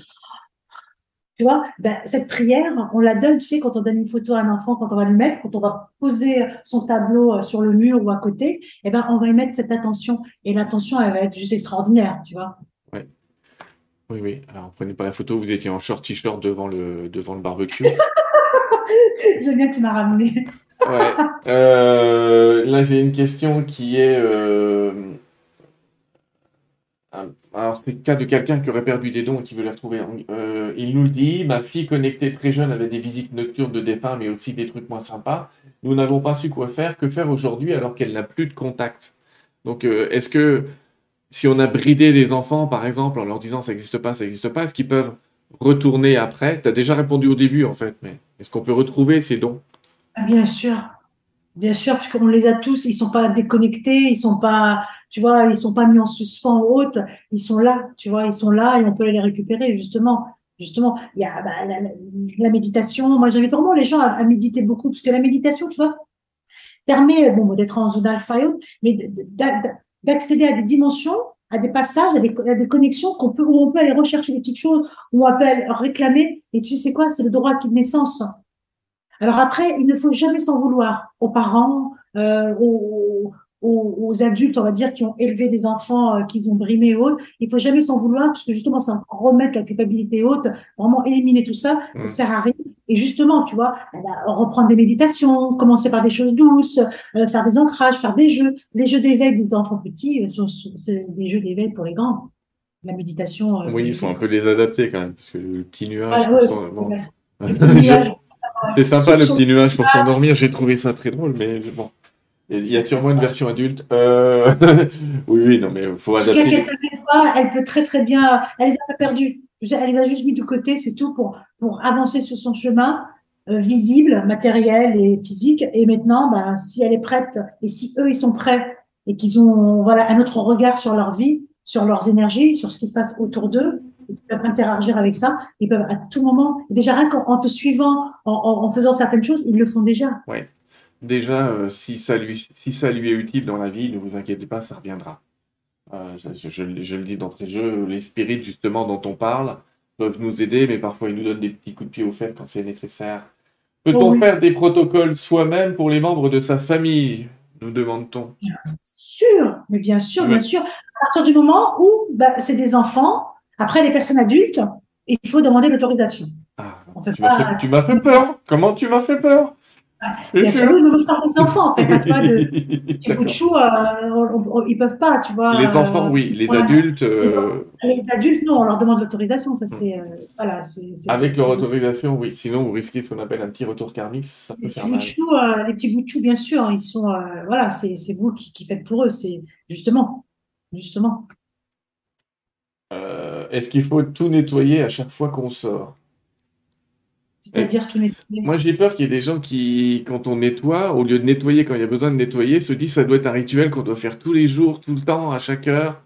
tu vois, ben, cette prière, on la donne, tu sais, quand on donne une photo à un enfant, quand on va lui mettre, quand on va poser son tableau euh, sur le mur ou à côté, et ben on va lui mettre cette attention et l'attention elle va être juste extraordinaire, tu vois. Oui, oui. Alors, prenez pas la photo, vous étiez en short t-shirt devant le, devant le barbecue. J'aime bien que tu m'as ramené. Euh, là, j'ai une question qui est. Euh, alors, c'est le cas de quelqu'un qui aurait perdu des dons et qui veut les retrouver. Euh, il nous dit Ma fille connectée très jeune avait des visites nocturnes de défunts, mais aussi des trucs moins sympas. Nous n'avons pas su quoi faire. Que faire aujourd'hui alors qu'elle n'a plus de contact? Donc, est-ce que si on a bridé des enfants, par exemple, en leur disant ça n'existe pas, ça n'existe pas, est-ce qu'ils peuvent retourner après Tu as déjà répondu au début, en fait, mais est-ce qu'on peut retrouver ces dons? Ah, Bien sûr. Bien sûr, puisqu'on les a tous, ils ne sont pas déconnectés, ils sont pas, tu vois, ils sont pas mis en suspens ou autre, ils sont là, tu vois, ils sont là et on peut les récupérer, justement. Justement, il y a bah, la, méditation. Moi, j'invite vraiment les gens à, méditer beaucoup, parce que la méditation, tu vois, permet bon, d'être en zone alpha mais d'accéder à des dimensions à des passages, à des, connexions qu'on peut, où on peut aller rechercher des petites choses, où on peut réclamer. Et tu sais quoi C'est le droit de naissance. Alors après, il ne faut jamais s'en vouloir aux parents, euh, aux, aux, adultes, on va dire, qui ont élevé des enfants, euh, qu'ils ont brimés et autres. Il faut jamais s'en vouloir, parce que justement, ça remettre la culpabilité haute, vraiment éliminer tout ça, ça mmh. sert à rien. Et justement, tu vois, reprendre des méditations, commencer par des choses douces, euh, faire des ancrages, faire des jeux. Les jeux d'éveil des enfants petits, euh, c'est des jeux d'éveil pour les grands. La méditation. oui, il faut un peu les adapter quand même, parce que le petit nuage, c'est sympa le petit nuage pour s'endormir. J'ai trouvé ça très drôle, mais bon. Il y a sûrement une version adulte. Euh, oui, oui, non, mais il faut adapter. Quelqu'un qu'elle pas, elle peut très, très bien. Elle les a pas perdues. Elle les a juste mis de côté, c'est tout, pour, pour avancer sur son chemin euh, visible, matériel et physique. Et maintenant, ben, si elle est prête et si eux, ils sont prêts et qu'ils ont voilà, un autre regard sur leur vie, sur leurs énergies, sur ce qui se passe autour d'eux, ils peuvent interagir avec ça. Ils peuvent à tout moment, déjà rien qu'en te suivant, en, en, faisant certaines choses, ils le font déjà. Ouais. Déjà, euh, si, ça lui, si ça lui est utile dans la vie, ne vous inquiétez pas, ça reviendra. Euh, je, le dis d'entrée de jeu, les spirites justement dont on parle peuvent nous aider, mais parfois ils nous donnent des petits coups de pied aux fesses quand c'est nécessaire. Peut-on faire des protocoles soi-même pour les membres de sa famille nous demande-t-on. Bien sûr, mais bien sûr, bien sûr. À partir du moment où bah, c'est des enfants, après les personnes adultes, il faut demander l'autorisation. Ah, tu m'as fait peur. Comment tu m'as fait peur? Bien sûr, nous, nous sommes des enfants, en fait. de, de chou, euh, ils peuvent pas, tu vois. Les enfants, oui. Les adultes. Euh, les, adultes, non, on leur demande l'autorisation. Ça, c'est. Euh, voilà, Avec leur autorisation, oui. Sinon, vous risquez ce qu'on appelle un petit retour karmique. Ça peut les faire mal. Chou, les petits bouts de chou, bien sûr, ils sont. voilà, c'est vous qui, qui, faites pour eux. C'est justement. Justement. Est-ce qu'il faut tout nettoyer à chaque fois qu'on sort? C'est-à-dire tout nettoyer. Moi, j'ai peur qu'il y ait des gens qui, quand on nettoie, au lieu de nettoyer quand il y a besoin de nettoyer, se disent que ça doit être un rituel qu'on doit faire tous les jours, tout le temps, à chaque heure.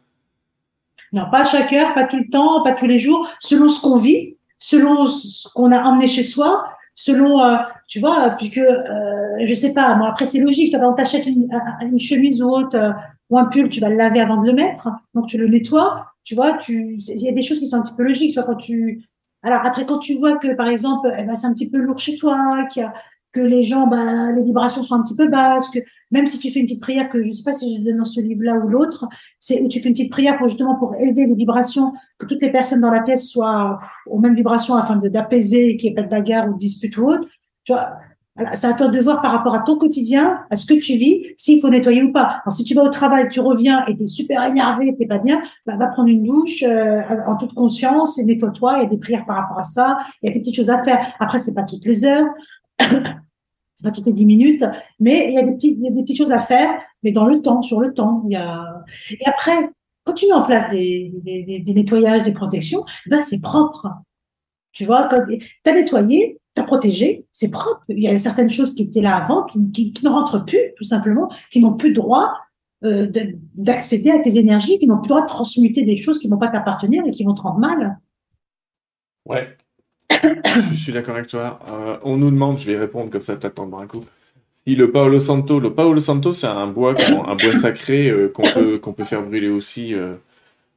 Non, pas à chaque heure, pas tout le temps, pas tous les jours, selon ce qu'on vit, selon ce qu'on a emmené chez soi, selon, euh, tu vois, puisque, euh, je sais pas, moi, après, c'est logique. Quand tu achètes une, une, chemise ou autre, euh, ou un pull, tu vas le laver avant de le mettre. Donc, tu le nettoies. Tu vois, tu, il y a des choses qui sont un petit peu logiques. Tu vois, quand tu, alors après, quand tu vois que, par exemple, eh ben, c'est un petit peu lourd chez toi, y a, que les gens, ben, les vibrations sont un petit peu basses, que même si tu fais une petite prière, que je sais pas si je donne dans ce livre-là ou l'autre, c'est où tu fais une petite prière pour justement pour élever les vibrations, que toutes les personnes dans la pièce soient aux mêmes vibrations afin d'apaiser, qu'il n'y ait pas de bagarre ou de dispute ou autre. Tu vois, voilà, c'est à toi de voir par rapport à ton quotidien, à ce que tu vis, s'il faut nettoyer ou pas. Alors, si tu vas au travail, tu reviens et tu es super énervé, tu pas bien, bah, va prendre une douche euh, en toute conscience et nettoie-toi. Il y a des prières par rapport à ça, il y a des petites choses à faire. Après, c'est pas toutes les heures. c'est pas toutes les dix minutes, mais il y a des petites, il y a des petites choses à faire, mais dans le temps, sur le temps. Il y a... Et après, quand tu mets en place des, des, des, nettoyages, des protections, ben c'est propre. Tu vois, quand tu as nettoyé, tu as protégé, c'est propre. Il y a certaines choses qui étaient là avant, qui, qui, ne rentrent plus, tout simplement, qui n'ont plus droit euh, d'accéder à tes énergies, qui n'ont plus droit de transmuter des choses qui ne vont pas t'appartenir et qui vont te rendre mal. Ouais, je suis d'accord avec toi. Euh, on nous demande, je vais répondre comme ça, t'attends un coup. Si le Paolo Santo, le Paolo Santo, c'est un bois, un bois sacré euh, qu'on peut, qu'on peut faire brûler aussi,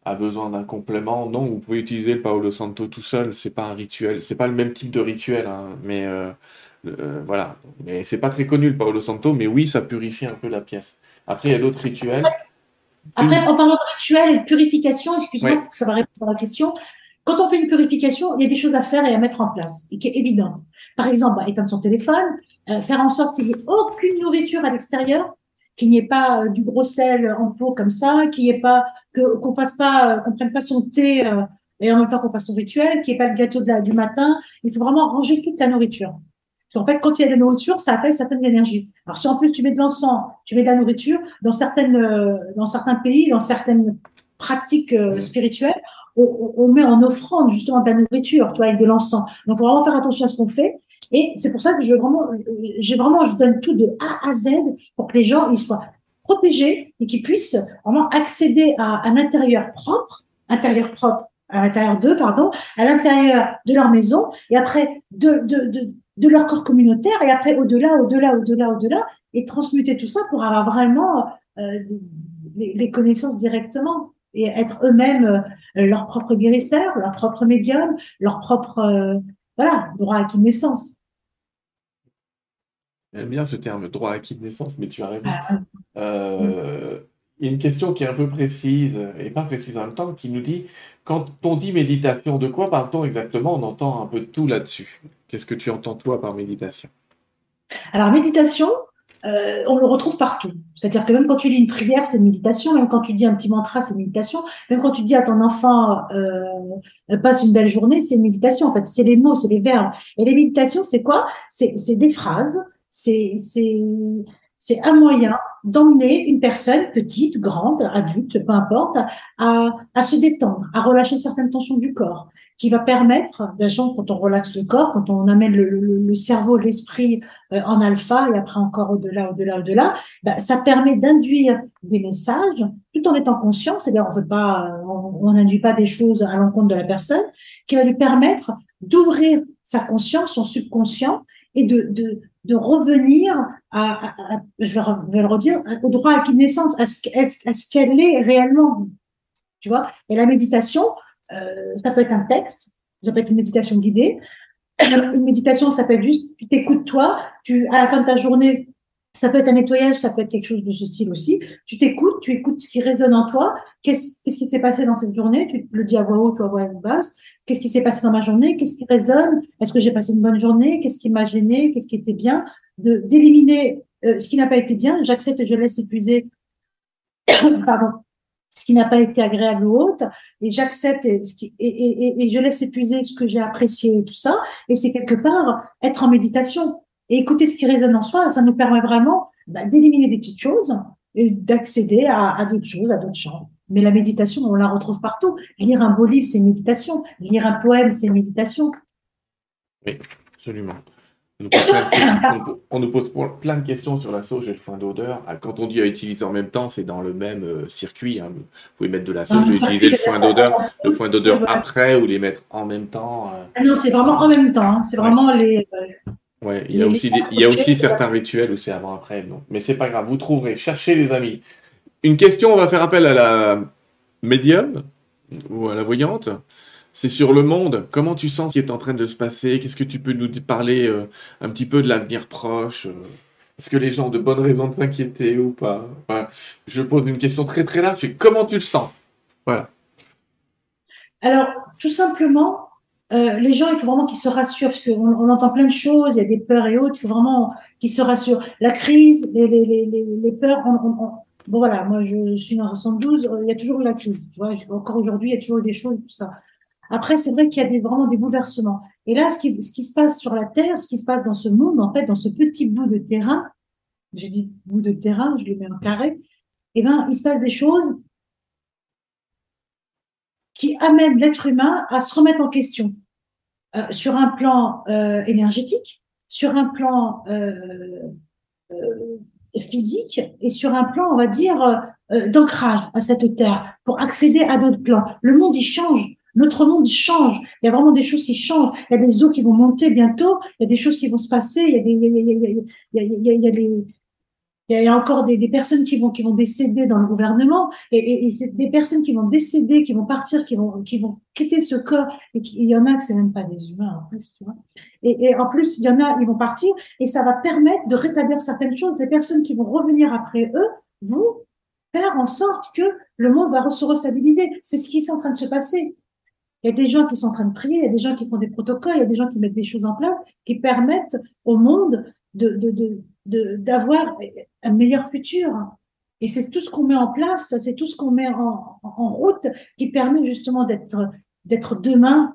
a besoin d'un complément. Non, vous pouvez utiliser le Paolo Santo tout seul. C'est pas un rituel, c'est pas le même type de rituel, hein, mais voilà. Mais c'est pas très connu le Paolo Santo, mais oui, ça purifie un peu la pièce. Après, il y a d'autres rituels. Après, en parlant de rituel et de purification, excuse-moi, ça va répondre à la question. Quand on fait une purification, il y a des choses à faire et à mettre en place, et qui est évidente. Par exemple, bah, éteindre son téléphone, euh, faire en sorte qu'il n'y ait aucune nourriture à l'extérieur, qu'il n'y ait pas euh, du gros sel en pot comme ça, qu'il n'y ait pas que qu'on fasse pas, euh, qu'on prenne pas son thé et en même temps qu'on fasse son rituel, qu'il n'y ait pas le gâteau de la, du matin. Il faut vraiment ranger toute ta nourriture. En fait, quand il y a de la nourriture, ça appelle certaines énergies. Alors, si en plus tu mets de l'encens, tu mets de la nourriture, dans certaines, dans certains pays, dans certaines pratiques spirituelles, on, met en offrande justement de la nourriture, tu vois, avec de l'encens. Donc, faut vraiment faire attention à ce qu'on fait. Et c'est pour ça que je vraiment, j'ai vraiment, je donne tout de A à Z pour que les gens ils soient protégés et qu'ils puissent vraiment accéder à un intérieur propre, intérieur propre, à l'intérieur d'eux, pardon, à l'intérieur de leur maison et après de, de, de, de leur corps communautaire et après au-delà, au-delà, au-delà, au-delà et transmuter tout ça pour avoir vraiment euh, les, connaissances directement et être eux-mêmes euh, leur propre guérisseur, leur propre médium, leur propre euh, voilà, droit acquis de naissance. J'aime bien ce terme, droit acquis de naissance, mais tu as raison. Euh, il y a une question qui est un peu précise, et pas précise en même temps, qui nous dit, quand on dit méditation, de quoi parle-t-on exactement? On entend un peu tout là-dessus. Qu'est-ce que tu entends toi par méditation? Alors méditation, euh, on le retrouve partout. C'est-à-dire que même quand tu lis une prière, c'est une méditation. Même quand tu dis un petit mantra, c'est une méditation. Même quand tu dis à ton enfant euh, passe une belle journée, c'est une méditation. En fait, c'est les mots, c'est les verbes. Et les méditations, c'est quoi? C'est des phrases. C'est un moyen d'emmener une personne petite, grande, adulte, peu importe, à, à se détendre, à relâcher certaines tensions du corps, qui va permettre, déjà quand on relaxe le corps, quand on amène le, le, cerveau, l'esprit euh, en alpha et après encore au-delà, au-delà, au-delà, ben, ça permet d'induire des messages tout en étant conscient, c'est-à-dire on veut pas, on n'induit pas des choses à l'encontre de la personne, qui va lui permettre d'ouvrir sa conscience, son subconscient et de, de, de revenir à, je, vais, le redire, au droit à la naissance, à ce, à ce qu'elle est réellement. Tu vois Et la méditation, euh, ça peut être un texte, ça peut être une méditation guidée. Une méditation, ça peut être juste, tu t'écoutes toi, tu, à la fin de ta journée, ça peut être un nettoyage, ça peut être quelque chose de ce style aussi. Tu t'écoutes, tu écoutes ce qui résonne en toi. Qu'est-ce qui s'est passé dans cette journée? Tu le dis à voix haute ou à voix basse. Qu'est-ce qui s'est passé dans ma journée? Qu'est-ce qui résonne? Est-ce que j'ai passé une bonne journée? Qu'est-ce qui m'a gêné? Qu'est-ce qui était bien? De d'éliminer euh, ce qui n'a pas été bien. J'accepte et je laisse épuiser. Pardon ce qui n'a pas été agréable ou autre, et j'accepte et, et, et, je laisse épuiser ce que j'ai apprécié et tout ça, et c'est quelque part être en méditation et écouter ce qui résonne en soi, ça nous permet vraiment bah, d'éliminer des petites choses et d'accéder à, à d'autres choses, à d'autres champs. Mais la méditation, on la retrouve partout. Lire un beau livre, c'est une méditation. Lire un poème, c'est une méditation. Oui, absolument. On nous, pose plein de questions sur la sauge et le foin d'odeur. Ah, quand on dit à utiliser en même temps, c'est dans le même euh, circuit. Hein. Vous pouvez mettre de la sauge et utiliser le foin d'odeur, le foin d'odeur après ou les mettre en même temps. Euh. Ah non, c'est vraiment en même temps. Hein. C'est vraiment les. Ouais, il y a aussi, il y a aussi certains rituels où c'est avant après. Donc. Mais c'est pas grave, vous trouverez. Cherchez les amis. Une question, on va faire appel à la médium ou à la voyante c'est sur le monde. Comment tu sens ce qui est en train de se passer? Qu'est-ce que tu peux nous parler euh, un petit peu de l'avenir proche euh? Est-ce que les gens ont de bonnes raisons de s'inquiéter ou pas? Je pose une question très très large. Comment tu le sens? Voilà. Alors, tout simplement, euh, les gens, il faut vraiment qu'ils se rassurent, parce qu'on on entend plein de choses, il y a des peurs et autres, il faut vraiment qu'ils se rassurent. La crise, les, les, les, les peurs, bon voilà, moi je suis dans 72, il y a toujours eu la crise, tu vois, encore aujourd'hui, il y a toujours eu des choses, tout ça. Après, c'est vrai qu'il y a vraiment des bouleversements. Et là, ce qui, ce qui se passe sur la Terre, ce qui se passe dans ce monde, en fait, dans ce petit bout de terrain, j'ai dit bout de terrain, je le mets en carré, eh ben, il se passe des choses qui amènent l'être humain à se remettre en question euh, sur un plan euh, énergétique, sur un plan euh, physique et sur un plan, on va dire, d'ancrage à cette terre pour accéder à d'autres plans. Le monde, il change. Notre monde change. Il y a vraiment des choses qui changent. Il y a des eaux qui vont monter bientôt. Il y a des choses qui vont se passer. Il y a des, il y a encore des, personnes qui vont, qui vont décéder dans le gouvernement et, et, c'est des personnes qui vont décéder, qui vont partir, qui vont, qui vont quitter ce corps. Et il y en a que c'est même pas des humains en plus, tu vois. Et, et, en plus, il y en a, ils vont partir et ça va permettre de rétablir certaines choses. Des personnes qui vont revenir après eux vont faire en sorte que le monde va se restabiliser. C'est ce qui est en train de se passer. Il y a des gens qui sont en train de prier, il y a des gens qui font des protocoles, il y a des gens qui mettent des choses en place qui permettent au monde de, de, de, d'avoir un meilleur futur. Et c'est tout ce qu'on met en place, c'est tout ce qu'on met en, en route qui permet justement d'être, d'être demain,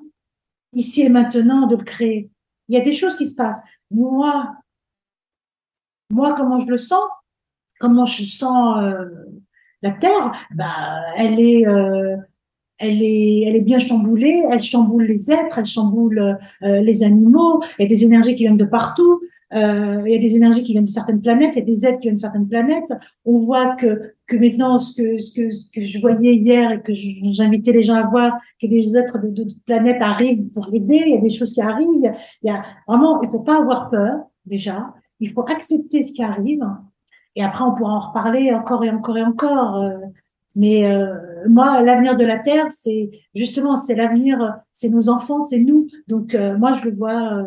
ici et maintenant, de le créer. Il y a des choses qui se passent. Moi, moi, comment je le sens, comment je sens euh, la Terre, bah, elle est, euh, elle est, elle est bien chamboulée, elle chamboule les êtres, elle chamboule euh, les animaux, il y a des énergies qui viennent de partout, euh, il y a des énergies qui viennent de certaines planètes, il y a des êtres qui viennent de certaines planètes. On voit que, que maintenant, ce que, ce, que, ce que je voyais hier et que j'invitais les gens à voir, que des êtres de d'autres planètes arrivent pour aider, il y a des choses qui arrivent, il y a vraiment, il faut pas avoir peur, déjà, il faut accepter ce qui arrive, et après on pourra en reparler encore et encore et encore. Euh, mais euh, moi, l'avenir de la Terre, c'est justement, c'est l'avenir, c'est nos enfants, c'est nous. Donc euh, moi, je le vois, euh,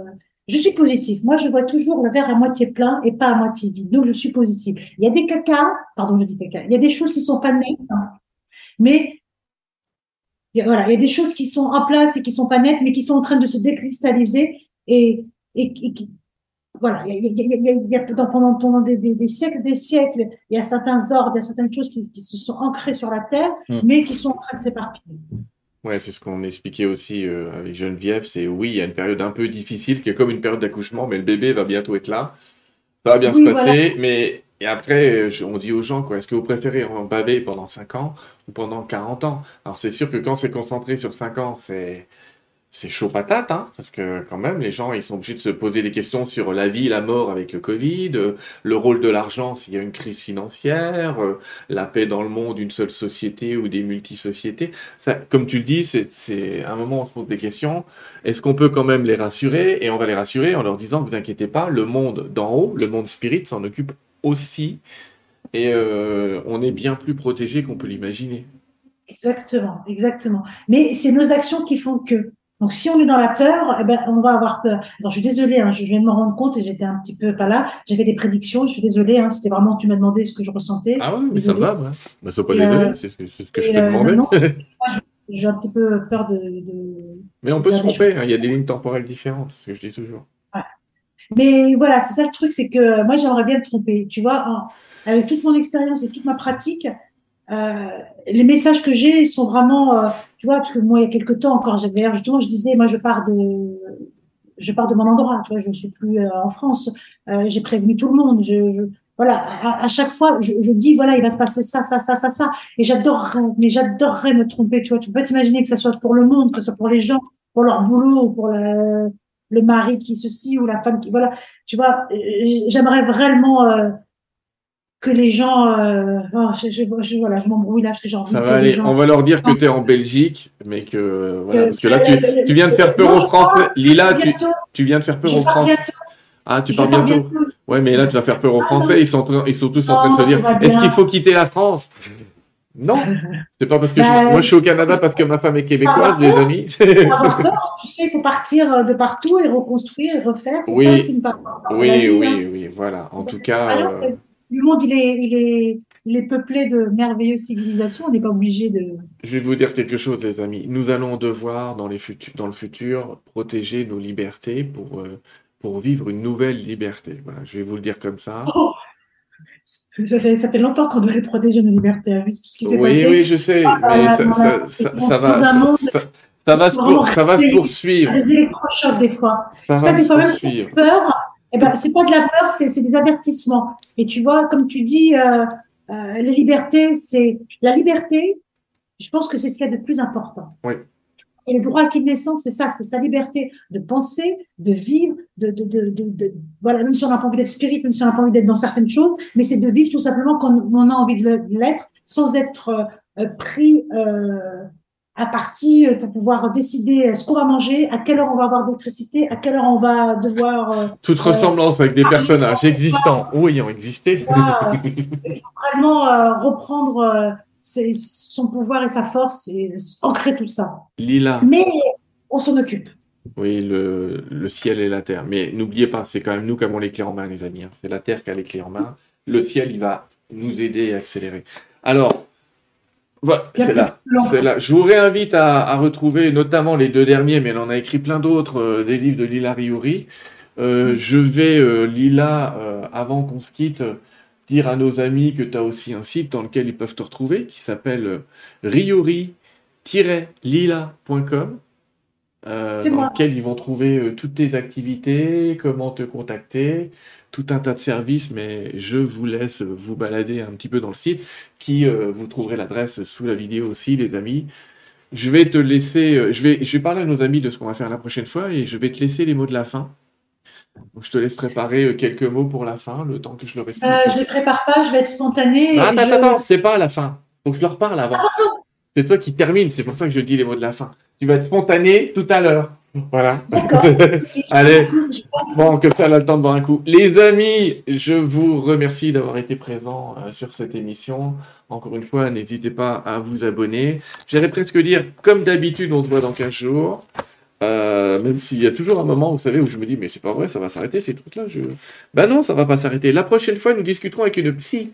je suis positive. Moi, je vois toujours le verre à moitié plein et pas à moitié vide. Donc je suis positive. Il y a des caca, pardon, je dis caca. Il y a des choses qui sont pas nettes, hein. mais il y a, voilà, il y a des choses qui sont en place et qui sont pas nettes, mais qui sont en train de se décristalliser et, et, et qui, voilà, il y a, il y a, il y a pendant, pendant des, des, des, siècles, des siècles, il y a certains ordres, il y a certaines choses qui, qui se sont ancrées sur la terre, mm. mais qui sont en train de s'éparpiller. Ouais, c'est ce qu'on expliquait aussi euh, avec Geneviève. C'est oui, il y a une période un peu difficile qui est comme une période d'accouchement, mais le bébé va bientôt être là. Ça va bien oui, se passer, voilà. mais et après, on dit aux gens, quoi, est-ce que vous préférez en baver pendant 5 ans ou pendant 40 ans? Alors c'est sûr que quand c'est concentré sur 5 ans, c'est c'est chaud patate, hein, parce que quand même, les gens, ils sont obligés de se poser des questions sur la vie, la mort avec le Covid, euh, le rôle de l'argent s'il y a une crise financière, euh, la paix dans le monde, une seule société ou des multisociétés. Ça, comme tu le dis, c'est un moment on se pose des questions. Est-ce qu'on peut quand même les rassurer? Et on va les rassurer en leur disant, vous inquiétez pas, le monde d'en haut, le monde spirit s'en occupe aussi. Et euh, on est bien plus protégé qu'on peut l'imaginer. Exactement, exactement. Mais c'est nos actions qui font que. Donc, si on est dans la peur, eh ben, on va avoir peur. Alors, je suis désolée, hein, je viens de me rendre compte et j'étais un petit peu pas là. J'avais des prédictions, je suis désolée. Hein, C'était vraiment, tu m'as demandé ce que je ressentais. Ah oui, mais ça va. Ouais. Bah, sois pas désolée, euh, c'est ce que, je te euh, demandais. Non, j'ai un petit peu peur de. de mais on peut se tromper, hein, il y a des lignes temporelles différentes, c'est ce que je dis toujours. Ouais. Mais voilà, c'est ça le truc, c'est que moi, j'aimerais bien me tromper. Tu vois, avec toute mon expérience et toute ma pratique, les messages que j'ai sont vraiment, euh, tu vois, parce que moi, il y a quelques temps encore, j'avais justement, je disais, moi, je pars de, je pars de mon endroit, tu vois, je suis plus euh, en France. Euh, j'ai prévenu tout le monde. Je, voilà, à, chaque fois, je, je, dis, voilà, il va se passer ça, ça, ça, ça, ça. Et j'adorerais, mais j'adorerais me tromper, tu vois. Tu peux t'imaginer que ça soit pour le monde, que ce soit pour les gens, pour leur boulot, pour la, le mari qui ceci ou la femme qui voilà. Tu vois, j'aimerais vraiment que les gens. Euh, oh, je, je, voilà, je m'embrouille là parce que j'ai envie Ça va aller. On va leur dire que tu es en Belgique, mais que. Voilà, parce que là, tu, tu viens de faire peur aux Français. Lila, tu, tu viens de faire peur aux Français. Ah, tu pars bientôt. Ouais, mais là, tu vas faire peur aux Français. Ils sont, ils sont tous en train de se dire est-ce qu'il faut quitter la France? Non, c'est pas parce que moi je suis au Canada parce que ma femme est québécoise, les amis. tu sais, il faut partir de partout et reconstruire et refaire. Oui, ça, une oui, oui, hein. oui, voilà. En tout cas, le monde, il est, il est, il est peuplé de merveilleuses civilisations. On n'est pas obligé de. Je vais vous dire quelque chose, les amis. Nous allons devoir, dans, les dans le futur, protéger nos libertés pour, euh, pour vivre une nouvelle liberté. Voilà, je vais vous le dire comme ça. Oh ça, fait, ça fait longtemps qu'on doit les protéger nos libertés, hein, vu ce qui s'est oui, passé. Oui, je sais, ah, mais ça, ça, ça, ça, va. Ça, va, se, ça va se poursuivre. Électrochocs des fois. Ça va se poursuivre. Peur, eh ben, c'est pas de la peur, c'est des avertissements. Et tu vois, comme tu dis, euh, euh, les libertés, c'est la liberté. Je pense que c'est ce qu'il y a de plus important. Oui. Et le droit à la naissance, c'est ça, c'est sa liberté de penser, de vivre, de, de, de, de, voilà, même si on n'a pas envie d'être spirit, même si on n'a pas envie d'être dans certaines choses, mais c'est de vivre tout simplement comme on a envie de l'être, sans être euh, pris à partie euh, pour pouvoir décider euh, ce qu'on va manger, à quelle heure on va avoir d'électricité, à quelle heure on va devoir. Euh, Toute ressemblance avec des personnages existants ou ayant existé. vraiment reprendre son pouvoir et sa force et ancrer tout ça. Lila. Mais on s'en occupe. Oui, le, le, ciel et la terre. Mais n'oubliez pas, c'est quand même nous qui avons les clés en main, les amis. Hein. C'est la terre qui a les clés en main. Le ciel, il va nous aider à accélérer. Alors, voilà, c'est là, c'est là. Je vous réinvite à, à, retrouver notamment les deux derniers, mais elle en a écrit plein d'autres, euh, des livres de Lila Riori. Euh, je vais, euh, Lila, euh, avant qu'on se quitte, dire à nos amis que tu as aussi un site dans lequel ils peuvent te retrouver, qui s'appelle riori-lila.com. Euh, dans lequel ils vont trouver toutes tes activités, comment te contacter, tout un tas de services, mais je vous laisse vous balader un petit peu dans le site, qui euh, vous trouverez l'adresse sous la vidéo aussi, les amis. Je vais te laisser, euh, je vais, je vais parler à nos amis de ce qu'on va faire la prochaine fois et je vais te laisser les mots de la fin. Donc, je te laisse préparer euh, quelques mots pour la fin, le temps que je le explique. je ne prépare pas, je vais être spontané. attends, attends, attends, c'est pas la fin. Que je leur parle avant. Ah, c'est toi qui termine, c'est pour ça que je dis les mots de la fin. Tu vas être spontané tout à l'heure. Voilà. Allez. Bon, comme ça, on a le temps de boire un coup. Les amis, je vous remercie d'avoir été présents euh, sur cette émission. Encore une fois, n'hésitez pas à vous abonner. J'allais presque dire, comme d'habitude, on se voit dans 15 jours. Euh, même s'il y a toujours un moment, vous savez, où je me dis, mais c'est pas vrai, ça va s'arrêter ces trucs-là. Je... Ben non, ça va pas s'arrêter. La prochaine fois, nous discuterons avec une psy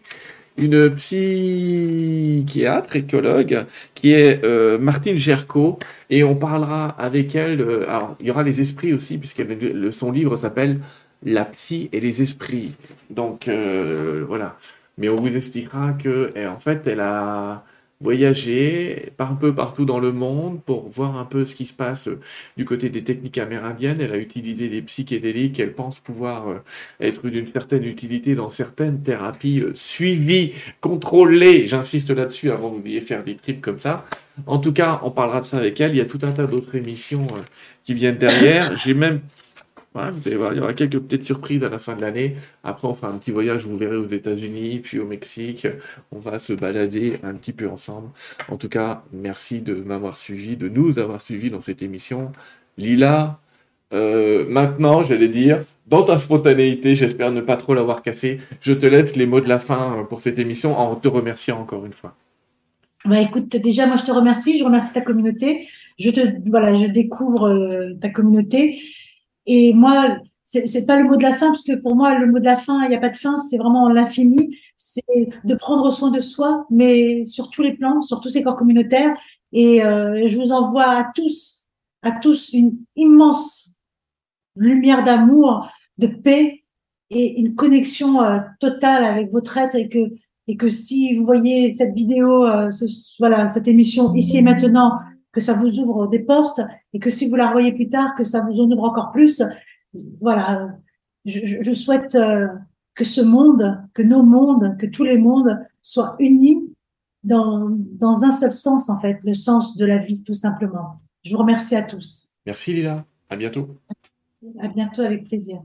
une psychiatre, écologue, qui est euh, Martine Gerco, et on parlera avec elle. Euh, alors, il y aura les esprits aussi, puisque son livre s'appelle La psy et les esprits. Donc, euh, voilà. Mais on vous expliquera que, en fait, elle a voyager un peu partout dans le monde pour voir un peu ce qui se passe euh, du côté des techniques amérindiennes. Elle a utilisé des psychédéliques qu'elle pense pouvoir euh, être d'une certaine utilité dans certaines thérapies euh, suivies, contrôlées. J'insiste là-dessus avant que vous faire des trips comme ça. En tout cas, on parlera de ça avec elle. Il y a tout un tas d'autres émissions qui viennent derrière. J'ai même vous allez voir, il y aura quelques petites surprises à la fin de l'année. Après, on fera un petit voyage, vous verrez, aux États-Unis, puis au Mexique. On va se balader un petit peu ensemble. En tout cas, merci de m'avoir suivi, de nous avoir suivis dans cette émission. Lila, euh, maintenant, j'allais dire, dans ta spontanéité, j'espère ne pas trop l'avoir cassé. Je te laisse les mots de la fin pour cette émission en te remerciant encore une fois. Bah, écoute, déjà, moi, je te remercie. Je remercie ta communauté. Je voilà, je découvre euh, ta communauté. Et moi, c'est pas le mot de la fin, parce que pour moi, le mot de la fin, il n'y a pas de fin, c'est vraiment l'infini. C'est de prendre soin de soi, mais sur tous les plans, sur tous ces corps communautaires. Et euh, je vous envoie à tous, à tous une immense lumière d'amour, de paix et une connexion euh, totale avec votre être et que et que si vous voyez cette vidéo, euh, voilà, cette émission ici et maintenant, que ça vous ouvre des portes et que si vous la revoyez plus tard, que ça vous en ouvre encore plus. Voilà, je, souhaite euh, que ce monde, que nos mondes, que tous les mondes soient unis dans, dans un seul sens, en fait, le sens de la vie, tout simplement. Je vous remercie à tous. Merci Lila, à bientôt. À bientôt avec plaisir.